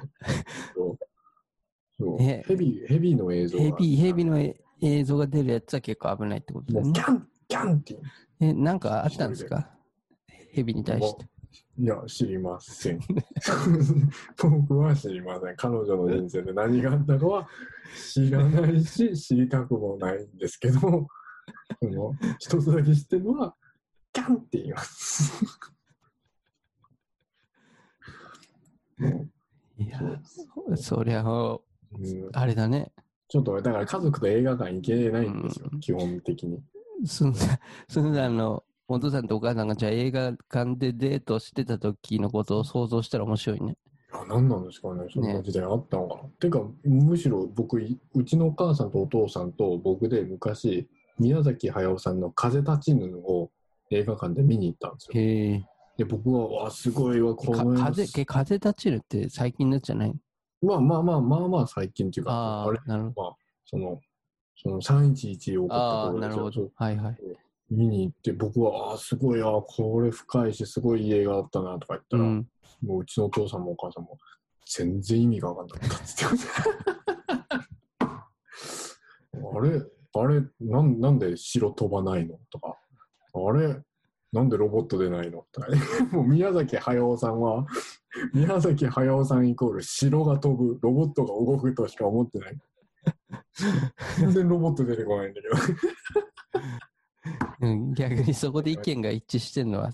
そうねヘビ、ヘビの映像がヘビ、ヘビのえ映像が出るやつは結構危ないってことだよねキ。ャン、キャンってえ、なんかあったんですか？ヘビに対して。いや、知りません。[laughs] 僕は知りません。彼女の人生で何があったかは知らないし、知りたくもないんですけど、その一つだけ知ってるのは、キャンって言います。もいや、そそりゃ、ううんあれだね。ちょっと、だから家族と映画館行けないんですよ、うん基本的に。すんだ、すんだの、お父さんとお母さんがじゃあ映画館でデートしてた時のことを想像したら面白いね。あ何なんですかね、そんな時代あったのかな。てか、むしろ僕、いうちのお母さんとお父さんと僕で昔、宮崎駿さんの風立ちぬを映画館で見に行ったんですよ。へえ。で、僕は、わ、すごいわ、こかの風、け風立ちるって最近のやつじゃない？まあまあまあまあまあ最近っていうか、ああれ、あ、なるほど。その、その311を起こったああ、頃ですよ。なるほど。はいはい。見に行って、僕は、ああ、すごい、ああ、これ深いし、すごいいい映画だったなとか言ったら、うん。もううちのお父さんもお母さんも、全然意味が分かんなかったって言ってました。[laughs] あれ、あれなん、なんで城飛ばないのとか、あれ、なんでロボット出ないのとかね。[laughs] もう宮崎駿さんは、宮崎駿さんイコール城が飛ぶ、ロボットが動くとしか思ってない。全然ロボット出てこないんだけど。[laughs] うん逆にそこで意見が一致してるのは、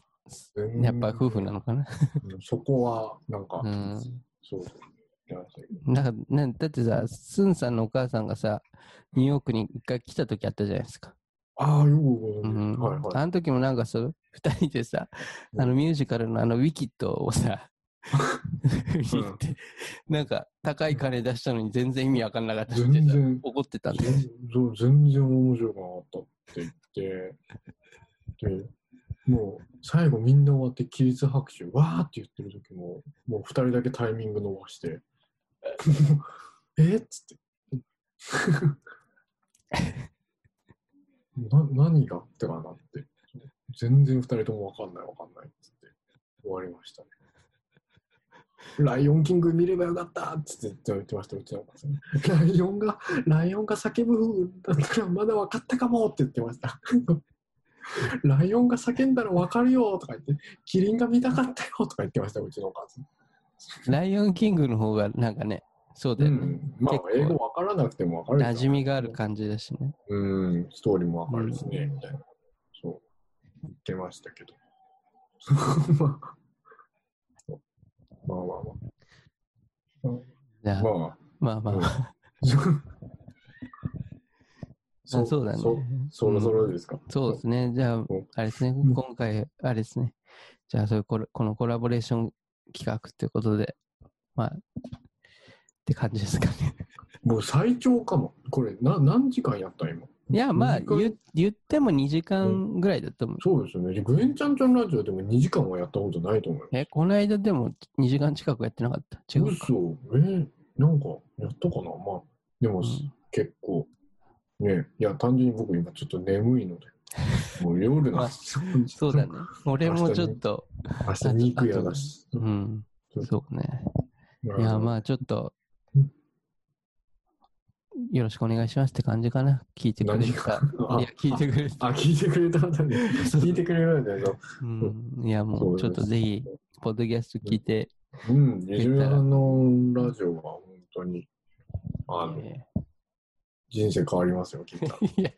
やっぱ夫婦なのかな。うんそこは、なんか、うん。そうなんか、ね、だってさ、スンさんのお母さんがさ、ニューヨークに一回来た時あったじゃないですか。ああ、よくご存知うん。はいはい。あの時もなんかそう、二人でさ、あのミュージカルのあのウィキッドをさ、見に行って、なんか高い金出したのに全然意味わかんなかったってさ全然怒ってたんで。全然面白くなかったって言って、で、もう最後みんな終わって起立拍手、わーって言ってる時も、もう二人だけタイミング伸ばして、えっつって。[laughs] な何が？ってかなって。全然二人ともわかんないわかんないっつって終わりましたね。ライオンキング見ればよかったって言ってました、うちのお母さん。ライオンが、ライオンが叫ぶだったらまだ分かったかもって言ってました。ライオンが叫んだら分かるよとか言って、キリンが見たかったよとか言ってました、うちのお母さん。ライオンキングの方がなんかね、そうだよね。うん、まあ英語分からなくても分かる馴染みがある感じだしね。うん、ストーリーも分かるしね、みたいな。そう。言ってましたけど。[laughs] まあまあまあじゃあ、まあ。まあ。まあまあ、うんあそうだね。そそろそろですか。そうですね。じゃあん、あれですね。ん今回、あれですね。じゃあ、そういうこれこのコラボレーション企画ということで、まあ、って感じですかね。もう最長かも。これ、な何時間やった今？いや、[laughs] まあ、言言っても2時間ぐらいだと思う。そうですよね。グエンちゃんちゃんラジオでも2時間はやったことないと思うよ。え、この間でも2時間近くやってなかった？違うか。嘘えーなんかやったかな？まあ、でも、うん結構、ね、いや、単純に僕今ちょっと眠いので、[laughs] もう夜なんですよ。そうだね。俺もちょっと、明日肉屋だし。うん、そうね。いいや、まあ、ちょっとうん、よろしくお願いしますって感じかな。聞いてくれ何た。が？[laughs] いや、聞いてくれた。あ、聞いてくれた方ね。聞いてくれるんだけど。うん、いや、もそうう、ちょっとぜひ、ポッドキャスト聞いて、うん、二重派のラジオは本当に、あの、え人生変わりますよ、聞いたいや、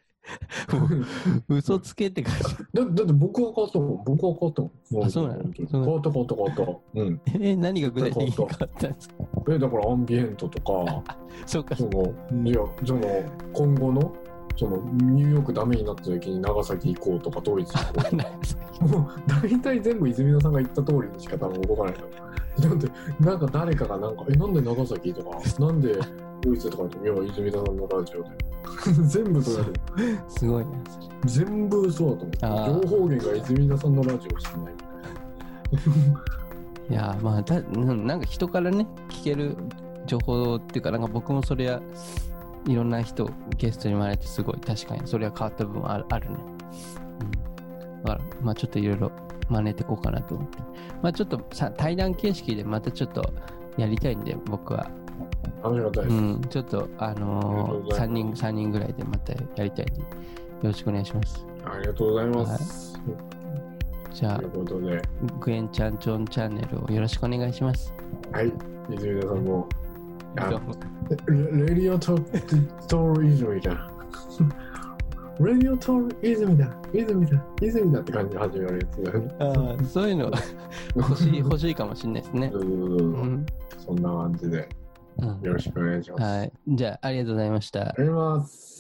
嘘つけって感じ。だだって僕は変わったもん。僕は変わったもん。あそうなの？本当にそうなの？変わった変わった変わった。うん。え、何が具体的に変わったんですか？え、だからアンビエントとか、[laughs] そうか、その、いや、その、今後のそのニューヨークダメになった時に長崎行こうとかドイツ行こうとか [laughs] もう大体全部泉田さんが言った通りにしか多分動かないのなんでなんか誰かがなんか「えなんで長崎?」とか「なんでドイツ?」とか言って「いや泉田さんのラジオで」[laughs] 全部それすごいな、それ。全部そうだと思あー。う情報源が泉田さんのラジオしかない。[laughs] いやーまあたうんなんか人からね聞ける情報っていうかなんか僕もそれはいろんな人ゲストに生まれてすごい確かにそれは変わった部分はあるあるね、うん、だからまあちょっといろいろ真似ていこうかなと思って。まあちょっとさ対談形式でまたちょっとやりたいんで僕は、ありがたいです、うん、ちょっとあのー、ございます。3人三人ぐらいでまたやりたいんでよろしくお願いします。ありがとうございます、じゃあということで。グエンちゃんちょんチャンネルをよろしくお願いします。はい。泉田さんも。あ [laughs] どうも。レレディオトトール泉だ。レディオトール泉だ。[laughs] 泉だ。泉だって感じで始まるやつ。ああそういうの。[laughs] 欲しい欲しいかもしれないですね。う。うんん。そんな感じで。うんよろしくお願いします。はい。じゃあ、ありがとうございましたあ。りがとうございます。